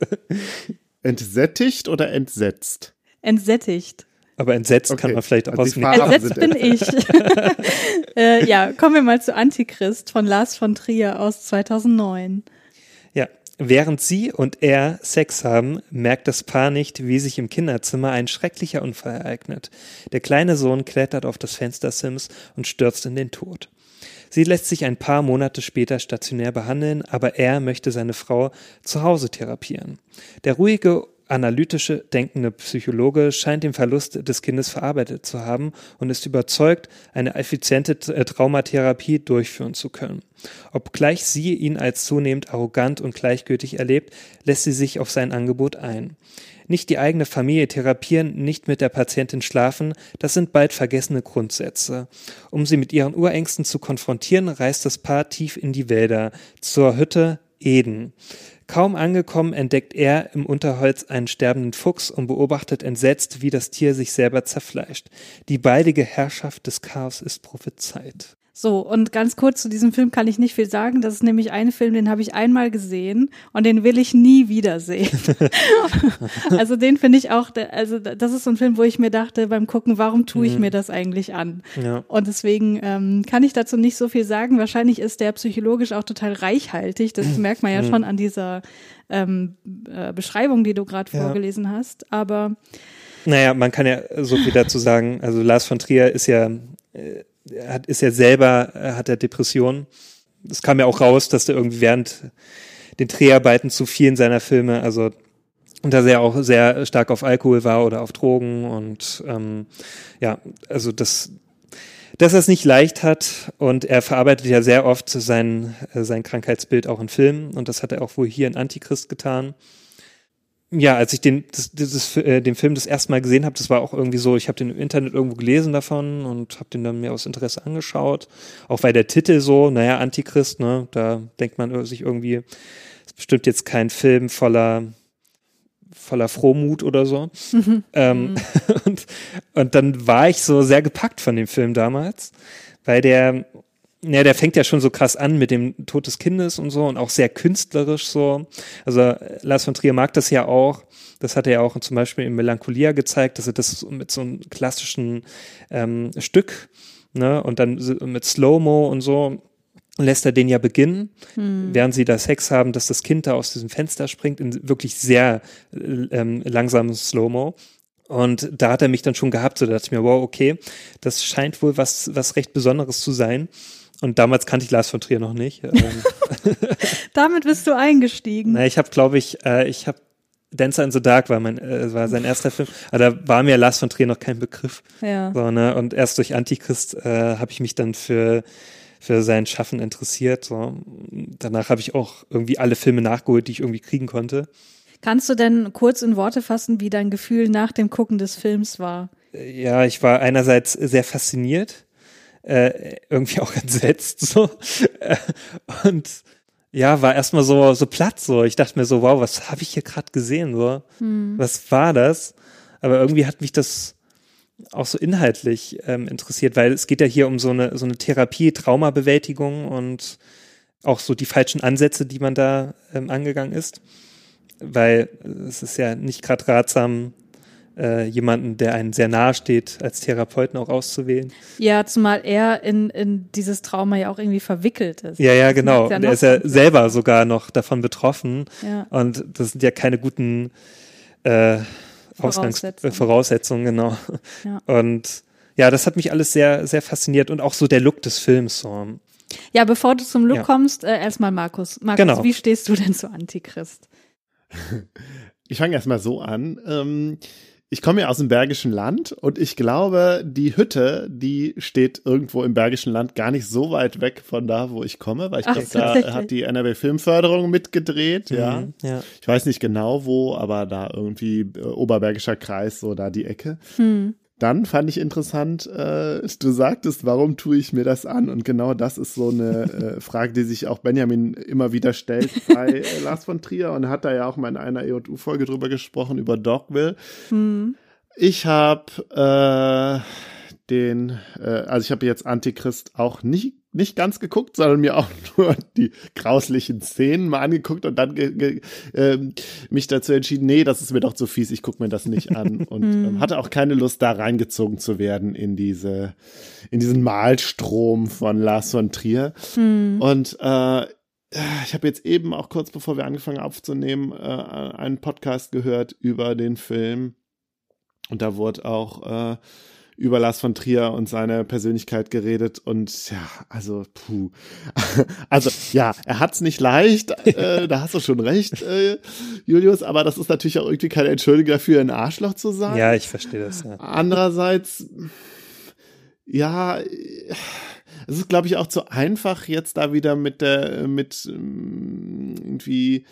Entsättigt oder entsetzt? Entsättigt. Aber entsetzt okay. kann man vielleicht auch also aus Entsetzt bin ich. äh, ja, kommen wir mal zu Antichrist von Lars von Trier aus 2009. Während sie und er Sex haben, merkt das Paar nicht, wie sich im Kinderzimmer ein schrecklicher Unfall ereignet. Der kleine Sohn klettert auf das Fenstersims und stürzt in den Tod. Sie lässt sich ein paar Monate später stationär behandeln, aber er möchte seine Frau zu Hause therapieren. Der ruhige analytische, denkende Psychologe scheint den Verlust des Kindes verarbeitet zu haben und ist überzeugt, eine effiziente äh, Traumatherapie durchführen zu können. Obgleich sie ihn als zunehmend arrogant und gleichgültig erlebt, lässt sie sich auf sein Angebot ein. Nicht die eigene Familie therapieren, nicht mit der Patientin schlafen, das sind bald vergessene Grundsätze. Um sie mit ihren Urängsten zu konfrontieren, reist das Paar tief in die Wälder, zur Hütte Eden. Kaum angekommen entdeckt er im Unterholz einen sterbenden Fuchs und beobachtet entsetzt, wie das Tier sich selber zerfleischt. Die baldige Herrschaft des Chaos ist prophezeit. So, und ganz kurz zu diesem Film kann ich nicht viel sagen. Das ist nämlich ein Film, den habe ich einmal gesehen und den will ich nie wiedersehen. also den finde ich auch, also das ist so ein Film, wo ich mir dachte beim Gucken, warum tue ich mhm. mir das eigentlich an? Ja. Und deswegen ähm, kann ich dazu nicht so viel sagen. Wahrscheinlich ist der psychologisch auch total reichhaltig. Das merkt man ja mhm. schon an dieser ähm, äh, Beschreibung, die du gerade ja. vorgelesen hast. Aber naja, man kann ja so viel dazu sagen. Also Lars von Trier ist ja äh, er hat, ist ja selber, er hat er Depressionen. Es kam ja auch raus, dass er irgendwie während den Dreharbeiten zu vielen seiner Filme, also und dass er auch sehr stark auf Alkohol war oder auf Drogen und ähm, ja, also das, dass er es nicht leicht hat und er verarbeitet ja sehr oft sein, äh, sein Krankheitsbild auch in Filmen und das hat er auch wohl hier in Antichrist getan ja, als ich den, das, dieses, äh, den Film das erste Mal gesehen habe, das war auch irgendwie so, ich habe den im Internet irgendwo gelesen davon und habe den dann mir aus Interesse angeschaut. Auch weil der Titel so, naja, Antichrist, ne, da denkt man sich irgendwie, ist bestimmt jetzt kein Film voller voller Frohmut oder so. Mhm. Ähm, mhm. und, und dann war ich so sehr gepackt von dem Film damals, weil der ja, der fängt ja schon so krass an mit dem Tod des Kindes und so und auch sehr künstlerisch so. Also Lars von Trier mag das ja auch. Das hat er ja auch zum Beispiel in Melancholia gezeigt, dass er das mit so einem klassischen ähm, Stück, ne, und dann mit Slow-Mo und so lässt er den ja beginnen, hm. während sie da Sex haben, dass das Kind da aus diesem Fenster springt, in wirklich sehr ähm, langsamen Slow-Mo. Und da hat er mich dann schon gehabt, so da dachte ich mir, wow, okay, das scheint wohl was, was recht Besonderes zu sein. Und damals kannte ich Lars von Trier noch nicht. Ähm. Damit bist du eingestiegen. Na, ich habe, glaube ich, äh, ich habe Dancer in the Dark war mein, äh, war sein erster Film, aber da war mir Lars von Trier noch kein Begriff. Ja. So, ne? Und erst durch Antichrist äh, habe ich mich dann für für sein Schaffen interessiert. So. Danach habe ich auch irgendwie alle Filme nachgeholt, die ich irgendwie kriegen konnte. Kannst du denn kurz in Worte fassen, wie dein Gefühl nach dem Gucken des Films war? Ja, ich war einerseits sehr fasziniert äh, irgendwie auch entsetzt so und ja, war erstmal so so platt so. Ich dachte mir so, wow, was habe ich hier gerade gesehen so? Hm. Was war das? Aber irgendwie hat mich das auch so inhaltlich ähm, interessiert, weil es geht ja hier um so eine so eine Therapie, Traumabewältigung und auch so die falschen Ansätze, die man da ähm, angegangen ist, weil es ist ja nicht gerade ratsam, äh, jemanden, der einen sehr nahe steht, als Therapeuten auch auszuwählen. Ja, zumal er in, in dieses Trauma ja auch irgendwie verwickelt ist. Ja, ja, genau. Ja der ist ja selber sogar noch davon betroffen. Ja. Und das sind ja keine guten äh, Voraussetzungen. äh, Voraussetzungen, genau. Ja. Und ja, das hat mich alles sehr, sehr fasziniert und auch so der Look des Films. So. Ja, bevor du zum Look Ja. kommst, äh, erstmal Markus. Markus, Genau. wie stehst du denn zu Antichrist? Ich fange erstmal so an. Ähm, ich komme ja aus dem Bergischen Land und ich glaube, die Hütte, die steht irgendwo im Bergischen Land gar nicht so weit weg von da, wo ich komme, weil ich glaube, da hat die NRW Filmförderung mitgedreht, ja. Mhm, ja. Ich weiß nicht genau wo, aber da irgendwie äh, Oberbergischer Kreis, so da die Ecke. Hm. Dann fand ich interessant, äh, du sagtest, warum tue ich mir das an? Und genau das ist so eine äh, Frage, die sich auch Benjamin immer wieder stellt bei äh, Lars von Trier und hat da ja auch mal in einer EU-Folge drüber gesprochen, über Dogville. Hm. Ich habe äh, den, äh, also ich habe jetzt Antichrist auch nicht, nicht ganz geguckt, sondern mir auch nur die grauslichen Szenen mal angeguckt und dann ähm, mich dazu entschieden, nee, das ist mir doch zu fies, ich gucke mir das nicht an und ähm, hatte auch keine Lust, da reingezogen zu werden in diese, in diesen Malstrom von Lars von Trier. Und äh, ich habe jetzt eben auch kurz bevor wir angefangen aufzunehmen, äh, einen Podcast gehört über den Film. Und da wurde auch äh, über Lars von Trier und seine Persönlichkeit geredet. Und ja, also, puh. Also, ja, er hat's nicht leicht, äh, da hast du schon recht, äh, Julius, aber das ist natürlich auch irgendwie keine Entschuldigung dafür, ein Arschloch zu sein. ja, ich verstehe das. Ja. Andererseits, ja, es ist, glaube ich, auch zu einfach, jetzt da wieder mit der, mit ähm, irgendwie,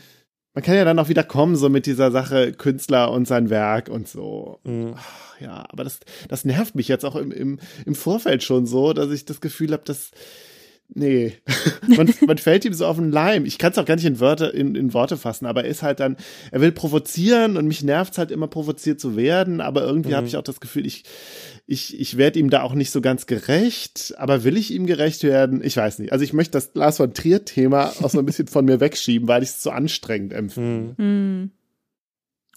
man kann ja dann auch wieder kommen, so mit dieser Sache Künstler und sein Werk und so. Mhm. Ja, aber das, das nervt mich jetzt auch im, im, im Vorfeld schon so, dass ich das Gefühl habe, dass, nee, man, man fällt ihm so auf den Leim. Ich kann es auch gar nicht in, Wörter, in, in Worte fassen, aber er ist halt dann, er will provozieren und mich nervt halt immer provoziert zu werden, aber irgendwie Mhm. habe ich auch das Gefühl, ich, ich, ich werde ihm da auch nicht so ganz gerecht, aber will ich ihm gerecht werden? Ich weiß nicht. Also ich möchte das Lars von Trier-Thema auch so ein bisschen von mir wegschieben, weil ich es zu anstrengend empfinde. Mhm. Hm.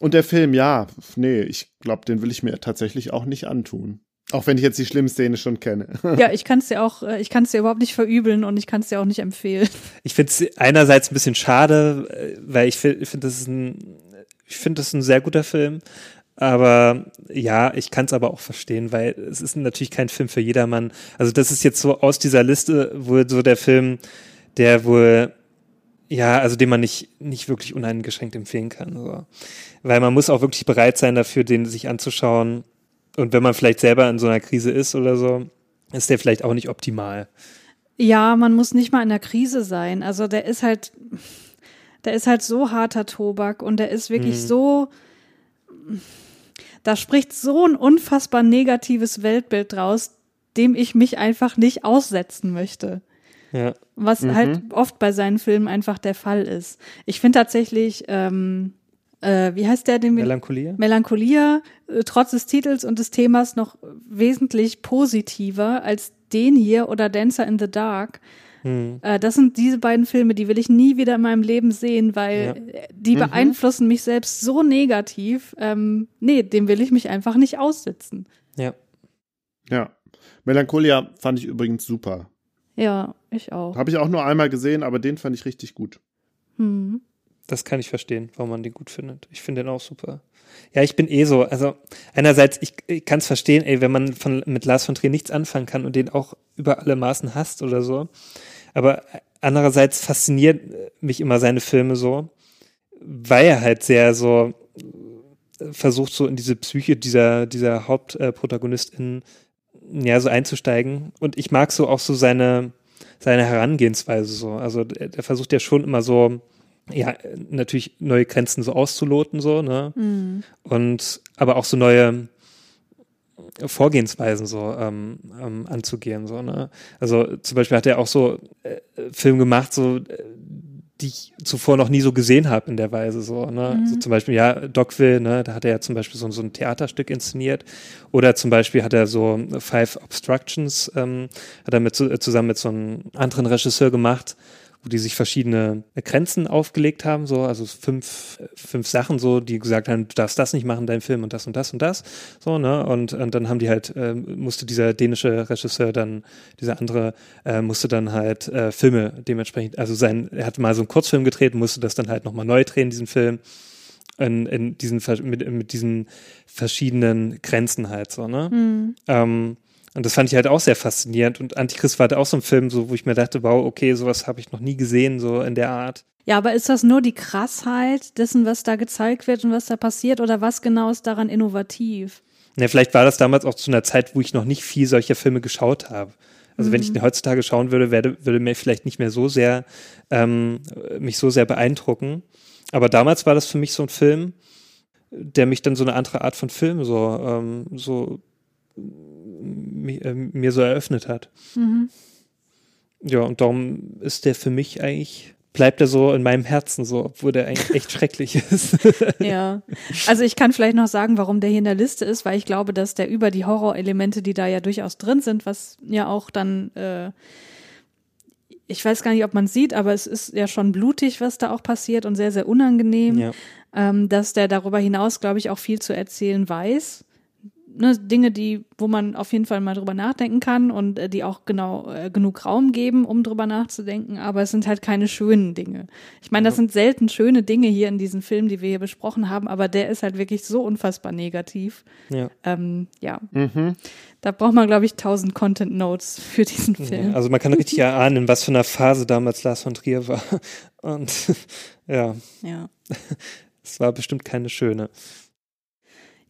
Und der Film, ja, nee, ich glaube, den will ich mir tatsächlich auch nicht antun. Auch wenn ich jetzt die schlimme Szene schon kenne. Ja, ich kann es dir auch, äh, ich kann es dir überhaupt nicht verübeln und ich kann es dir auch nicht empfehlen. Ich finde es einerseits ein bisschen schade, äh, weil ich finde, find, das ist ein, ich finde das ist ein sehr guter Film. Aber ja, ich kann es aber auch verstehen, weil es ist natürlich kein Film für jedermann. Also das ist jetzt so aus dieser Liste wohl so der Film, der wohl ja, also den man nicht nicht wirklich uneingeschränkt empfehlen kann. So. Weil man muss auch wirklich bereit sein dafür, den sich anzuschauen. Und wenn man vielleicht selber in so einer Krise ist oder so, ist der vielleicht auch nicht optimal. Ja, man muss nicht mal in der Krise sein. Also der ist halt, der ist halt so harter Tobak und der ist wirklich Mhm. so, da spricht so ein unfassbar negatives Weltbild draus, dem ich mich einfach nicht aussetzen möchte. Ja. Was halt oft bei seinen Filmen einfach der Fall ist. Ich finde tatsächlich, ähm, äh, wie heißt der, den wir Melancholie? Melancholia äh, trotz des Titels und des Themas noch wesentlich positiver als den hier oder Dancer in the Dark. Hm. Äh, das sind diese beiden Filme, die will ich nie wieder in meinem Leben sehen, weil äh, die beeinflussen mich selbst so negativ. Ähm, nee, dem will ich mich einfach nicht aussitzen. Ja. ja. Melancholia fand ich übrigens super. Ja, ich auch. Habe ich auch nur einmal gesehen, aber den fand ich richtig gut. Hm. Das kann ich verstehen, warum man den gut findet. Ich finde den auch super. Ja, ich bin eh so. Also einerseits, ich, ich kann es verstehen, ey, wenn man von, mit Lars von Trier nichts anfangen kann und den auch über alle Maßen hasst oder so. Aber andererseits fasziniert mich immer seine Filme so, weil er halt sehr so äh, versucht, so in diese Psyche dieser, dieser Hauptprotagonistin ja, so einzusteigen. Und ich mag so auch so seine, seine Herangehensweise so. Also der, der versucht ja schon immer so, ja, natürlich neue Grenzen so auszuloten, so, ne? Hm. Und aber auch so neue Vorgehensweisen so ähm, ähm, anzugehen, so, ne? Also zum Beispiel hat er auch so äh, Film gemacht, so äh, die ich zuvor noch nie so gesehen habe in der Weise so, ne? Mhm. So zum Beispiel, ja, Dogville, ne, da hat er ja zum Beispiel so, so ein Theaterstück inszeniert. Oder zum Beispiel hat er so Five Obstructions, ähm, hat er mit, zu- zusammen mit so einem anderen Regisseur gemacht, wo die sich verschiedene Grenzen aufgelegt haben, so, also fünf, fünf Sachen so, die gesagt haben, du darfst das nicht machen, dein Film und das und das und das, so, ne, und, und dann haben die halt, äh, musste dieser dänische Regisseur dann, dieser andere, äh, musste dann halt äh, Filme dementsprechend, also sein, er hat mal so einen Kurzfilm gedreht, musste das dann halt nochmal neu drehen, diesen Film, in, in diesen, mit, mit diesen verschiedenen Grenzen halt, so, ne, mhm. ähm, und das fand ich halt auch sehr faszinierend. Und Antichrist war halt auch so ein Film, so, wo ich mir dachte, wow, okay, sowas habe ich noch nie gesehen, so in der Art. Ja, aber ist das nur die Krassheit dessen, was da gezeigt wird und was da passiert, oder was genau ist daran innovativ? Ja, vielleicht war das damals auch zu einer Zeit, wo ich noch nicht viel solcher Filme geschaut habe. Also mhm. wenn ich mhm. den heutzutage schauen würde, werde, würde mir vielleicht nicht mehr so sehr ähm, mich so sehr beeindrucken. Aber damals war das für mich so ein Film, der mich dann so eine andere Art von Film so ähm, so mir so eröffnet hat. Mhm. Ja, und darum ist der für mich eigentlich, bleibt er so in meinem Herzen so, obwohl der eigentlich echt schrecklich ist. ja, also ich kann vielleicht noch sagen, warum der hier in der Liste ist, weil ich glaube, dass der über die Horrorelemente, die da ja durchaus drin sind, was ja auch dann äh, ich weiß gar nicht, ob man sieht, aber es ist ja schon blutig, was da auch passiert und sehr, sehr unangenehm, ja. ähm, dass der darüber hinaus, glaube ich, auch viel zu erzählen weiß ne, Dinge, die, wo man auf jeden Fall mal drüber nachdenken kann und äh, die auch genau äh, genug Raum geben, um drüber nachzudenken, aber es sind halt keine schönen Dinge. Ich meine, das sind selten schöne Dinge hier in diesen Film, die wir hier besprochen haben, aber der ist halt wirklich so unfassbar negativ. Ja. Ähm, ja. Mhm. Da braucht man, glaube ich, tausend Content Notes für diesen Film. Ja, also man kann richtig erahnen, in was für einer Phase damals Lars von Trier war. Und ja. Ja. Es war bestimmt keine schöne.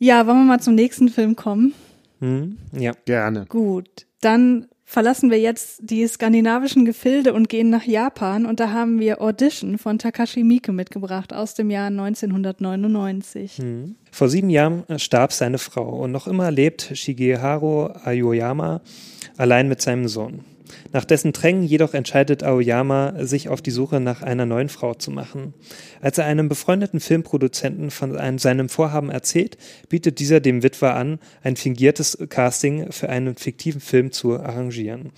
Ja, wollen wir mal zum nächsten Film kommen? Hm, ja. Gerne. Gut, dann verlassen wir jetzt die skandinavischen Gefilde und gehen nach Japan und da haben wir Audition von Takashi Miike mitgebracht aus dem Jahr 1999. Hm. Vor sieben Jahren starb seine Frau und noch immer lebt Shigeharu Aoyama allein mit seinem Sohn. Nach dessen Drängen jedoch entscheidet Aoyama, sich auf die Suche nach einer neuen Frau zu machen. Als er einem befreundeten Filmproduzenten von einem, seinem Vorhaben erzählt, bietet dieser dem Witwer an, ein fingiertes Casting für einen fiktiven Film zu arrangieren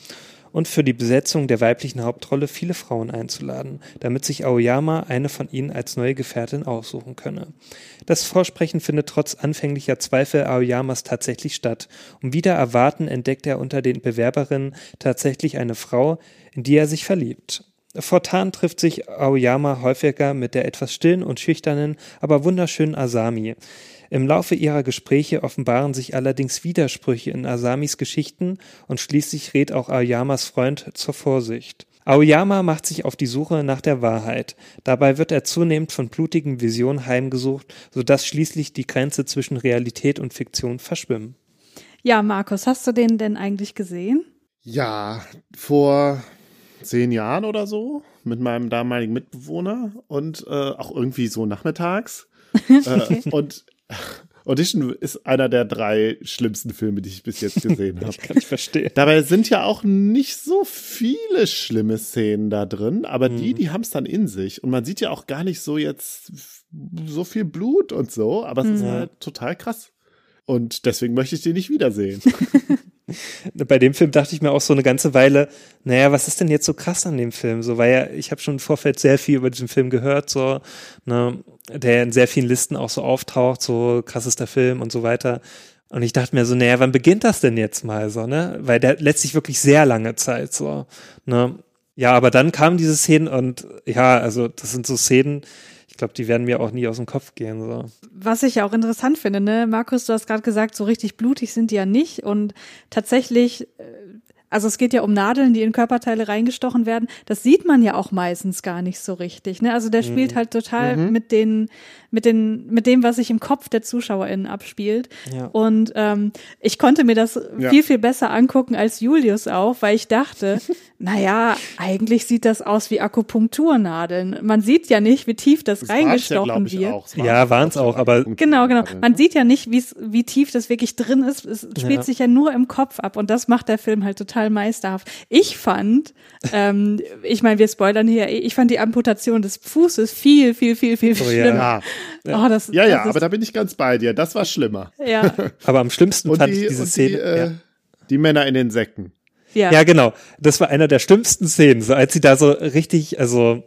und für die Besetzung der weiblichen Hauptrolle viele Frauen einzuladen, damit sich Aoyama eine von ihnen als neue Gefährtin aussuchen könne. Das Vorsprechen findet trotz anfänglicher Zweifel Aoyamas tatsächlich statt. Um wieder erwarten entdeckt er unter den Bewerberinnen tatsächlich eine Frau, in die er sich verliebt. Fortan trifft sich Aoyama häufiger mit der etwas stillen und schüchternen, aber wunderschönen Asami. Im Laufe ihrer Gespräche offenbaren sich allerdings Widersprüche in Asamis Geschichten und schließlich rät auch Aoyamas Freund zur Vorsicht. Aoyama macht sich auf die Suche nach der Wahrheit. Dabei wird er zunehmend von blutigen Visionen heimgesucht, sodass schließlich die Grenze zwischen Realität und Fiktion verschwimmen. Ja, Markus, hast du den denn eigentlich gesehen? Ja, vor zehn Jahren oder so mit meinem damaligen Mitbewohner und äh, auch irgendwie so nachmittags. äh, und Audition ist einer der drei schlimmsten Filme, die ich bis jetzt gesehen habe. ich kann nicht verstehen. Dabei sind ja auch nicht so viele schlimme Szenen da drin, aber mhm. die, die haben es dann in sich. Und man sieht ja auch gar nicht so jetzt so viel Blut und so, aber es mhm. ist halt total krass. Und deswegen möchte ich den nicht wiedersehen. Bei dem Film dachte ich mir auch so eine ganze Weile, naja, was ist denn jetzt so krass an dem Film? So, weil ja, ich habe schon im Vorfeld sehr viel über diesen Film gehört, so, ne, der in sehr vielen Listen auch so auftaucht, so krassester Film und so weiter. Und ich dachte mir so, naja, wann beginnt das denn jetzt mal so, ne? Weil der letztlich wirklich sehr lange Zeit so, ne? Ja, aber dann kamen diese Szenen und ja, also das sind so Szenen, ich glaube, die werden mir auch nie aus dem Kopf gehen. So. Was ich ja auch interessant finde, ne, Markus, du hast gerade gesagt, so richtig blutig sind die ja nicht. Und tatsächlich äh, also es geht ja um Nadeln, die in Körperteile reingestochen werden. Das sieht man ja auch meistens gar nicht so richtig. Ne? Also der mhm. spielt halt total mhm. mit den, mit den, mit dem, was sich im Kopf der ZuschauerInnen abspielt. Ja. Und ähm, ich konnte mir das ja. viel, viel besser angucken als Julius auch, weil ich dachte, naja, eigentlich sieht das aus wie Akupunkturnadeln. Man sieht ja nicht, wie tief das, das reingestochen ja, wird. Auch. Ja, waren es auch, aber. Genau, genau. Man sieht ja nicht, wie tief das wirklich drin ist. Es spielt sich ja nur im Kopf ab und das macht der Film halt total total meisterhaft. Ich fand, ähm, ich meine, wir spoilern hier, ich fand die Amputation des Fußes viel, viel, viel, viel, viel oh, schlimmer. Ja, oh, das, ja, ja das aber da bin ich ganz bei dir. Das war schlimmer. Ja. aber am schlimmsten und fand die, ich diese Szene. Die, äh, ja. die Männer in den Säcken. Ja. ja, genau. Das war einer der schlimmsten Szenen, so als sie da so richtig, also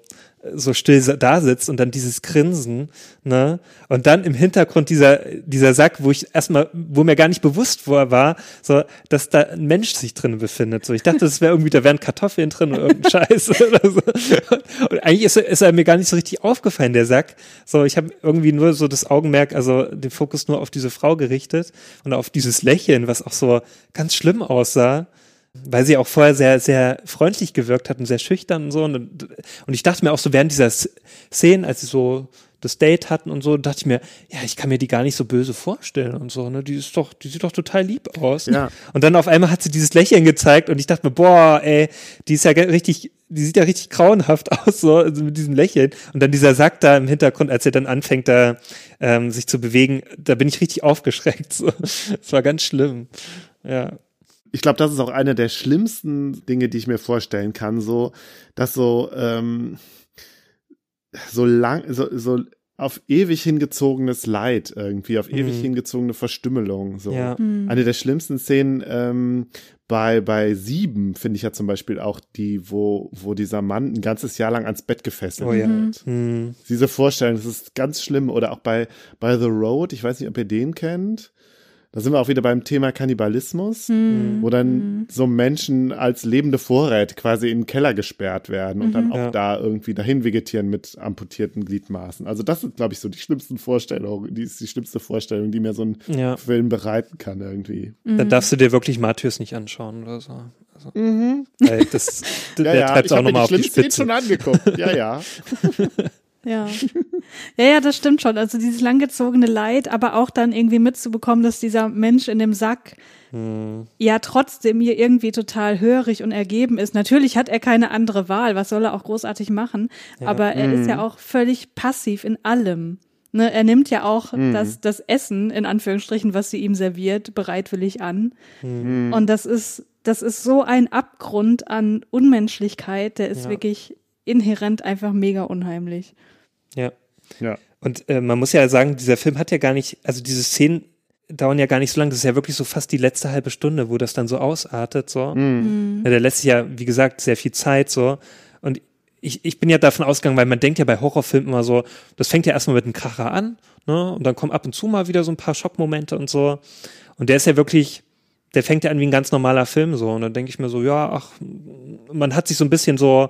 so still da sitzt und dann dieses Grinsen, ne? Und dann im Hintergrund dieser, dieser Sack, wo ich erstmal, wo mir gar nicht bewusst vor war, so, dass da ein Mensch sich drin befindet. So, ich dachte, das wäre irgendwie, da wären Kartoffeln drin oder irgendein Scheiß oder so. Und eigentlich ist, ist er mir gar nicht so richtig aufgefallen, der Sack. So, ich habe irgendwie nur so das Augenmerk, also den Fokus nur auf diese Frau gerichtet und auf dieses Lächeln, was auch so ganz schlimm aussah weil sie auch vorher sehr, sehr freundlich gewirkt hat und sehr schüchtern und so. Und, und ich dachte mir auch so während dieser Szenen, als sie so das Date hatten und so, dachte ich mir, ja, ich kann mir die gar nicht so böse vorstellen und so, ne? Die ist doch, die sieht doch total lieb aus. Ja. Und dann auf einmal hat sie dieses Lächeln gezeigt und ich dachte mir, boah, ey, die ist ja richtig, die sieht ja richtig grauenhaft aus, so, also mit diesem Lächeln. Und dann dieser Sack da im Hintergrund, als er dann anfängt, da ähm, sich zu bewegen, da bin ich richtig aufgeschreckt. So. Das war ganz schlimm. Ja ich glaube, das ist auch eine der schlimmsten Dinge, die ich mir vorstellen kann, so, dass so, ähm, so lang, so, so auf ewig hingezogenes Leid irgendwie, auf ewig mhm. hingezogene Verstümmelung. So. Ja. Mhm. Eine der schlimmsten Szenen ähm, bei, bei Sieben finde ich ja zum Beispiel auch die, wo, wo dieser Mann ein ganzes Jahr lang ans Bett gefesselt oh, wird. Ja. Mhm. Diese Vorstellung, das ist ganz schlimm. Oder auch bei, bei The Road, ich weiß nicht, ob ihr den kennt. Da sind wir auch wieder beim Thema Kannibalismus, mhm. wo dann mhm. so Menschen als lebende Vorräte quasi in den Keller gesperrt werden und mhm. dann auch ja. da irgendwie dahin vegetieren mit amputierten Gliedmaßen. Also das sind, glaube ich, so die schlimmsten Vorstellungen, die ist die schlimmste Vorstellung, die mir so ein ja. Film bereiten kann irgendwie. Da darfst du dir wirklich Matthäus nicht anschauen oder so. Also, mhm. das, ja, der ja, treibt auch nochmal auf die Spitze. schon angeguckt. Ja, ja. Ja. Ja, ja, das stimmt schon. Also dieses langgezogene Leid, aber auch dann irgendwie mitzubekommen, dass dieser Mensch in dem Sack hm. ja trotzdem mir irgendwie total hörig und ergeben ist. Natürlich hat er keine andere Wahl. Was soll er auch großartig machen? Ja. Aber er mhm. ist ja hm. auch völlig passiv in allem. Ne, er nimmt ja auch mhm. das, das Essen, in Anführungsstrichen, was sie ihm serviert, bereitwillig an. Mhm. Und das ist, das ist so ein Abgrund an Unmenschlichkeit, der ist ja. wirklich inhärent einfach mega unheimlich. Ja. Ja. Und äh, man muss ja sagen, dieser Film hat ja gar nicht, also diese Szenen dauern ja gar nicht so lange, das ist ja wirklich so fast die letzte halbe Stunde, wo das dann so ausartet, so. Mhm. Ja, der lässt sich ja, wie gesagt, sehr viel Zeit, so. Und ich, ich bin ja davon ausgegangen, weil man denkt ja bei Horrorfilmen immer so, das fängt ja erstmal mit einem Kracher an, ne, und dann kommen ab und zu mal wieder so ein paar Schockmomente und so. Und der ist ja wirklich, der fängt ja an wie ein ganz normaler Film, so. Und dann denke ich mir so, ja, ach, man hat sich so ein bisschen so,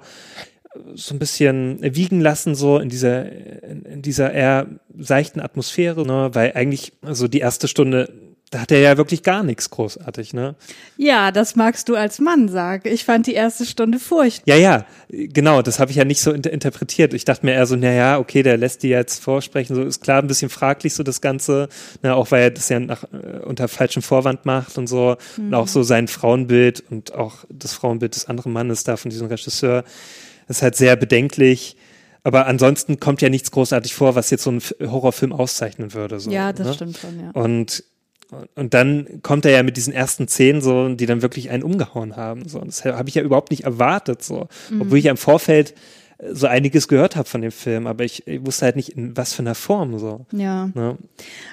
so ein bisschen wiegen lassen, so in dieser, in, dieser eher seichten Atmosphäre, ne? weil eigentlich, also die erste Stunde, da hat er ja wirklich gar nichts großartig, ne? Ja, das magst du als Mann sagen. Ich fand die erste Stunde furchtbar. Ja, ja, genau, das habe ich ja nicht so inter interpretiert. Ich dachte mir eher so, na ja, okay, der lässt die jetzt vorsprechen, so ist klar ein bisschen fraglich so das Ganze, ne, auch weil er das ja nach, äh, unter falschem Vorwand macht und so mhm. und auch so sein Frauenbild und auch das Frauenbild des anderen Mannes da von diesem Regisseur das ist halt sehr bedenklich. Aber ansonsten kommt ja nichts großartig vor, was jetzt so ein Horrorfilm auszeichnen würde. So, ja, das ne? stimmt schon, ja. Und, und dann kommt er ja mit diesen ersten Szenen so, die dann wirklich einen umgehauen haben. So. Das habe ich ja überhaupt nicht erwartet. So. Mhm. Obwohl ich ja im Vorfeld so einiges gehört habe von dem Film, aber ich, ich, wusste halt nicht, in was für einer Form so. Ja. ja.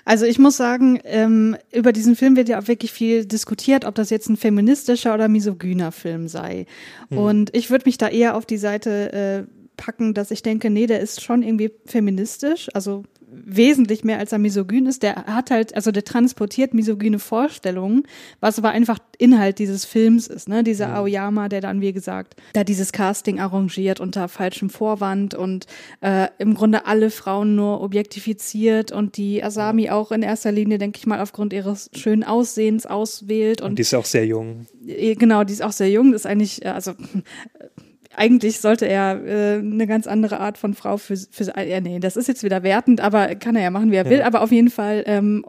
Also ich muss sagen, ähm, über diesen Film wird ja auch wirklich viel diskutiert, ob das jetzt ein feministischer oder misogyner Film sei. Mhm. Und ich würde mich da eher auf die Seite äh, packen, dass ich denke, nee, der ist schon irgendwie feministisch, also wesentlich mehr als er misogyn ist. Der hat halt, also der transportiert misogyne Vorstellungen, was aber einfach Inhalt dieses Films ist, ne? Dieser ja. Aoyama, der dann, wie gesagt, da dieses Casting arrangiert unter falschem Vorwand und äh, im Grunde alle Frauen nur objektifiziert und die Asami auch in erster Linie, denke ich mal, aufgrund ihres schönen Aussehens auswählt. Und, und die ist auch sehr jung. Äh, genau, die ist auch sehr jung, ist eigentlich, äh, also eigentlich sollte er äh, eine ganz andere Art von Frau für, für ja, nee, das ist jetzt wieder wertend, aber kann er ja machen, wie er ja. will. Aber auf jeden Fall ähm,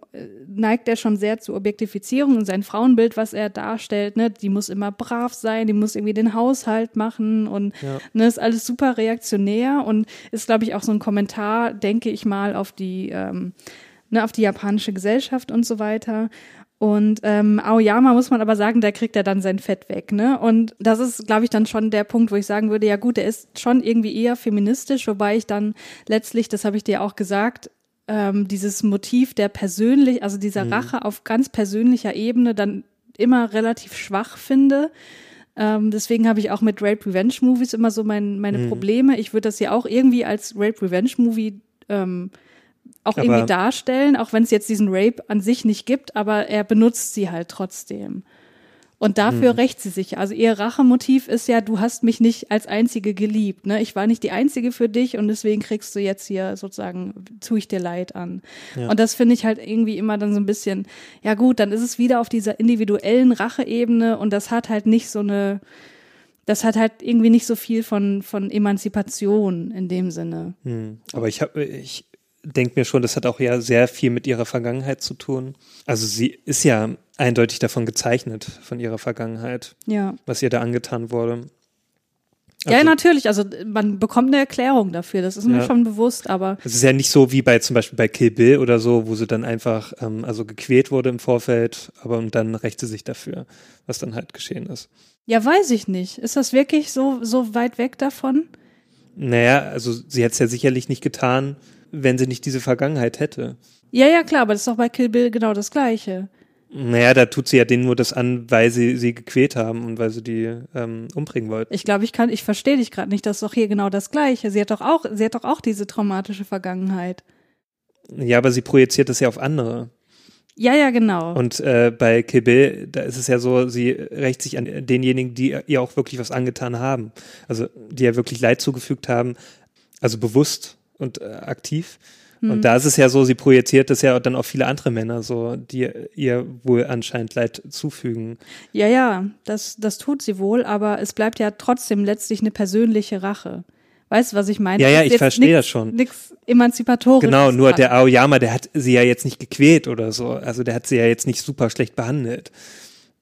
neigt er schon sehr zur Objektifizierung und sein Frauenbild, was er darstellt, ne, die muss immer brav sein, die muss irgendwie den Haushalt machen und ja. ne, ist alles super reaktionär und ist, glaube ich, auch so ein Kommentar, denke ich mal, auf die ähm, ne, auf die japanische Gesellschaft und so weiter. Und ähm, Aoyama muss man aber sagen, da kriegt er dann sein Fett weg, ne? Und das ist, glaube ich, dann schon der Punkt, wo ich sagen würde, ja gut, er ist schon irgendwie eher feministisch, wobei ich dann letztlich, das habe ich dir auch gesagt, ähm, dieses Motiv der persönlich, also dieser mhm. Rache auf ganz persönlicher Ebene dann immer relativ schwach finde. Ähm, deswegen habe ich auch mit Rape Revenge Movies immer so mein, meine mhm. Probleme. Ich würde das ja auch irgendwie als Rape Revenge Movie ähm, auch aber irgendwie darstellen, auch wenn es jetzt diesen Rape an sich nicht gibt, aber er benutzt sie halt trotzdem. Und dafür mhm. rächt sie sich. Also ihr Rachemotiv ist ja, du hast mich nicht als Einzige geliebt. Ne? Ich war nicht die Einzige für dich und deswegen kriegst du jetzt hier sozusagen, tue ich dir Leid an. Ja. Und das finde ich halt irgendwie immer dann so ein bisschen, ja gut, dann ist es wieder auf dieser individuellen Racheebene und das hat halt nicht so eine, das hat halt irgendwie nicht so viel von, von Emanzipation in dem Sinne. Mhm. Aber ich habe, ich denke mir schon, das hat auch ja sehr viel mit ihrer Vergangenheit zu tun. Also sie ist ja eindeutig davon gezeichnet, von ihrer Vergangenheit, ja. was ihr da angetan wurde. Also, ja, natürlich. Also man bekommt eine Erklärung dafür. Das ist mir ja. schon bewusst, aber. Es ist ja nicht so wie bei zum Beispiel bei Kill Bill oder so, wo sie dann einfach ähm, also gequält wurde im Vorfeld, aber und dann rächt sie sich dafür, was dann halt geschehen ist. Ja, weiß ich nicht. Ist das wirklich so so weit weg davon? Naja, also sie hätte es ja sicherlich nicht getan, wenn sie nicht diese Vergangenheit hätte. Ja, ja, klar, aber das ist doch bei Kill Bill genau das Gleiche. Naja, da tut sie ja denen nur das an, weil sie sie gequält haben und weil sie die ähm, umbringen wollten. Ich glaube, ich kann, ich verstehe dich gerade nicht. Das ist doch hier genau das Gleiche. Sie hat doch auch, sie hat doch auch diese traumatische Vergangenheit. Ja, aber sie projiziert das ja auf andere. Ja, ja, genau. Und äh, bei Kill Bill, da ist es ja so, sie rächt sich an denjenigen, die ihr auch wirklich was angetan haben. Also die ja wirklich Leid zugefügt haben, also bewusst und äh, aktiv. Und hm. da ist es ja so, sie projiziert das ja dann auf viele andere Männer, so, die ihr wohl anscheinend Leid zufügen. Ja, ja, das, das tut sie wohl, aber es bleibt ja trotzdem letztlich eine persönliche Rache. Weißt du, was ich meine? Ja, ja, ich verstehe das schon. Nix emanzipatorisches. Genau, nur der Aoyama, der hat sie ja jetzt nicht gequält oder so. Also der hat sie ja jetzt nicht super schlecht behandelt.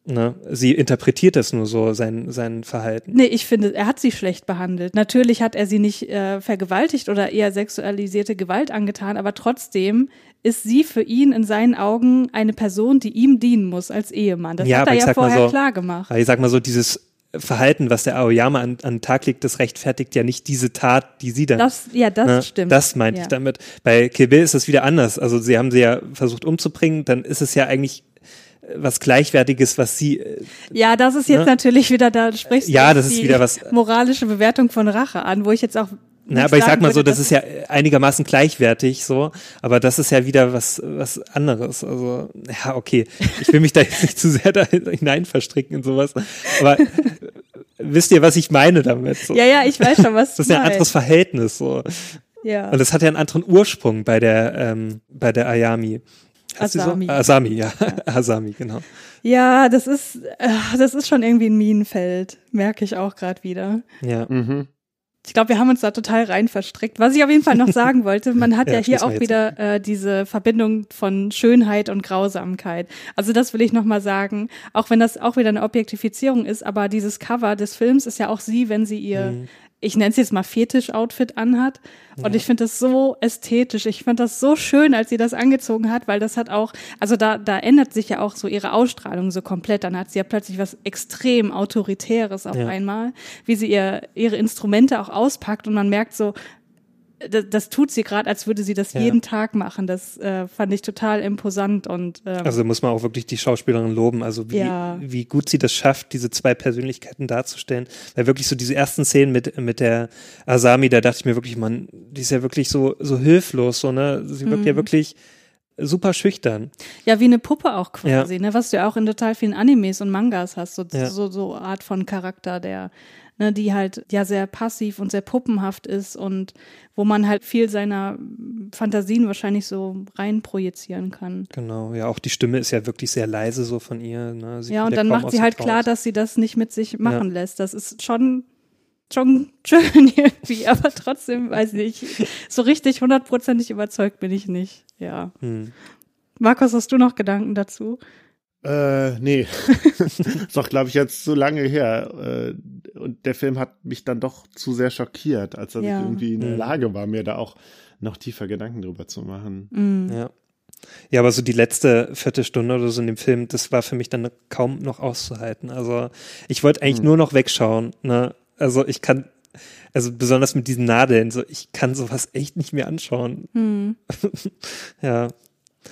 Ne? Sie interpretiert das nur so, sein, sein Verhalten. Nee, ich finde, er hat sie schlecht behandelt. Natürlich hat er sie nicht äh, vergewaltigt oder eher sexualisierte Gewalt angetan, aber trotzdem ist sie für ihn in seinen Augen eine Person, die ihm dienen muss als Ehemann. Das ja, hat er ja vorher so, klar gemacht. Ich sag mal so, dieses Verhalten, was der Aoyama an, an den Tag legt, das rechtfertigt ja nicht diese Tat, die sie dann. Das, ja, das ne, stimmt. Das meinte ja. ich damit. Bei Kill Bill ist es wieder anders. Also sie haben sie ja versucht umzubringen, dann ist es ja eigentlich was Gleichwertiges, was sie. Äh, ja, das ist jetzt ne? natürlich wieder, da sprichst du ja, das ist wieder was moralische Bewertung von Rache an, wo ich jetzt auch na, aber ich sag mal so, das ist ja einigermaßen gleichwertig so, aber das ist ja wieder was was anderes. Also ja, okay, ich will mich da jetzt nicht zu sehr da hinein verstricken in sowas, aber wisst ihr, was ich meine damit? So? Ja, ja, ich weiß schon, was. Das ist ja ein anderes Verhältnis so. Ja. Und das hat ja einen anderen Ursprung bei der ähm, bei der Ayami. Asami. So? Asami, ja. ja. Asami, genau. Ja, das ist, äh, das ist schon irgendwie ein Minenfeld, merke ich auch gerade wieder. Ja. Mhm. Ich glaube, wir haben uns da total rein verstrickt. Was ich auf jeden Fall noch sagen wollte, man hat ja, ja hier auch wieder äh, diese Verbindung von Schönheit und Grausamkeit. Also das will ich nochmal sagen, auch wenn das auch wieder eine Objektifizierung ist, aber dieses Cover des Films ist ja auch sie, wenn sie ihr mhm ich nenne es jetzt mal Fetisch-Outfit anhat. Und ja. ich finde das so ästhetisch. Ich fand das so schön, als sie das angezogen hat, weil das hat auch, also da, da ändert sich ja auch so ihre Ausstrahlung so komplett. Dann hat sie ja plötzlich was extrem Autoritäres auf ja. einmal, wie sie ihr, ihre Instrumente auch auspackt und man merkt so, das, das tut sie gerade, als würde sie das ja. jeden Tag machen. Das äh, fand ich total imposant und ähm, also muss man auch wirklich die Schauspielerin loben. Also wie, ja. wie gut sie das schafft, diese zwei Persönlichkeiten darzustellen. Weil wirklich so diese ersten Szenen mit mit der Asami, da dachte ich mir wirklich, man, die ist ja wirklich so so hilflos, so ne. Sie wirkt mhm. ja wirklich super schüchtern. Ja, wie eine Puppe auch quasi, ja. ne, was du ja auch in total vielen Animes und Mangas hast, so, so, so Art von Charakter, der ne, die halt ja sehr passiv und sehr puppenhaft ist und wo man halt viel seiner Fantasien wahrscheinlich so rein projizieren kann. Genau, ja, auch die Stimme ist ja wirklich sehr leise so von ihr. Ne? Ja, und dann macht sie halt klar, dass sie das nicht mit sich machen ja. lässt. Das ist schon schon schön irgendwie, aber trotzdem, weiß nicht, so richtig hundertprozentig überzeugt bin ich nicht. Ja. Hm. Markus, hast du noch Gedanken dazu? Äh, nee. ist doch, glaube ich, jetzt so lange her. Äh, und der Film hat mich dann doch zu sehr schockiert, als dass ja. ich irgendwie in der mhm. Lage war, mir da auch noch tiefer Gedanken drüber zu machen. Mhm. Ja. Ja, aber so die letzte Viertelstunde oder so in dem Film, das war für mich dann kaum noch auszuhalten. Also ich wollte eigentlich mhm. nur noch wegschauen. Ne? Also ich kann, also besonders mit diesen Nadeln, so ich kann sowas echt nicht mehr anschauen. Mhm. ja.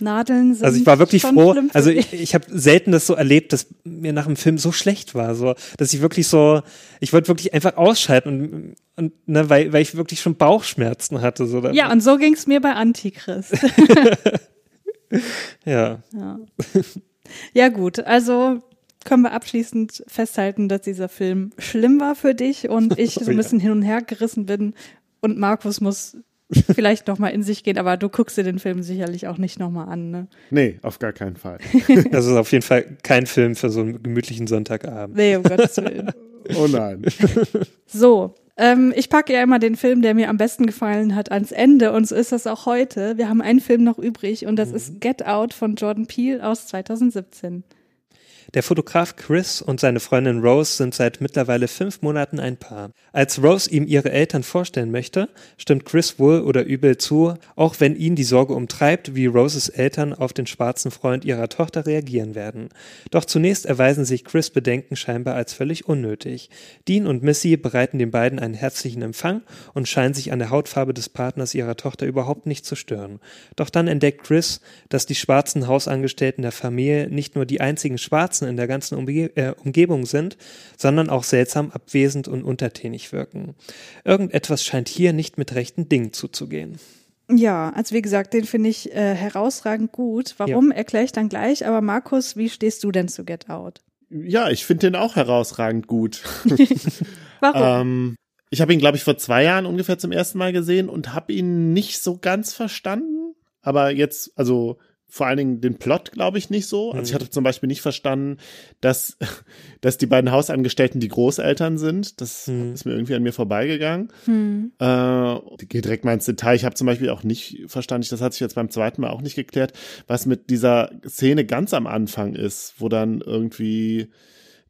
Nadeln sind Also ich war wirklich froh. Also ich, ich habe selten das so erlebt, dass mir nach dem Film so schlecht war, so dass ich wirklich so, ich wollte wirklich einfach ausschalten und, und ne, weil, weil ich wirklich schon Bauchschmerzen hatte. So ja, und so ging's mir bei Antichrist. ja. Ja. ja, gut. Also können wir abschließend festhalten, dass dieser Film schlimm war für dich und ich so ein bisschen hin und her gerissen bin und Markus muss vielleicht noch mal in sich gehen, aber du guckst dir den Film sicherlich auch nicht noch mal an, ne? Nee, auf gar keinen Fall. Das ist auf jeden Fall kein Film für so einen gemütlichen Sonntagabend. Nee, um Gottes Willen. Oh nein. So, ähm, ich packe ja immer den Film, der mir am besten gefallen hat, ans Ende und so ist das auch heute. Wir haben einen Film noch übrig und das ist Get Out von Jordan Peele aus 2017. Der Fotograf Chris und seine Freundin Rose sind seit mittlerweile fünf Monaten ein Paar. Als Rose ihm ihre Eltern vorstellen möchte, stimmt Chris wohl oder übel zu, auch wenn ihn die Sorge umtreibt, wie Roses Eltern auf den schwarzen Freund ihrer Tochter reagieren werden. Doch zunächst erweisen sich Chris Bedenken scheinbar als völlig unnötig. Dean und Missy bereiten den beiden einen herzlichen Empfang und scheinen sich an der Hautfarbe des Partners ihrer Tochter überhaupt nicht zu stören. Doch dann entdeckt Chris, dass die schwarzen Hausangestellten der Familie nicht nur die einzigen Schwarzen in der ganzen Umge äh, Umgebung sind, sondern auch seltsam abwesend und untertänig wirken. Irgendetwas scheint hier nicht mit rechten Dingen zuzugehen. Ja, also wie gesagt, den finde ich äh, herausragend gut. Warum, erkläre ich dann gleich. Aber Markus, wie stehst du denn zu Get Out? Ja, ich finde den auch herausragend gut. Warum? Ähm, ich habe ihn, glaube ich, vor zwei Jahren ungefähr zum ersten Mal gesehen und habe ihn nicht so ganz verstanden. Aber jetzt, also vor allen Dingen den Plot, glaube ich, nicht so. Also ich hatte zum Beispiel nicht verstanden, dass, dass die beiden Hausangestellten die Großeltern sind. Das Mhm. ist mir irgendwie an mir vorbeigegangen. Hm. Äh, ich gehe direkt mal ins Detail. Ich habe zum Beispiel auch nicht verstanden, das hat sich jetzt beim zweiten Mal auch nicht geklärt, was mit dieser Szene ganz am Anfang ist, wo dann irgendwie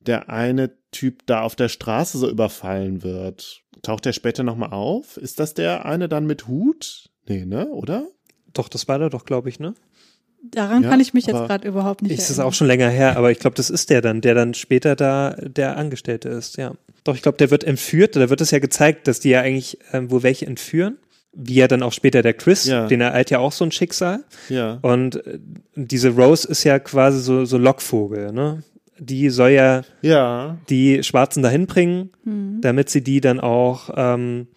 der eine Typ da auf der Straße so überfallen wird. Taucht der später nochmal auf? Ist das der eine dann mit Hut? Nee, ne? Oder? Doch, das war da doch, glaube ich, ne? Daran ja, kann ich mich jetzt gerade überhaupt nicht Ist es erinnern. auch schon länger her, aber ich glaube, das ist der dann, der dann später da der Angestellte ist, ja. Doch, ich glaube, der wird entführt, da wird es ja gezeigt, dass die ja eigentlich ähm, wo welche entführen. Wie ja dann auch später der Chris, Ja. den ereilt ja auch so ein Schicksal. Ja. Und äh, diese Rose ist ja quasi so, so Lockvogel, ne? Die soll ja Ja. die Schwarzen dahin bringen, Hm. damit sie die dann auch, ähm,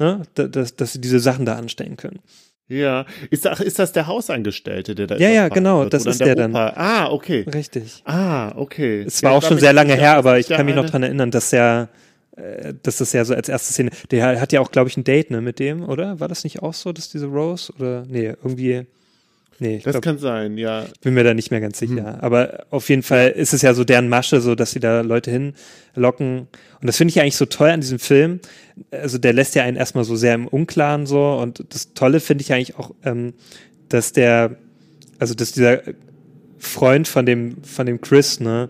ne, da- dass, dass sie diese Sachen da anstellen können. Ja. Ist, das- ist das der Hausangestellte, der da Ja, ja, genau, wird? das ist der der dann. Ah, okay. Richtig. Ah, okay. Es Ja, war auch ich schon sehr lange her, aber ich kann mich noch dran erinnern, dass er, äh, dass das ja so als erste Szene, der hat ja auch, glaube ich, ein Date, ne, mit dem, oder? War das nicht auch so, dass diese Rose, oder, nee, irgendwie, nee, Das glaub, kann sein, ja. bin mir da nicht mehr ganz sicher. Aber auf jeden Fall ist es ja so deren Masche, so dass sie da Leute hinlocken. Und das finde ich ja eigentlich so toll an diesem Film. Also der lässt ja einen erstmal so sehr im Unklaren so. Und das Tolle finde ich eigentlich auch, ähm, dass der, also dass dieser Freund von dem, von dem Chris, ne,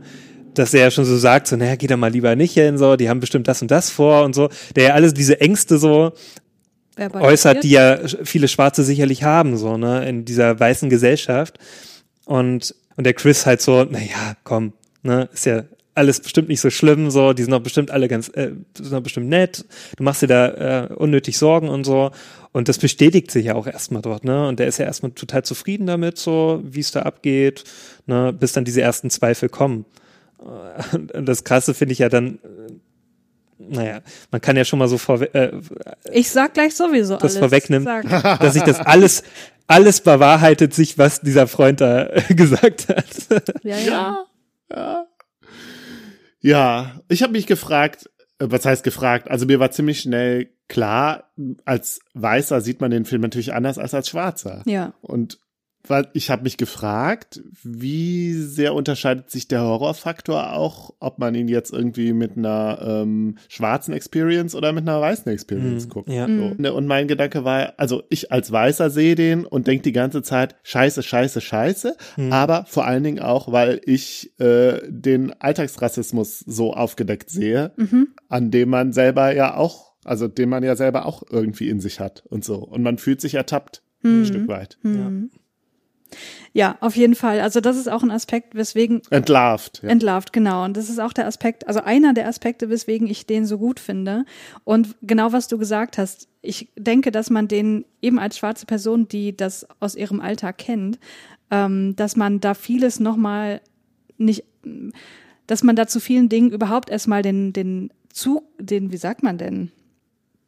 dass er ja schon so sagt, so, naja, geh da mal lieber nicht hin, so, die haben bestimmt das und das vor und so, der ja alles diese Ängste so. Äußert, die ja viele Schwarze sicherlich haben, so, ne, in dieser weißen Gesellschaft. Und, und der Chris halt so, naja, komm, ne, ist ja alles bestimmt nicht so schlimm, so, die sind doch bestimmt alle ganz, äh, sind doch bestimmt nett, du machst dir da äh, unnötig Sorgen und so. Und das bestätigt sich ja auch erstmal dort, ne? Und der ist ja erstmal total zufrieden damit, so, wie es da abgeht, ne, bis dann diese ersten Zweifel kommen. Und das Krasse finde ich ja dann, naja, man kann ja schon mal so vorwe äh, Ich sag gleich sowieso das alles. vorwegnimmt, Sag. dass sich das alles, alles bewahrheitet sich, was dieser Freund da gesagt hat. Ja, ja. Ja. Ja, ich habe mich gefragt, äh, was heißt gefragt? Also mir war ziemlich schnell klar, als Weißer sieht man den Film natürlich anders als als Schwarzer. Ja. Und ich habe mich gefragt, wie sehr unterscheidet sich der Horrorfaktor auch, ob man ihn jetzt irgendwie mit einer ähm, schwarzen Experience oder mit einer weißen Experience Mhm, guckt. ja. So. Ne, Und mein Gedanke war, also ich als Weißer sehe den und denke die ganze Zeit, scheiße, scheiße, scheiße, Mhm. aber vor allen Dingen auch, weil ich äh, den Alltagsrassismus so aufgedeckt sehe, Mhm. an dem man selber ja auch, also den man ja selber auch irgendwie in sich hat und so. Und man fühlt sich ertappt, ein Mhm. Stück weit. Mhm. Ja, auf jeden Fall. Also das ist auch ein Aspekt, weswegen Entlarvt. Ja. Entlarvt, genau. Und das ist auch der Aspekt, also einer der Aspekte, weswegen ich den so gut finde. Und genau was du gesagt hast, ich denke, dass man den eben als schwarze Person, die das aus ihrem Alltag kennt, ähm, dass man da vieles nochmal nicht, dass man da zu vielen Dingen überhaupt erstmal den, den Zug, den, wie sagt man denn?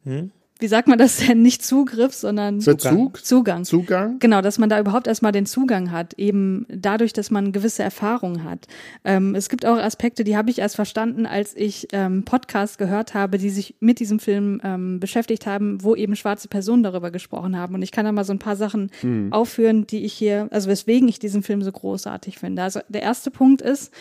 Hm? Wie sagt man das denn, nicht Zugriff, sondern Zug? Zugang. Zugang. Genau, dass man da überhaupt erstmal den Zugang hat, eben dadurch, dass man gewisse Erfahrungen hat. Ähm, es gibt auch Aspekte, die habe ich erst verstanden, als ich ähm, Podcasts gehört habe, die sich mit diesem Film ähm, beschäftigt haben, wo eben schwarze Personen darüber gesprochen haben. Und ich kann da mal so ein paar Sachen mhm. aufführen, die ich hier, also weswegen ich diesen Film so großartig finde. Also der erste Punkt ist,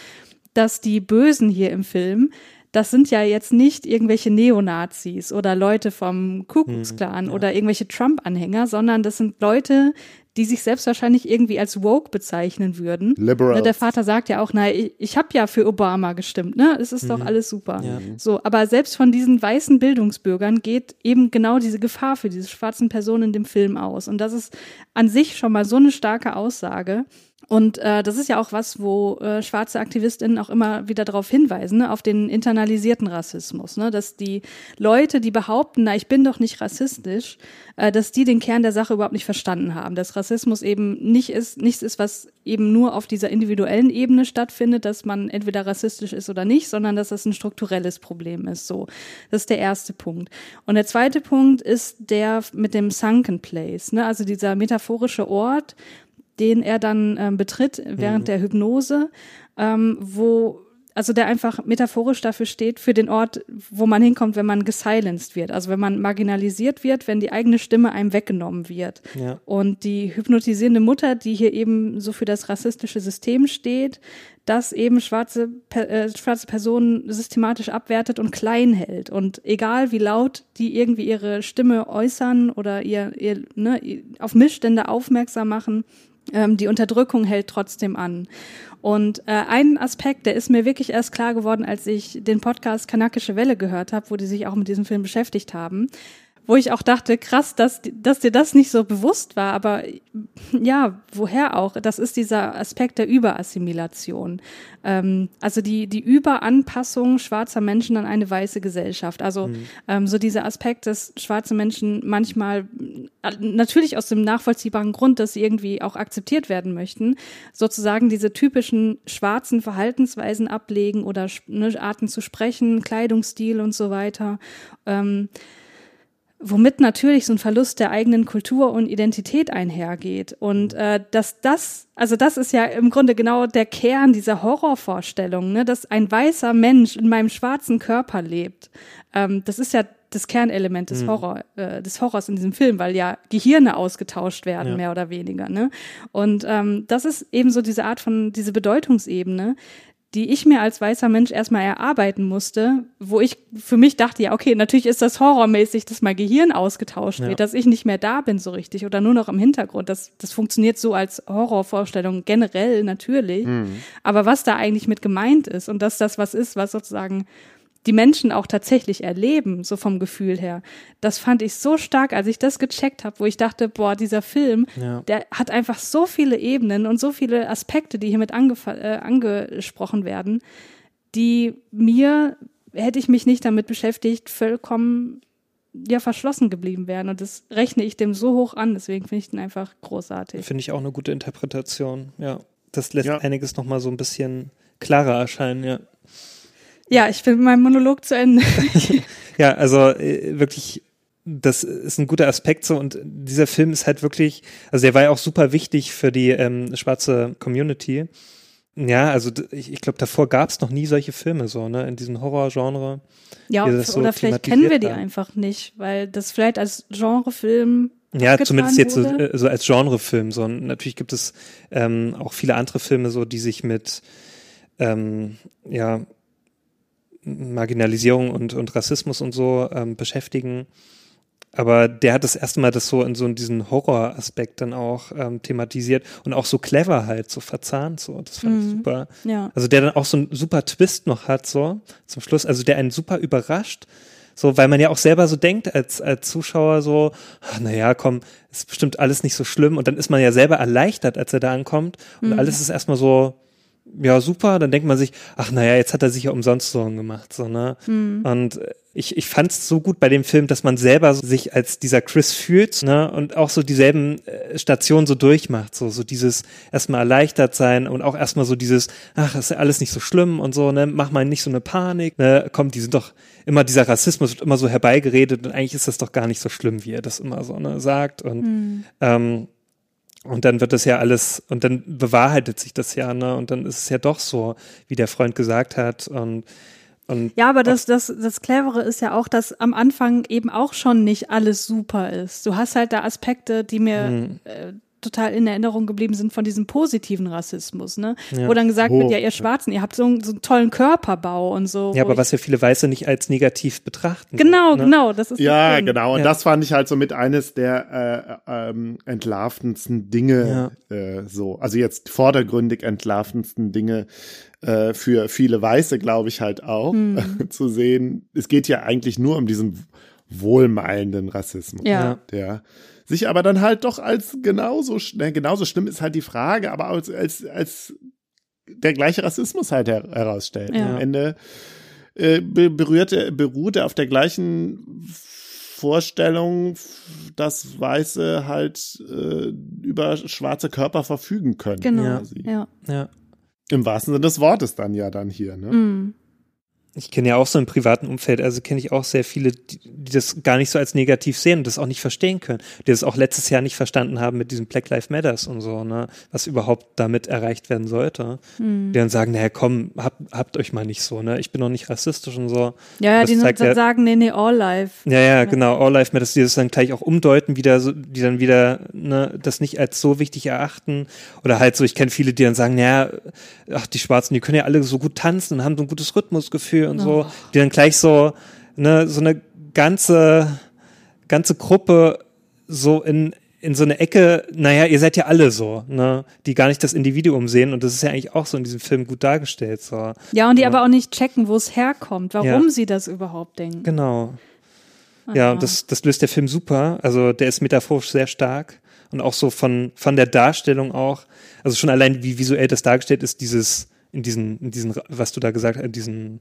dass die Bösen hier im Film das sind ja jetzt nicht irgendwelche Neonazis oder Leute vom Ku Klux mhm, Klan mhm, ja. oder irgendwelche Trump-Anhänger, sondern das sind Leute, die sich selbst wahrscheinlich irgendwie als woke bezeichnen würden. Liberal. Ne, der Vater sagt ja auch, na, ich, ich habe ja für Obama gestimmt, ne? Es ist mhm. doch alles super. Ja. So, aber selbst von diesen weißen Bildungsbürgern geht eben genau diese Gefahr für diese schwarzen Personen in dem Film aus. Und das ist an sich schon mal so eine starke Aussage. Und äh, das ist ja auch was, wo äh, schwarze AktivistInnen auch immer wieder darauf hinweisen, ne, auf den internalisierten Rassismus, ne, dass die Leute, die behaupten, na, ich bin doch nicht rassistisch, äh, dass die den Kern der Sache überhaupt nicht verstanden haben, dass Rassismus eben nicht ist, nichts ist, was eben nur auf dieser individuellen Ebene stattfindet, dass man entweder rassistisch ist oder nicht, sondern dass das ein strukturelles Problem ist. So, das ist der erste Punkt. Und der zweite Punkt ist der mit dem Sunken Place, ne, also dieser metaphorische Ort, den er dann ähm, betritt während mhm. der Hypnose, ähm, wo also der einfach metaphorisch dafür steht, für den Ort, wo man hinkommt, wenn man gesilenced wird. Also wenn man marginalisiert wird, wenn die eigene Stimme einem weggenommen wird. Ja. Und die hypnotisierende Mutter, die hier eben so für das rassistische System steht, das eben schwarze, äh, schwarze Personen systematisch abwertet und klein hält. Und egal wie laut die irgendwie ihre Stimme äußern oder ihr, ihr ne, auf Missstände aufmerksam machen, ähm, die Unterdrückung hält trotzdem an. Und äh, ein Aspekt, der ist mir wirklich erst klar geworden, als ich den Podcast Kanakische Welle gehört habe, wo die sich auch mit diesem Film beschäftigt haben wo ich auch dachte, krass, dass, dass dir das nicht so bewusst war, aber ja, woher auch? Das ist dieser Aspekt der Überassimilation. Ähm, also die, die Überanpassung schwarzer Menschen an eine weiße Gesellschaft. Also mhm. ähm, so dieser Aspekt, dass schwarze Menschen manchmal natürlich aus dem nachvollziehbaren Grund, dass sie irgendwie auch akzeptiert werden möchten, sozusagen diese typischen schwarzen Verhaltensweisen ablegen oder ne, Arten zu sprechen, Kleidungsstil und so weiter. Ähm, womit natürlich so ein Verlust der eigenen Kultur und Identität einhergeht. Und äh, dass das, also das ist ja im Grunde genau der Kern dieser Horrorvorstellung, ne, dass ein weißer Mensch in meinem schwarzen Körper lebt. Ähm, das ist ja das Kernelement des, mhm. Horror, äh, des Horrors in diesem Film, weil ja Gehirne ausgetauscht werden, ja. mehr oder weniger. Ne? Und ähm, das ist eben so diese Art von, diese Bedeutungsebene, die ich mir als weißer Mensch erstmal erarbeiten musste, wo ich für mich dachte, ja, okay, natürlich ist das horrormäßig, dass mein Gehirn ausgetauscht ja. wird, dass ich nicht mehr da bin so richtig oder nur noch im Hintergrund. Das, das funktioniert so als Horrorvorstellung generell natürlich. Mhm. Aber was da eigentlich mit gemeint ist und dass das was ist, was sozusagen die Menschen auch tatsächlich erleben, so vom Gefühl her. Das fand ich so stark, als ich das gecheckt habe, wo ich dachte, boah, dieser Film, ja. der hat einfach so viele Ebenen und so viele Aspekte, die hiermit äh, angesprochen werden, die mir, hätte ich mich nicht damit beschäftigt, vollkommen ja verschlossen geblieben wären. Und das rechne ich dem so hoch an, deswegen finde ich den einfach großartig. Finde ich auch eine gute Interpretation, ja. Das lässt ja. einiges nochmal so ein bisschen klarer erscheinen, ja. Ja, ich bin meinem Monolog zu Ende. ja, also äh, wirklich, das ist ein guter Aspekt so und dieser Film ist halt wirklich, also der war ja auch super wichtig für die ähm, schwarze Community. Ja, also ich, ich glaube, davor gab es noch nie solche Filme so, ne, in diesem Horrorgenre. Ja, oder so vielleicht kennen wir die haben. einfach nicht, weil das vielleicht als Genrefilm ja, zumindest jetzt so, äh, so, als Genrefilm. So. Und natürlich gibt es ähm, auch viele andere Filme, so die sich mit ähm, ja Marginalisierung und, und Rassismus und so ähm, beschäftigen. Aber der hat das erste Mal das so in so diesen Horroraspekt dann auch ähm, thematisiert und auch so clever halt, so verzahnt, so. Das fand mhm. ich super. Ja. Also der dann auch so einen super Twist noch hat, so zum Schluss, also der einen super überrascht. So, weil man ja auch selber so denkt als, als Zuschauer so, ach, naja, komm, ist bestimmt alles nicht so schlimm. Und dann ist man ja selber erleichtert, als er da ankommt. Und mhm. alles ist erstmal so, ja, super. Dann denkt man sich, ach naja, jetzt hat er sich ja umsonst Sorgen gemacht. So, ne? Mhm. Und äh, ich, ich fand es so gut bei dem Film, dass man selber sich als dieser Chris fühlt ne? und auch so dieselben äh, Stationen so durchmacht. So, so dieses erstmal erleichtert sein und auch erstmal so dieses, ach, ist ja alles nicht so schlimm und so, ne? mach mal nicht so eine Panik. Ne? Kommt, die sind doch immer, dieser Rassismus wird immer so herbeigeredet und eigentlich ist das doch gar nicht so schlimm, wie er das immer so ne, sagt. Und Mhm. ähm, und dann wird das ja alles, und dann bewahrheitet sich das ja, ne? Und dann ist es ja doch so, wie der Freund gesagt hat. Und, und Ja, aber das, das, das Clevere ist ja auch, dass am Anfang eben auch schon nicht alles super ist. Du hast halt da Aspekte, die mir Mhm. äh, total in Erinnerung geblieben sind von diesem positiven Rassismus, ne? Ja. Wo dann gesagt Wo- wird, ja, ihr Schwarzen, ihr habt so, einen- so einen tollen Körperbau und so. ja, aber was ja viele Weiße nicht als negativ betrachten. Genau, ne? genau, das ist Ja, genau. Und Ja. das fand ich halt so mit eines der äh, ähm, entlarvendsten Dinge, äh, so. Also jetzt vordergründig entlarvendsten Dinge äh, für viele Weiße, glaube ich halt auch, zu sehen. Es geht ja eigentlich nur um diesen wohlmeinenden Rassismus. Ja. Der sich aber dann halt doch als genauso, ne, genauso schlimm ist halt die Frage, aber als, als, als der gleiche Rassismus halt her herausstellt. Ja. Am Ende äh, be berührt, er- beruht er auf der gleichen Vorstellung, dass Weiße halt äh, über schwarze Körper verfügen können. Genau, ja. Ja. Im wahrsten Sinne des Wortes dann ja dann hier. Ne? Mm. Ich kenne ja auch so im privaten Umfeld, also kenne ich auch sehr viele, die, die das gar nicht so als negativ sehen und das auch nicht verstehen können, die das auch letztes Jahr nicht verstanden haben mit diesem Black Lives Matters und so, ne, was überhaupt damit erreicht werden sollte. Hm. Die dann sagen, naja, komm, habt, habt euch mal nicht so, ne, ich bin doch nicht rassistisch und so. Ja, ja, die zeigt dann ja- sagen, nee, nee, all life. Ja, ja, genau, All Life Matters, die das dann gleich auch umdeuten, wieder so, die dann wieder ne, das nicht als so wichtig erachten. Oder halt so, ich kenne viele, die dann sagen, naja, ach, die Schwarzen, die können ja alle so gut tanzen und haben so ein gutes Rhythmusgefühl und so, die dann gleich so, ne, so eine ganze, ganze Gruppe so in, in so eine Ecke, naja, ihr seid ja alle so, ne, die gar nicht das Individuum sehen und das ist ja eigentlich auch so in diesem Film gut dargestellt, so. Ja, und die aber auch nicht checken, wo es herkommt, warum Ja. sie das überhaupt denken. Genau. Ja, und das, das löst der Film super. Also der ist metaphorisch sehr stark und auch so von, von der Darstellung auch. Also schon allein, wie visuell das dargestellt ist, dieses, in diesen, in diesen, was du da gesagt hast, in diesen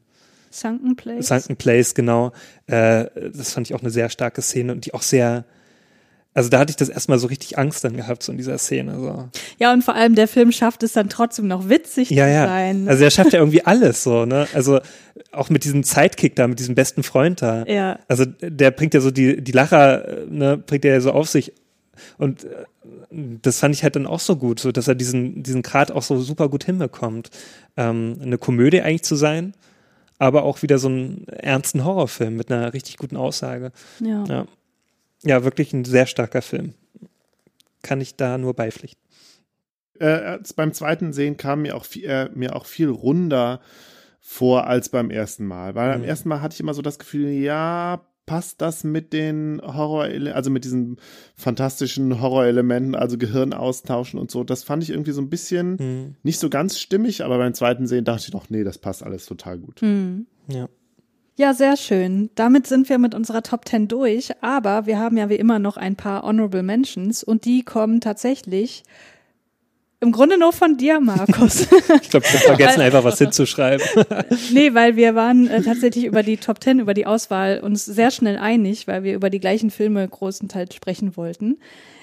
Sunken Place. Sunken Place, genau. Äh, das fand ich auch eine sehr starke Szene und die auch sehr, also da hatte ich das erstmal so richtig Angst dann gehabt, so in dieser Szene. So. Ja, und vor allem der Film schafft es dann trotzdem noch witzig Ja, zu ja. sein. Also er schafft ja irgendwie alles so, ne? Also auch mit diesem Sidekick da, mit diesem besten Freund da. Ja. Also der bringt ja so die, die Lacher, ne, bringt er ja so auf sich. Und äh, das fand ich halt dann auch so gut, so dass er diesen, diesen Grad auch so super gut hinbekommt. Ähm, eine Komödie eigentlich zu sein, aber auch wieder so einen ernsten Horrorfilm mit einer richtig guten Aussage. ja. Ja. Ja, wirklich ein sehr starker Film. Kann ich da nur beipflichten. äh, als beim zweiten Sehen kam mir auch viel, äh, mir auch viel runder vor als beim ersten Mal. Weil beim Mhm. ersten Mal hatte ich immer so das Gefühl, ja, passt das mit den Horror, also mit diesen fantastischen Horrorelementen, also Gehirn austauschen und so. Das fand ich irgendwie so ein bisschen Mhm. nicht so ganz stimmig, aber beim zweiten Sehen dachte ich noch, nee, das passt alles total gut. Hm. Ja. Ja, sehr schön. Damit sind wir mit unserer Top 10 durch, aber wir haben ja wie immer noch ein paar Honorable Mentions und die kommen tatsächlich im Grunde nur von dir, Markus. Ich glaube, wir vergessen einfach was hinzuschreiben. nee, weil wir waren äh, tatsächlich über die Top 10, über die Auswahl uns sehr schnell einig, weil wir über die gleichen Filme großenteils sprechen wollten.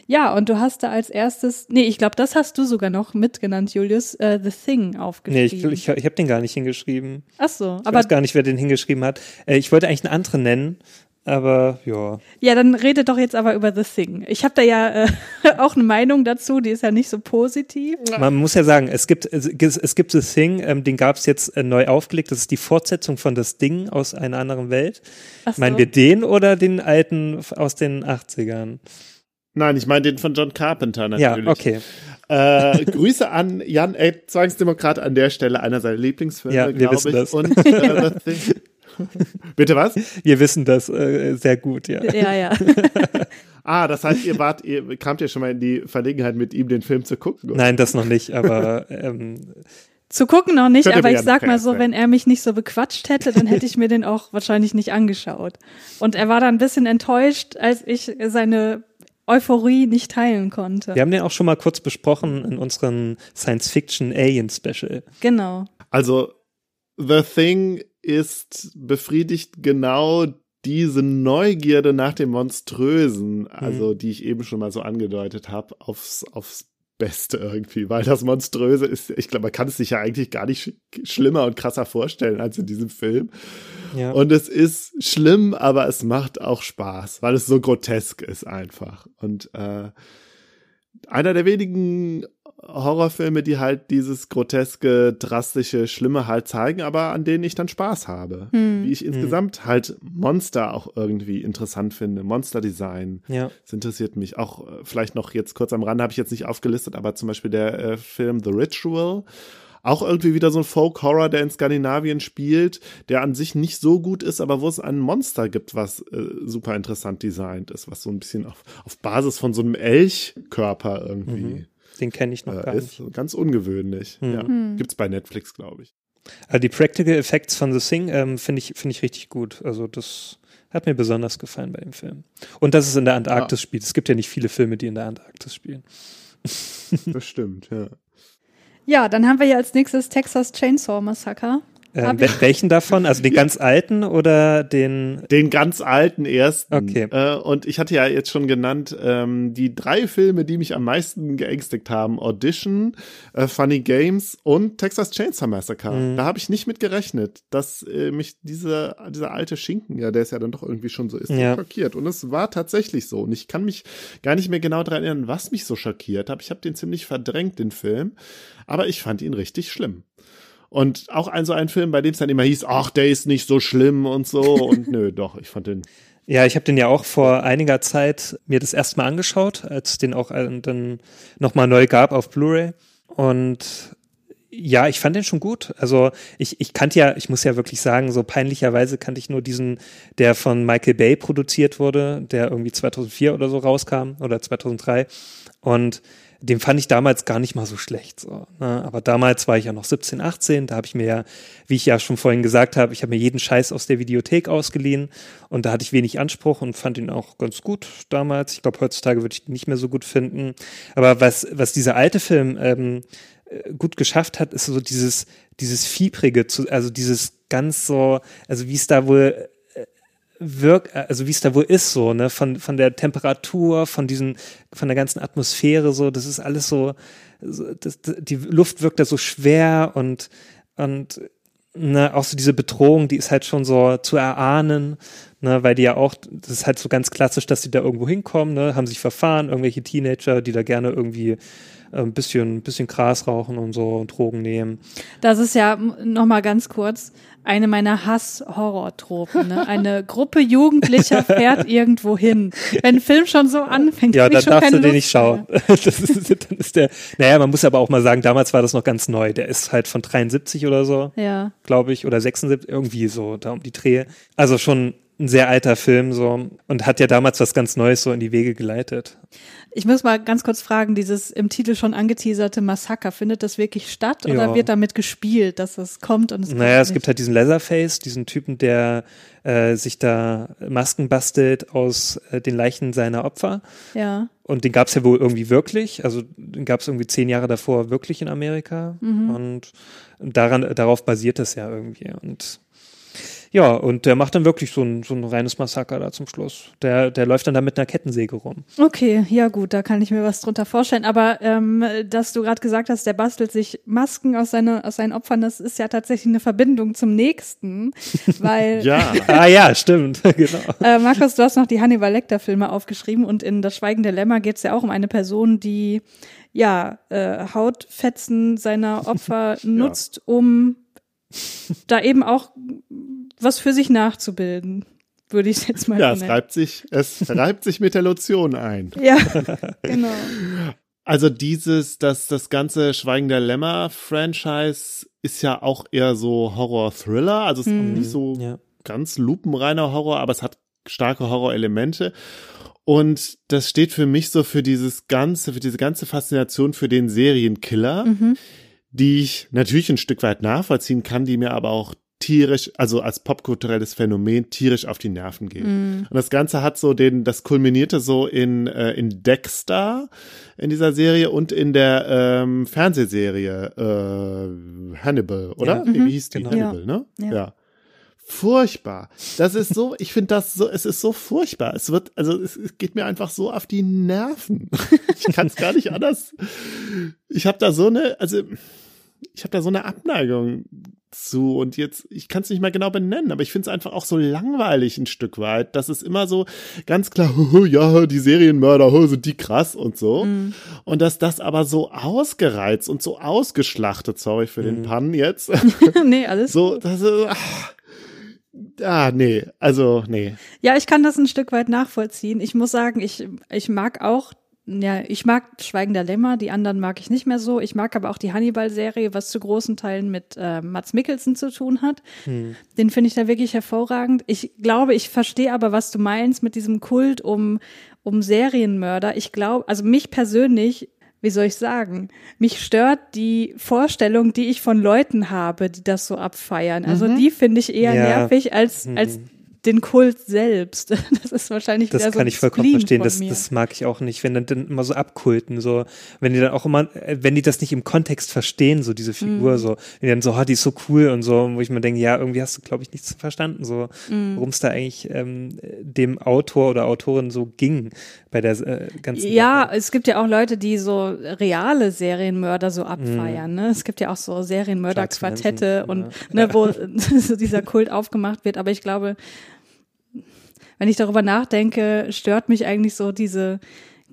Ja, und du hast da als erstes, nee, ich glaube, das hast du sogar noch mitgenannt, Julius, äh, The Thing Nee, aufgeschrieben. ich, ich, ich habe den gar nicht hingeschrieben. Ach so, Ich aber weiß gar nicht, wer den hingeschrieben hat. Äh, ich wollte eigentlich einen anderen nennen, aber ja. Ja, dann rede doch jetzt aber über The Thing. Ich habe da ja äh, auch eine Meinung dazu, die ist ja nicht so positiv. Man muss ja sagen, es gibt, es, es gibt The Thing, ähm, den gab es jetzt äh, neu aufgelegt. Das ist die Fortsetzung von Das Ding aus einer anderen Welt. So. Meinen wir den oder den alten aus den 80ern? Nein, ich meine den von John Carpenter Ja, natürlich. okay. Äh, Grüße an Jan Ed, Zwangsdemokrat an der Stelle, einer seiner Lieblingsfilme, Ja, glaube ich. das. Und äh, The Thing. Bitte was? Wir wissen das äh, sehr gut, ja. Ja, ja. Ah, das heißt, ihr wart, ihr kamt ja schon mal in die Verlegenheit, mit ihm den Film zu gucken. oder? Nein, das noch nicht, aber ähm, Zu gucken noch nicht, aber ich sag mal so, wenn er mich nicht so bequatscht hätte, dann hätte ich mir den auch wahrscheinlich nicht angeschaut. Und er war da ein bisschen enttäuscht, als ich seine Euphorie nicht teilen konnte. Wir haben den auch schon mal kurz besprochen in unserem Science-Fiction-Alien-Special. Genau. Also, The Thing ist befriedigt genau diese Neugierde nach dem Monströsen, also die ich eben schon mal so angedeutet habe, aufs, aufs Beste irgendwie, weil das Monströse ist, ich glaube, man kann es sich ja eigentlich gar nicht sch schlimmer und krasser vorstellen als in diesem Film. Ja. Und es ist schlimm, aber es macht auch Spaß, weil es so grotesk ist einfach. Und äh, einer der wenigen Horrorfilme, die halt dieses groteske, drastische, Schlimme halt zeigen, aber an denen ich dann Spaß habe. Hm. Wie ich insgesamt halt Monster auch irgendwie interessant finde. Monsterdesign. Ja. Das interessiert mich. Auch äh, vielleicht noch jetzt kurz am Rande habe ich jetzt nicht aufgelistet, aber zum Beispiel der äh, Film The Ritual. Auch irgendwie wieder so ein Folk-Horror, der in Skandinavien spielt, der an sich nicht so gut ist, aber wo es ein Monster gibt, was äh, super interessant designt ist, was so ein bisschen auf, auf Basis von so einem Elchkörper irgendwie Mhm. Den kenne ich noch gar äh, nicht. ist. Ganz ungewöhnlich. Mhm. Ja. Hm. Gibt's bei Netflix, glaube ich. Also die Practical Effects von The Thing ähm, finde ich, finde ich richtig gut. Also das hat mir besonders gefallen bei dem Film. Und dass es in der Antarktis spielt. Es gibt ja nicht viele Filme, die in der Antarktis spielen. Das stimmt, ja. Ja, dann haben wir ja als nächstes Texas Chainsaw Massacre. Ähm, welchen davon? Also den ganz alten oder den? Den ganz alten ersten. Okay. Äh, und ich hatte ja jetzt schon genannt, ähm, die drei Filme, die mich am meisten geängstigt haben. Audition, äh, Funny Games und Texas Chainsaw Massacre. Mhm. Da habe ich nicht mit gerechnet, dass äh, mich diese, dieser alte Schinken, ja, der es ja dann doch irgendwie schon so ist, Ja. schockiert. Und es war tatsächlich so. Und ich kann mich gar nicht mehr genau daran erinnern, was mich so schockiert hat. Ich habe den ziemlich verdrängt, den Film. Aber ich fand ihn richtig schlimm. Und auch ein so ein Film, bei dem es dann immer hieß, ach, der ist nicht so schlimm und so. Und nö, doch, ich fand den Ja, ich habe den ja auch vor einiger Zeit mir das erste Mal angeschaut, als es den auch äh, dann nochmal neu gab auf Blu-ray. Und ja, ich fand den schon gut. Also ich, ich kannte ja, ich muss ja wirklich sagen, so peinlicherweise kannte ich nur diesen, der von Michael Bay produziert wurde, der irgendwie 2004 oder so rauskam oder 2003. Und den fand ich damals gar nicht mal so schlecht. So, ne? Aber damals war ich ja noch 17, 18, da habe ich mir ja, wie ich ja schon vorhin gesagt habe, ich habe mir jeden Scheiß aus der Videothek ausgeliehen und da hatte ich wenig Anspruch und fand ihn auch ganz gut damals. Ich glaube, heutzutage würde ich ihn nicht mehr so gut finden. Aber was, was dieser alte Film ähm, äh, gut geschafft hat, ist so dieses, dieses Fiebrige, zu, also dieses ganz so, also wie es da wohl wirkt, also wie es da wohl ist, so, ne, von, von der Temperatur, von diesen, von der ganzen Atmosphäre, so, das ist alles so, so das, die Luft wirkt da so schwer und, und, ne, auch so diese Bedrohung, die ist halt schon so zu erahnen, ne, weil die ja auch, das ist halt so ganz klassisch, dass die da irgendwo hinkommen, ne, haben sich verfahren, irgendwelche Teenager, die da gerne irgendwie äh, ein bisschen, bisschen Gras rauchen und so und Drogen nehmen. Das ist ja noch mal ganz kurz eine meiner Hass-Horror-Tropen. Ne? Eine Gruppe Jugendlicher fährt irgendwo hin. Wenn ein Film schon so anfängt, Ja, dann darfst du den Lust nicht schauen. Das ist, dann ist der, naja, man muss aber auch mal sagen, damals war das noch ganz neu. Der ist halt von 73 oder so, Ja. glaube ich, oder 76, irgendwie so, da um die Dreh. Also schon ein sehr alter Film so und hat ja damals was ganz Neues so in die Wege geleitet. Ich muss mal ganz kurz fragen, dieses im Titel schon angeteaserte Massaker, findet das wirklich statt oder wird damit gespielt, dass das kommt und es Naja, es gibt nicht? halt diesen Leatherface, diesen Typen, der äh, sich da Masken bastelt aus äh, den Leichen seiner Opfer. Ja. Und den gab es ja wohl irgendwie wirklich. Also den gab es irgendwie zehn Jahre davor wirklich in Amerika. Und daran, darauf basiert es ja irgendwie. Und ja, und der macht dann wirklich so ein, so ein reines Massaker da zum Schluss. Der, der läuft dann da mit einer Kettensäge rum. Okay, ja gut, da kann ich mir was drunter vorstellen. Aber ähm, dass du gerade gesagt hast, der bastelt sich Masken aus, seine, aus seinen Opfern, das ist ja tatsächlich eine Verbindung zum nächsten. Weil Ja, ah ja, stimmt, genau. äh, Markus, du hast noch die Hannibal Lecter-Filme aufgeschrieben und in Das Schweigen der Lämmer geht es ja auch um eine Person, die ja äh, Hautfetzen seiner Opfer nutzt, um da eben auch was für sich nachzubilden, würde ich jetzt mal ja, es reibt sich, es reibt sich mit der Lotion ein. Ja, genau. Also dieses, das, das ganze Schweigen der Lämmer-Franchise ist ja auch eher so Horror-Thriller. Also es ist auch nicht so Ja. ganz lupenreiner Horror, aber es hat starke Horrorelemente. Und das steht für mich so für dieses ganze, für diese ganze Faszination für den Serienkiller, Mhm. die ich natürlich ein Stück weit nachvollziehen kann, die mir aber auch tierisch, also als popkulturelles Phänomen tierisch auf die Nerven geht. Mm. Und das Ganze hat so den, das kulminierte so in, äh, in Dexter in dieser Serie und in der ähm, Fernsehserie äh, Hannibal, oder? Ja. Nee, Mhm. wie hieß die? Genau. Hannibal, ne? Ja. ja. Furchtbar. Das ist so, ich finde das so, es ist so furchtbar. Es wird, also es, es geht mir einfach so auf die Nerven. Ich kann es gar nicht anders. Ich habe da so eine, also ich habe da so eine Abneigung zu und jetzt, ich kann es nicht mehr genau benennen, aber ich finde es einfach auch so langweilig ein Stück weit, dass es immer so ganz klar, ja, die Serienmörder, sind die krass und so. Mhm. Und dass das aber so ausgereizt und so ausgeschlachtet, sorry für den Mhm. Pun jetzt, nee, alles. so, das ist, ach, ah, nee, also, nee. Ja, ich kann das ein Stück weit nachvollziehen. Ich muss sagen, ich, ich mag auch, ja, ich mag Schweigender Lämmer, die anderen mag ich nicht mehr so. Ich mag aber auch die Hannibal-Serie, was zu großen Teilen mit äh, Mats Mikkelsen zu tun hat. Den finde ich da wirklich hervorragend. Ich glaube, ich verstehe aber, was du meinst mit diesem Kult um, um Serienmörder. Ich glaube, also mich persönlich wie soll ich sagen, mich stört die Vorstellung, die ich von Leuten habe, die das so abfeiern. Also die finde ich eher Ja. nervig als, als den Kult selbst. Das ist wahrscheinlich Das wieder so kann ich vollkommen Spleen verstehen. Das, das mag ich auch nicht, wenn dann, dann immer so abkulten, so, wenn die dann auch immer, äh, wenn die das nicht im Kontext verstehen, so diese. Figur, so, wenn die dann so, oh, die ist so cool und so, wo ich mir denke, ja, irgendwie hast du, glaube ich, nichts verstanden, so, Mhm. worum es da eigentlich ähm, dem Autor oder Autorin so ging bei der äh, ganzen Ja, Sache. es gibt ja auch Leute, die so reale Serienmörder so abfeiern. Ne? Es gibt ja auch so Serienmörder-Quartette und Manson, ne, wo so dieser Kult aufgemacht wird. Aber ich glaube, wenn ich darüber nachdenke, stört mich eigentlich so diese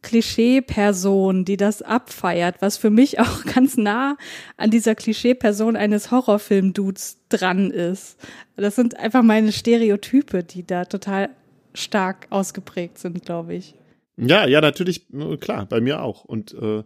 Klischee-Person, die das abfeiert, was für mich auch ganz nah an dieser Klischee-Person eines Horrorfilm-Dudes dran ist. Das sind einfach meine Stereotype, die da total stark ausgeprägt sind, glaube ich. Ja, ja, natürlich, äh, klar, bei mir auch. Und äh,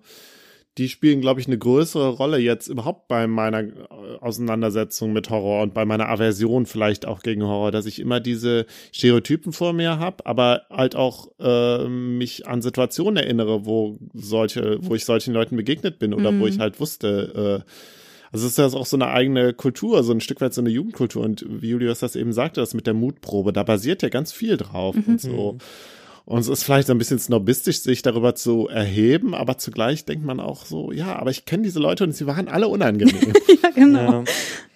die spielen, glaube ich, eine größere Rolle jetzt überhaupt bei meiner äh, Auseinandersetzung mit Horror und bei meiner Aversion vielleicht auch gegen Horror, dass ich immer diese Stereotypen vor mir habe, aber halt auch äh, mich an Situationen erinnere, wo solche, wo ich solchen Leuten begegnet bin oder wo ich halt wusste, äh, also es ist ja auch so eine eigene Kultur, so ein Stück weit so eine Jugendkultur. Und wie Julius das eben sagte, das mit der Mutprobe, da basiert ja ganz viel drauf und so. Und es ist vielleicht so ein bisschen snobistisch, sich darüber zu erheben, aber zugleich denkt man auch so, ja, aber ich kenne diese Leute und sie waren alle unangenehm. Ja, genau.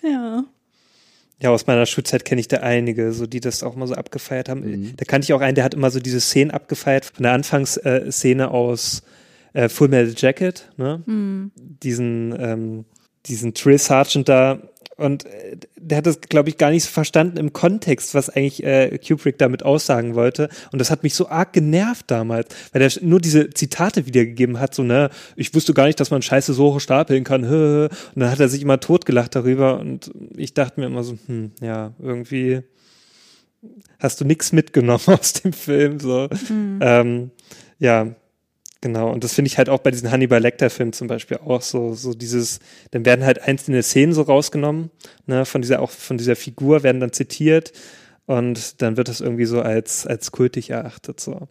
Ja. Ja. Ja, aus meiner Schulzeit kenne ich da einige, so die das auch mal so abgefeiert haben. Mhm. Da kannte ich auch einen, der hat immer so diese Szenen abgefeiert, von der Anfangsszene aus äh, Full Metal Jacket, ne? Mhm. Diesen, ähm, diesen Drill Sergeant da. Und äh, der hat das, glaube ich, gar nicht so verstanden im Kontext, was eigentlich äh, Kubrick damit aussagen wollte. Und das hat mich so arg genervt damals, weil er nur diese Zitate wiedergegeben hat, so, ne, ich wusste gar nicht, dass man Scheiße so stapeln kann. Und dann hat er sich immer totgelacht darüber. Und ich dachte mir immer so, hm, ja, irgendwie hast du nichts mitgenommen aus dem Film. So. Ähm, ja, genau. Und das finde ich halt auch bei diesen Hannibal Lecter-Filmen zum Beispiel auch so, so dieses, dann werden halt einzelne Szenen so rausgenommen, ne, von dieser, auch von dieser Figur werden dann zitiert und dann wird das irgendwie so als, als kultig erachtet, so.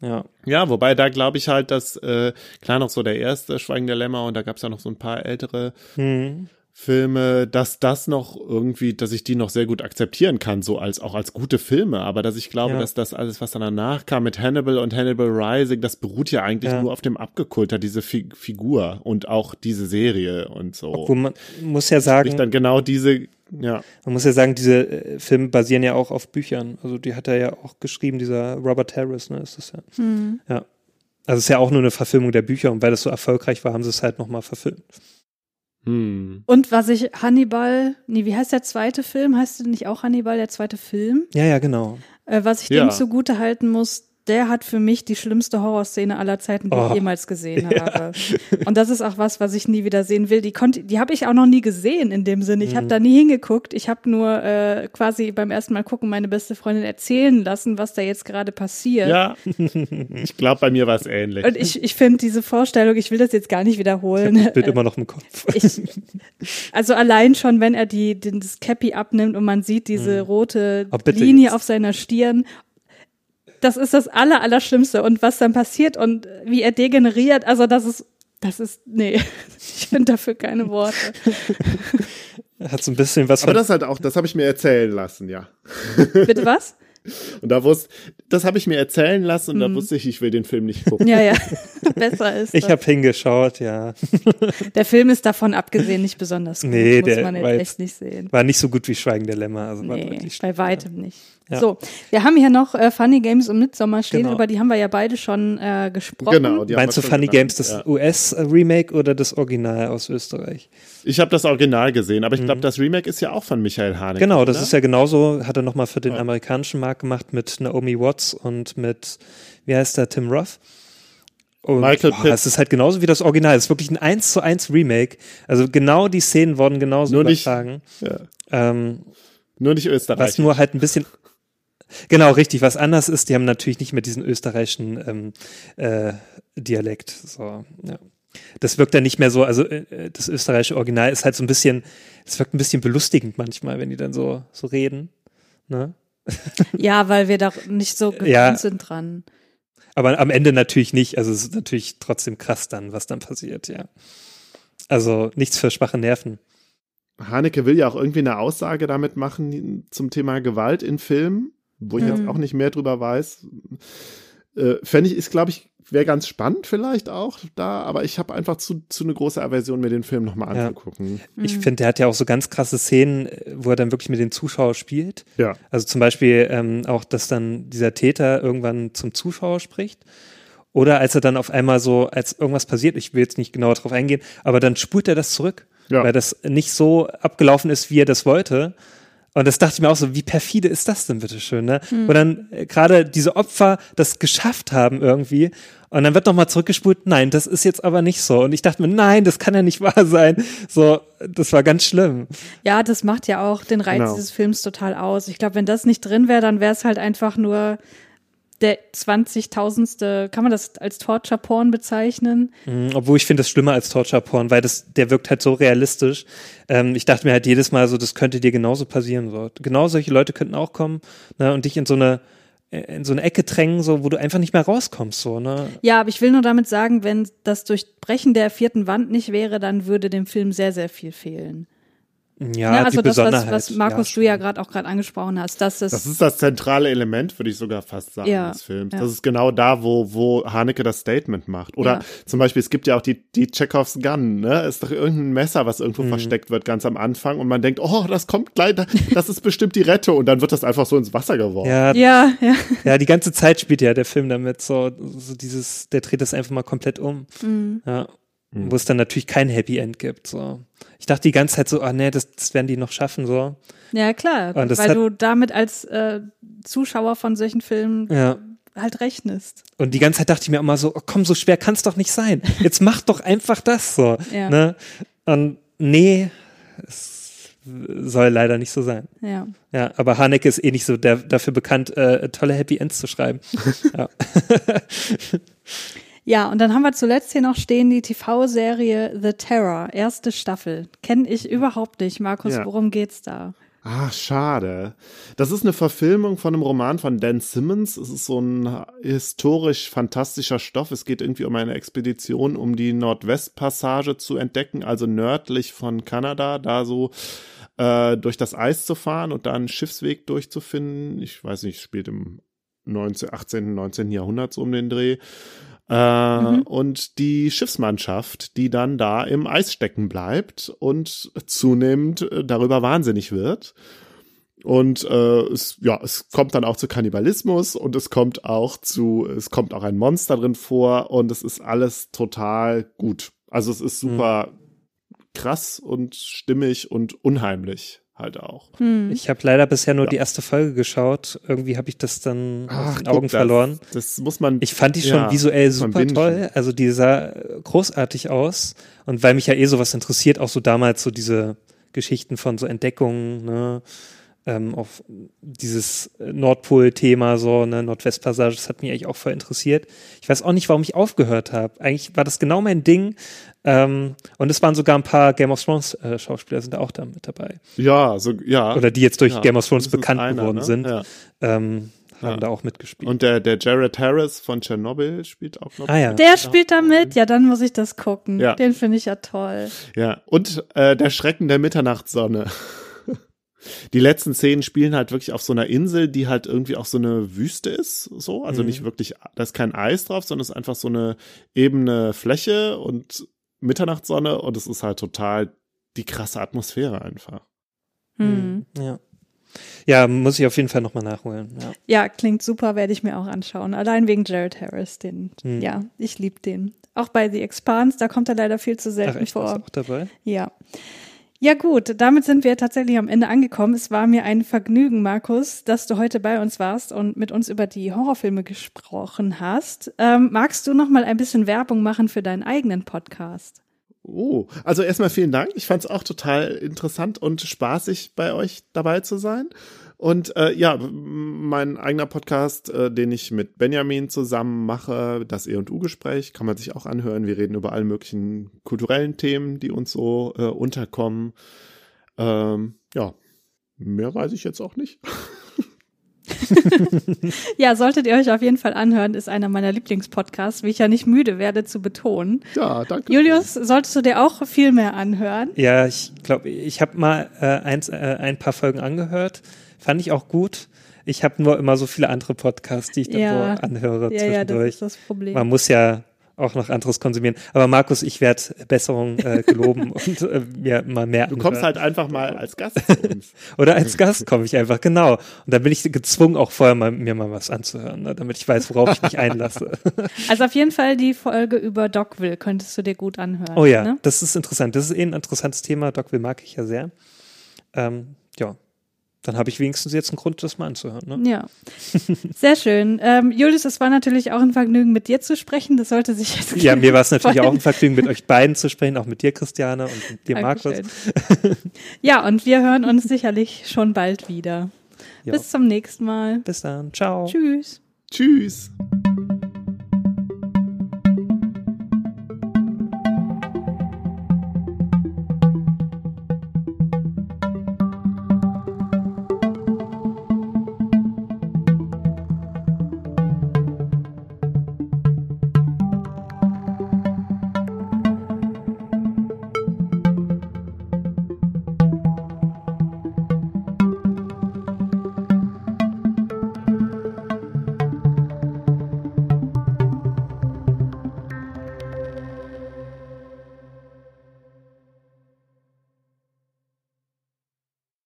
Ja. ja, wobei da glaube ich halt, dass äh, klar noch so der erste Schweigen der Lämmer und da gab es ja noch so ein paar ältere Hm. Filme, dass das noch irgendwie, dass ich die noch sehr gut akzeptieren kann, so als auch als gute Filme, aber dass ich glaube, Ja. dass das alles, was dann danach kam mit Hannibal und Hannibal Rising, das beruht ja eigentlich Ja. nur auf dem Abgekulter, diese Fi Figur und auch diese Serie und so. Obwohl man muss ja Sprich sagen, dann genau diese, ja. man muss ja sagen, diese äh, Filme basieren ja auch auf Büchern. Also die hat er ja auch geschrieben, dieser Robert Harris, ne, ist das ja. Ja. Also es ist ja auch nur eine Verfilmung der Bücher und weil das so erfolgreich war, haben sie es halt nochmal verfilmt. Hm. Und was ich Hannibal, nee, wie heißt der zweite Film? Heißt der nicht auch Hannibal, der zweite Film? Ja, ja, genau. Äh, was ich Ja. dem zugute halten muss, der hat für mich die schlimmste Horrorszene aller Zeiten, die Oh. ich jemals gesehen habe. Und das ist auch was, was ich nie wieder sehen will. Die konnte, die habe ich auch noch nie gesehen in dem Sinne. Ich Mhm. habe da nie hingeguckt. Ich habe nur äh, quasi beim ersten Mal gucken meine beste Freundin erzählen lassen, was da jetzt gerade passiert. Ja, ich glaube, bei mir war es ähnlich. Und ich, ich finde diese Vorstellung, ich will das jetzt gar nicht wiederholen. Das Bild immer noch im Kopf. Ich, also allein schon, wenn er die, den, das Cappy abnimmt und man sieht diese rote Oh, Linie jetzt. auf seiner Stirn. Das ist das aller, Allerschlimmste. Und was dann passiert und wie er degeneriert, also das ist, das ist, nee, ich finde dafür keine Worte. Hat so ein bisschen was Aber das halt auch, das habe ich mir erzählen lassen, ja. Bitte was? Und da wusste, das habe ich mir erzählen lassen und da Mhm. wusste ich, ich will den Film nicht gucken. Ja, ja. Besser ist ich habe hingeschaut, ja. Der Film ist davon abgesehen nicht besonders gut. Nee, muss der man jetzt echt nicht sehen. War nicht so gut wie Schweigen der Lämmer. Also war Nee, bei weitem nicht. Ja. So, wir haben hier noch äh, Funny Games und Midsommar stehen, Genau. über die haben wir ja beide schon äh, gesprochen. Genau. die haben Meinst du Funny genannt. Games das Ja. US-Remake oder das Original aus Österreich? Ich habe das Original gesehen, aber ich glaube, das Remake ist ja auch von Michael Haneke. Mhm. Genau, das oder? ist ja genauso, hat er nochmal für den Ja. amerikanischen Markt gemacht mit Naomi Watts und mit, wie heißt der, Tim Roth. Und Michael boah, Pitt. Es ist halt genauso wie das Original. Es ist wirklich ein 1 zu 1 Remake. Also genau die Szenen wurden genauso Nur nicht- übertragen. Ja. Ähm, Nur nicht Österreich. was nur halt ein bisschen. Genau, richtig. Was anders ist, die haben natürlich nicht mehr diesen österreichischen ähm, äh, Dialekt. So, ja. Das wirkt dann nicht mehr so, also äh, das österreichische Original ist halt so ein bisschen, es wirkt ein bisschen belustigend manchmal, wenn die dann so, so reden. Ne? Ja, weil wir da nicht so gewöhnt Ja. sind dran. Aber am Ende natürlich nicht. Also es ist natürlich trotzdem krass dann, was dann passiert, ja. Also nichts für schwache Nerven. Haneke will ja auch irgendwie eine Aussage damit machen zum Thema Gewalt in Filmen, wo ich Mhm. jetzt auch nicht mehr drüber weiß. Äh, Fände ich, ist, glaube ich, wäre ganz spannend vielleicht auch da, aber ich habe einfach zu, zu eine große Aversion, mir den Film nochmal Ja. anzugucken. Ich finde, der hat ja auch so ganz krasse Szenen, äh, wo er dann wirklich mit den Zuschauern spielt. Ja. Also zum Beispiel ähm, auch, dass dann dieser Täter irgendwann zum Zuschauer spricht. Oder als er dann auf einmal so, als irgendwas passiert, ich will jetzt nicht genauer drauf eingehen, aber dann spult er das zurück, Ja. weil das nicht so abgelaufen ist, wie er das wollte. Und das dachte ich mir auch so, wie perfide ist das denn bitteschön, ne? Wo dann äh, gerade diese Opfer das geschafft haben irgendwie und dann wird nochmal zurückgespult, nein, das ist jetzt aber nicht so. Und ich dachte mir, nein, das kann ja nicht wahr sein. So, das war ganz schlimm. Ja, das macht ja auch den Reiz Genau. dieses Films total aus. Ich glaube, wenn das nicht drin wäre, dann wäre es halt einfach nur der 20.000ste, kann man das als Torture-Porn bezeichnen? Mhm, Obwohl ich finde das schlimmer als Torture Porn, weil das, der wirkt halt so realistisch. Ähm, ich dachte mir halt jedes Mal so, das könnte dir genauso passieren. So. Genau solche Leute könnten auch kommen ne, und dich in so eine in so eine Ecke drängen, so, wo du einfach nicht mehr rauskommst. So, ne? Ja, aber ich will nur damit sagen, wenn das Durchbrechen der vierten Wand nicht wäre, dann würde dem Film sehr, sehr viel fehlen. Ja, Ne, also die das, was, Besonderheit. was Markus ja, du ja gerade auch gerade angesprochen hast, dass es Das ist das zentrale Element, würde ich sogar fast sagen, Ja, des Films. ja. Das ist genau da, wo, wo Haneke das Statement macht. Oder Ja. zum Beispiel, es gibt ja auch die, die Chekhovs Gun, ne? Ist doch irgendein Messer, was irgendwo Mhm. versteckt wird, ganz am Anfang. Und man denkt, oh, das kommt gleich, da- das ist bestimmt die Rette. Und dann wird das einfach so ins Wasser geworfen. Ja, ja, ja. ja, die ganze Zeit spielt ja der Film damit so, so dieses, der dreht das einfach mal komplett um. Mhm. Ja. Wo es dann natürlich kein Happy End gibt. So. Ich dachte die ganze Zeit so, ah nee, das, das werden die noch schaffen. So. Ja, klar, weil hat- du damit als äh, Zuschauer von solchen Filmen Ja. halt rechnest. Und die ganze Zeit dachte ich mir immer so, oh, komm, so schwer kann es doch nicht sein. Jetzt mach doch einfach das so. Ja. Ne? Und nee, es soll leider nicht so sein. Ja. Ja, aber Haneke ist eh nicht so der, dafür bekannt, äh, tolle Happy Ends zu schreiben. ja. Ja, und dann haben wir zuletzt hier noch stehen die TV-Serie The Terror, erste Staffel. Kenne ich überhaupt nicht. Markus, Ja. worum geht's da? Ach, schade. Das ist eine Verfilmung von einem Roman von Dan Simmons. Es ist so ein historisch fantastischer Stoff. Es geht irgendwie um eine Expedition, um die Nordwestpassage zu entdecken, also nördlich von Kanada, da so äh, durch das Eis zu fahren und da einen Schiffsweg durchzufinden. Ich weiß nicht, spielt im 19, 18., 19. Jahrhundert so um den Dreh. Äh, Und die Schiffsmannschaft, die dann da im Eis stecken bleibt und zunehmend äh, darüber wahnsinnig wird. Und äh, es, ja, es kommt dann auch zu Kannibalismus und es kommt auch zu, es kommt auch ein Monster drin vor und es ist alles total gut. Also es ist super krass und stimmig und unheimlich halt auch. Hm. Ich habe leider bisher nur Ja. die erste Folge geschaut. Irgendwie habe ich das dann aus den guck, Augen das, verloren. Das muss man. Ich fand die schon ja, visuell super toll. Also die sah äh, großartig aus. Und weil mich ja eh sowas interessiert, auch so damals so diese Geschichten von so Entdeckungen, ne, ähm, auf dieses äh, Nordpol-Thema, so, ne, Nordwestpassage, das hat mich eigentlich auch voll interessiert. Ich weiß auch nicht, warum ich aufgehört habe. Eigentlich war das genau mein Ding. Ähm, und es waren sogar ein paar Game of Thrones äh, Schauspieler sind da auch da mit dabei. Ja, so, ja. Oder die jetzt durch ja, Game of Thrones bekannt einer, geworden ne? sind. Ja. Ähm, haben Ja. da auch mitgespielt. Und der, der Jared Harris von Tschernobyl spielt auch noch. Ah, ja. Der spielt da mit, ja, dann muss ich das gucken. Ja. Den finde ich ja toll. Ja, und äh, der Schrecken der Mitternachtssonne. Die letzten Szenen spielen halt wirklich auf so einer Insel, die halt irgendwie auch so eine Wüste ist, so. Also Mhm. nicht wirklich, da ist kein Eis drauf, sondern es ist einfach so eine ebene Fläche und Mitternachtssonne und es ist halt total die krasse Atmosphäre einfach. Hm. Ja. Ja, muss ich auf jeden Fall nochmal nachholen. Ja. Ja, klingt super, werde ich mir auch anschauen. Allein wegen Jared Harris, den, Hm. ja, ich liebe den. Auch bei The Expanse, da kommt er leider viel zu Ach, selten echt, warst vor. du auch dabei? Ja. Ja gut, damit sind wir tatsächlich am Ende angekommen. Es war mir ein Vergnügen, Markus, dass du heute bei uns warst und mit uns über die Horrorfilme gesprochen hast. Ähm, magst du noch mal ein bisschen Werbung machen für deinen eigenen Podcast? Oh, also erstmal vielen Dank. Ich fand es auch total interessant und spaßig, bei euch dabei zu sein. Und äh, ja, mein eigener Podcast, äh, den ich mit Benjamin zusammen mache, das E und U-Gespräch, kann man sich auch anhören. Wir reden über alle möglichen kulturellen Themen, die uns so äh, unterkommen. Ähm, ja, mehr weiß ich jetzt auch nicht. Ja, solltet ihr euch auf jeden Fall anhören, ist einer meiner Lieblingspodcasts, wie ich ja nicht müde werde zu betonen. Ja, danke. Julius, solltest du dir auch viel mehr anhören? Ja, ich glaube, ich habe mal äh, eins, äh, ein paar Folgen angehört. Fand ich auch gut. Ich habe nur immer so viele andere Podcasts, die ich dann Ja. so anhöre Ja, ja, das zwischendurch. ist das Problem. Man muss ja auch noch anderes konsumieren. Aber Markus, ich werde Besserung äh, geloben und äh, mir mal mehr Du kommst halt einfach mal als Gast zu uns. Oder als Gast komme ich einfach, genau. Und dann bin ich gezwungen, auch vorher mal, mir mal was anzuhören, ne, damit ich weiß, worauf ich mich einlasse. Also auf jeden Fall die Folge über Dogville könntest du dir gut anhören. Oh ja, Ne? das ist interessant. Das ist eh ein interessantes Thema. Dogville mag ich ja sehr. Ähm, ja, dann habe ich wenigstens jetzt einen Grund, das mal anzuhören. Ne? Ja, sehr schön. Ähm, Julius, es war natürlich auch ein Vergnügen, mit dir zu sprechen. Das sollte sich jetzt Ja, mir war es natürlich auch ein Vergnügen, mit euch beiden zu sprechen, auch mit dir, Christiane, und mit dir, Markus. Dankeschön. ja, und wir hören uns sicherlich schon bald wieder. Ja. Bis zum nächsten Mal. Bis dann. Ciao. Tschüss. Tschüss.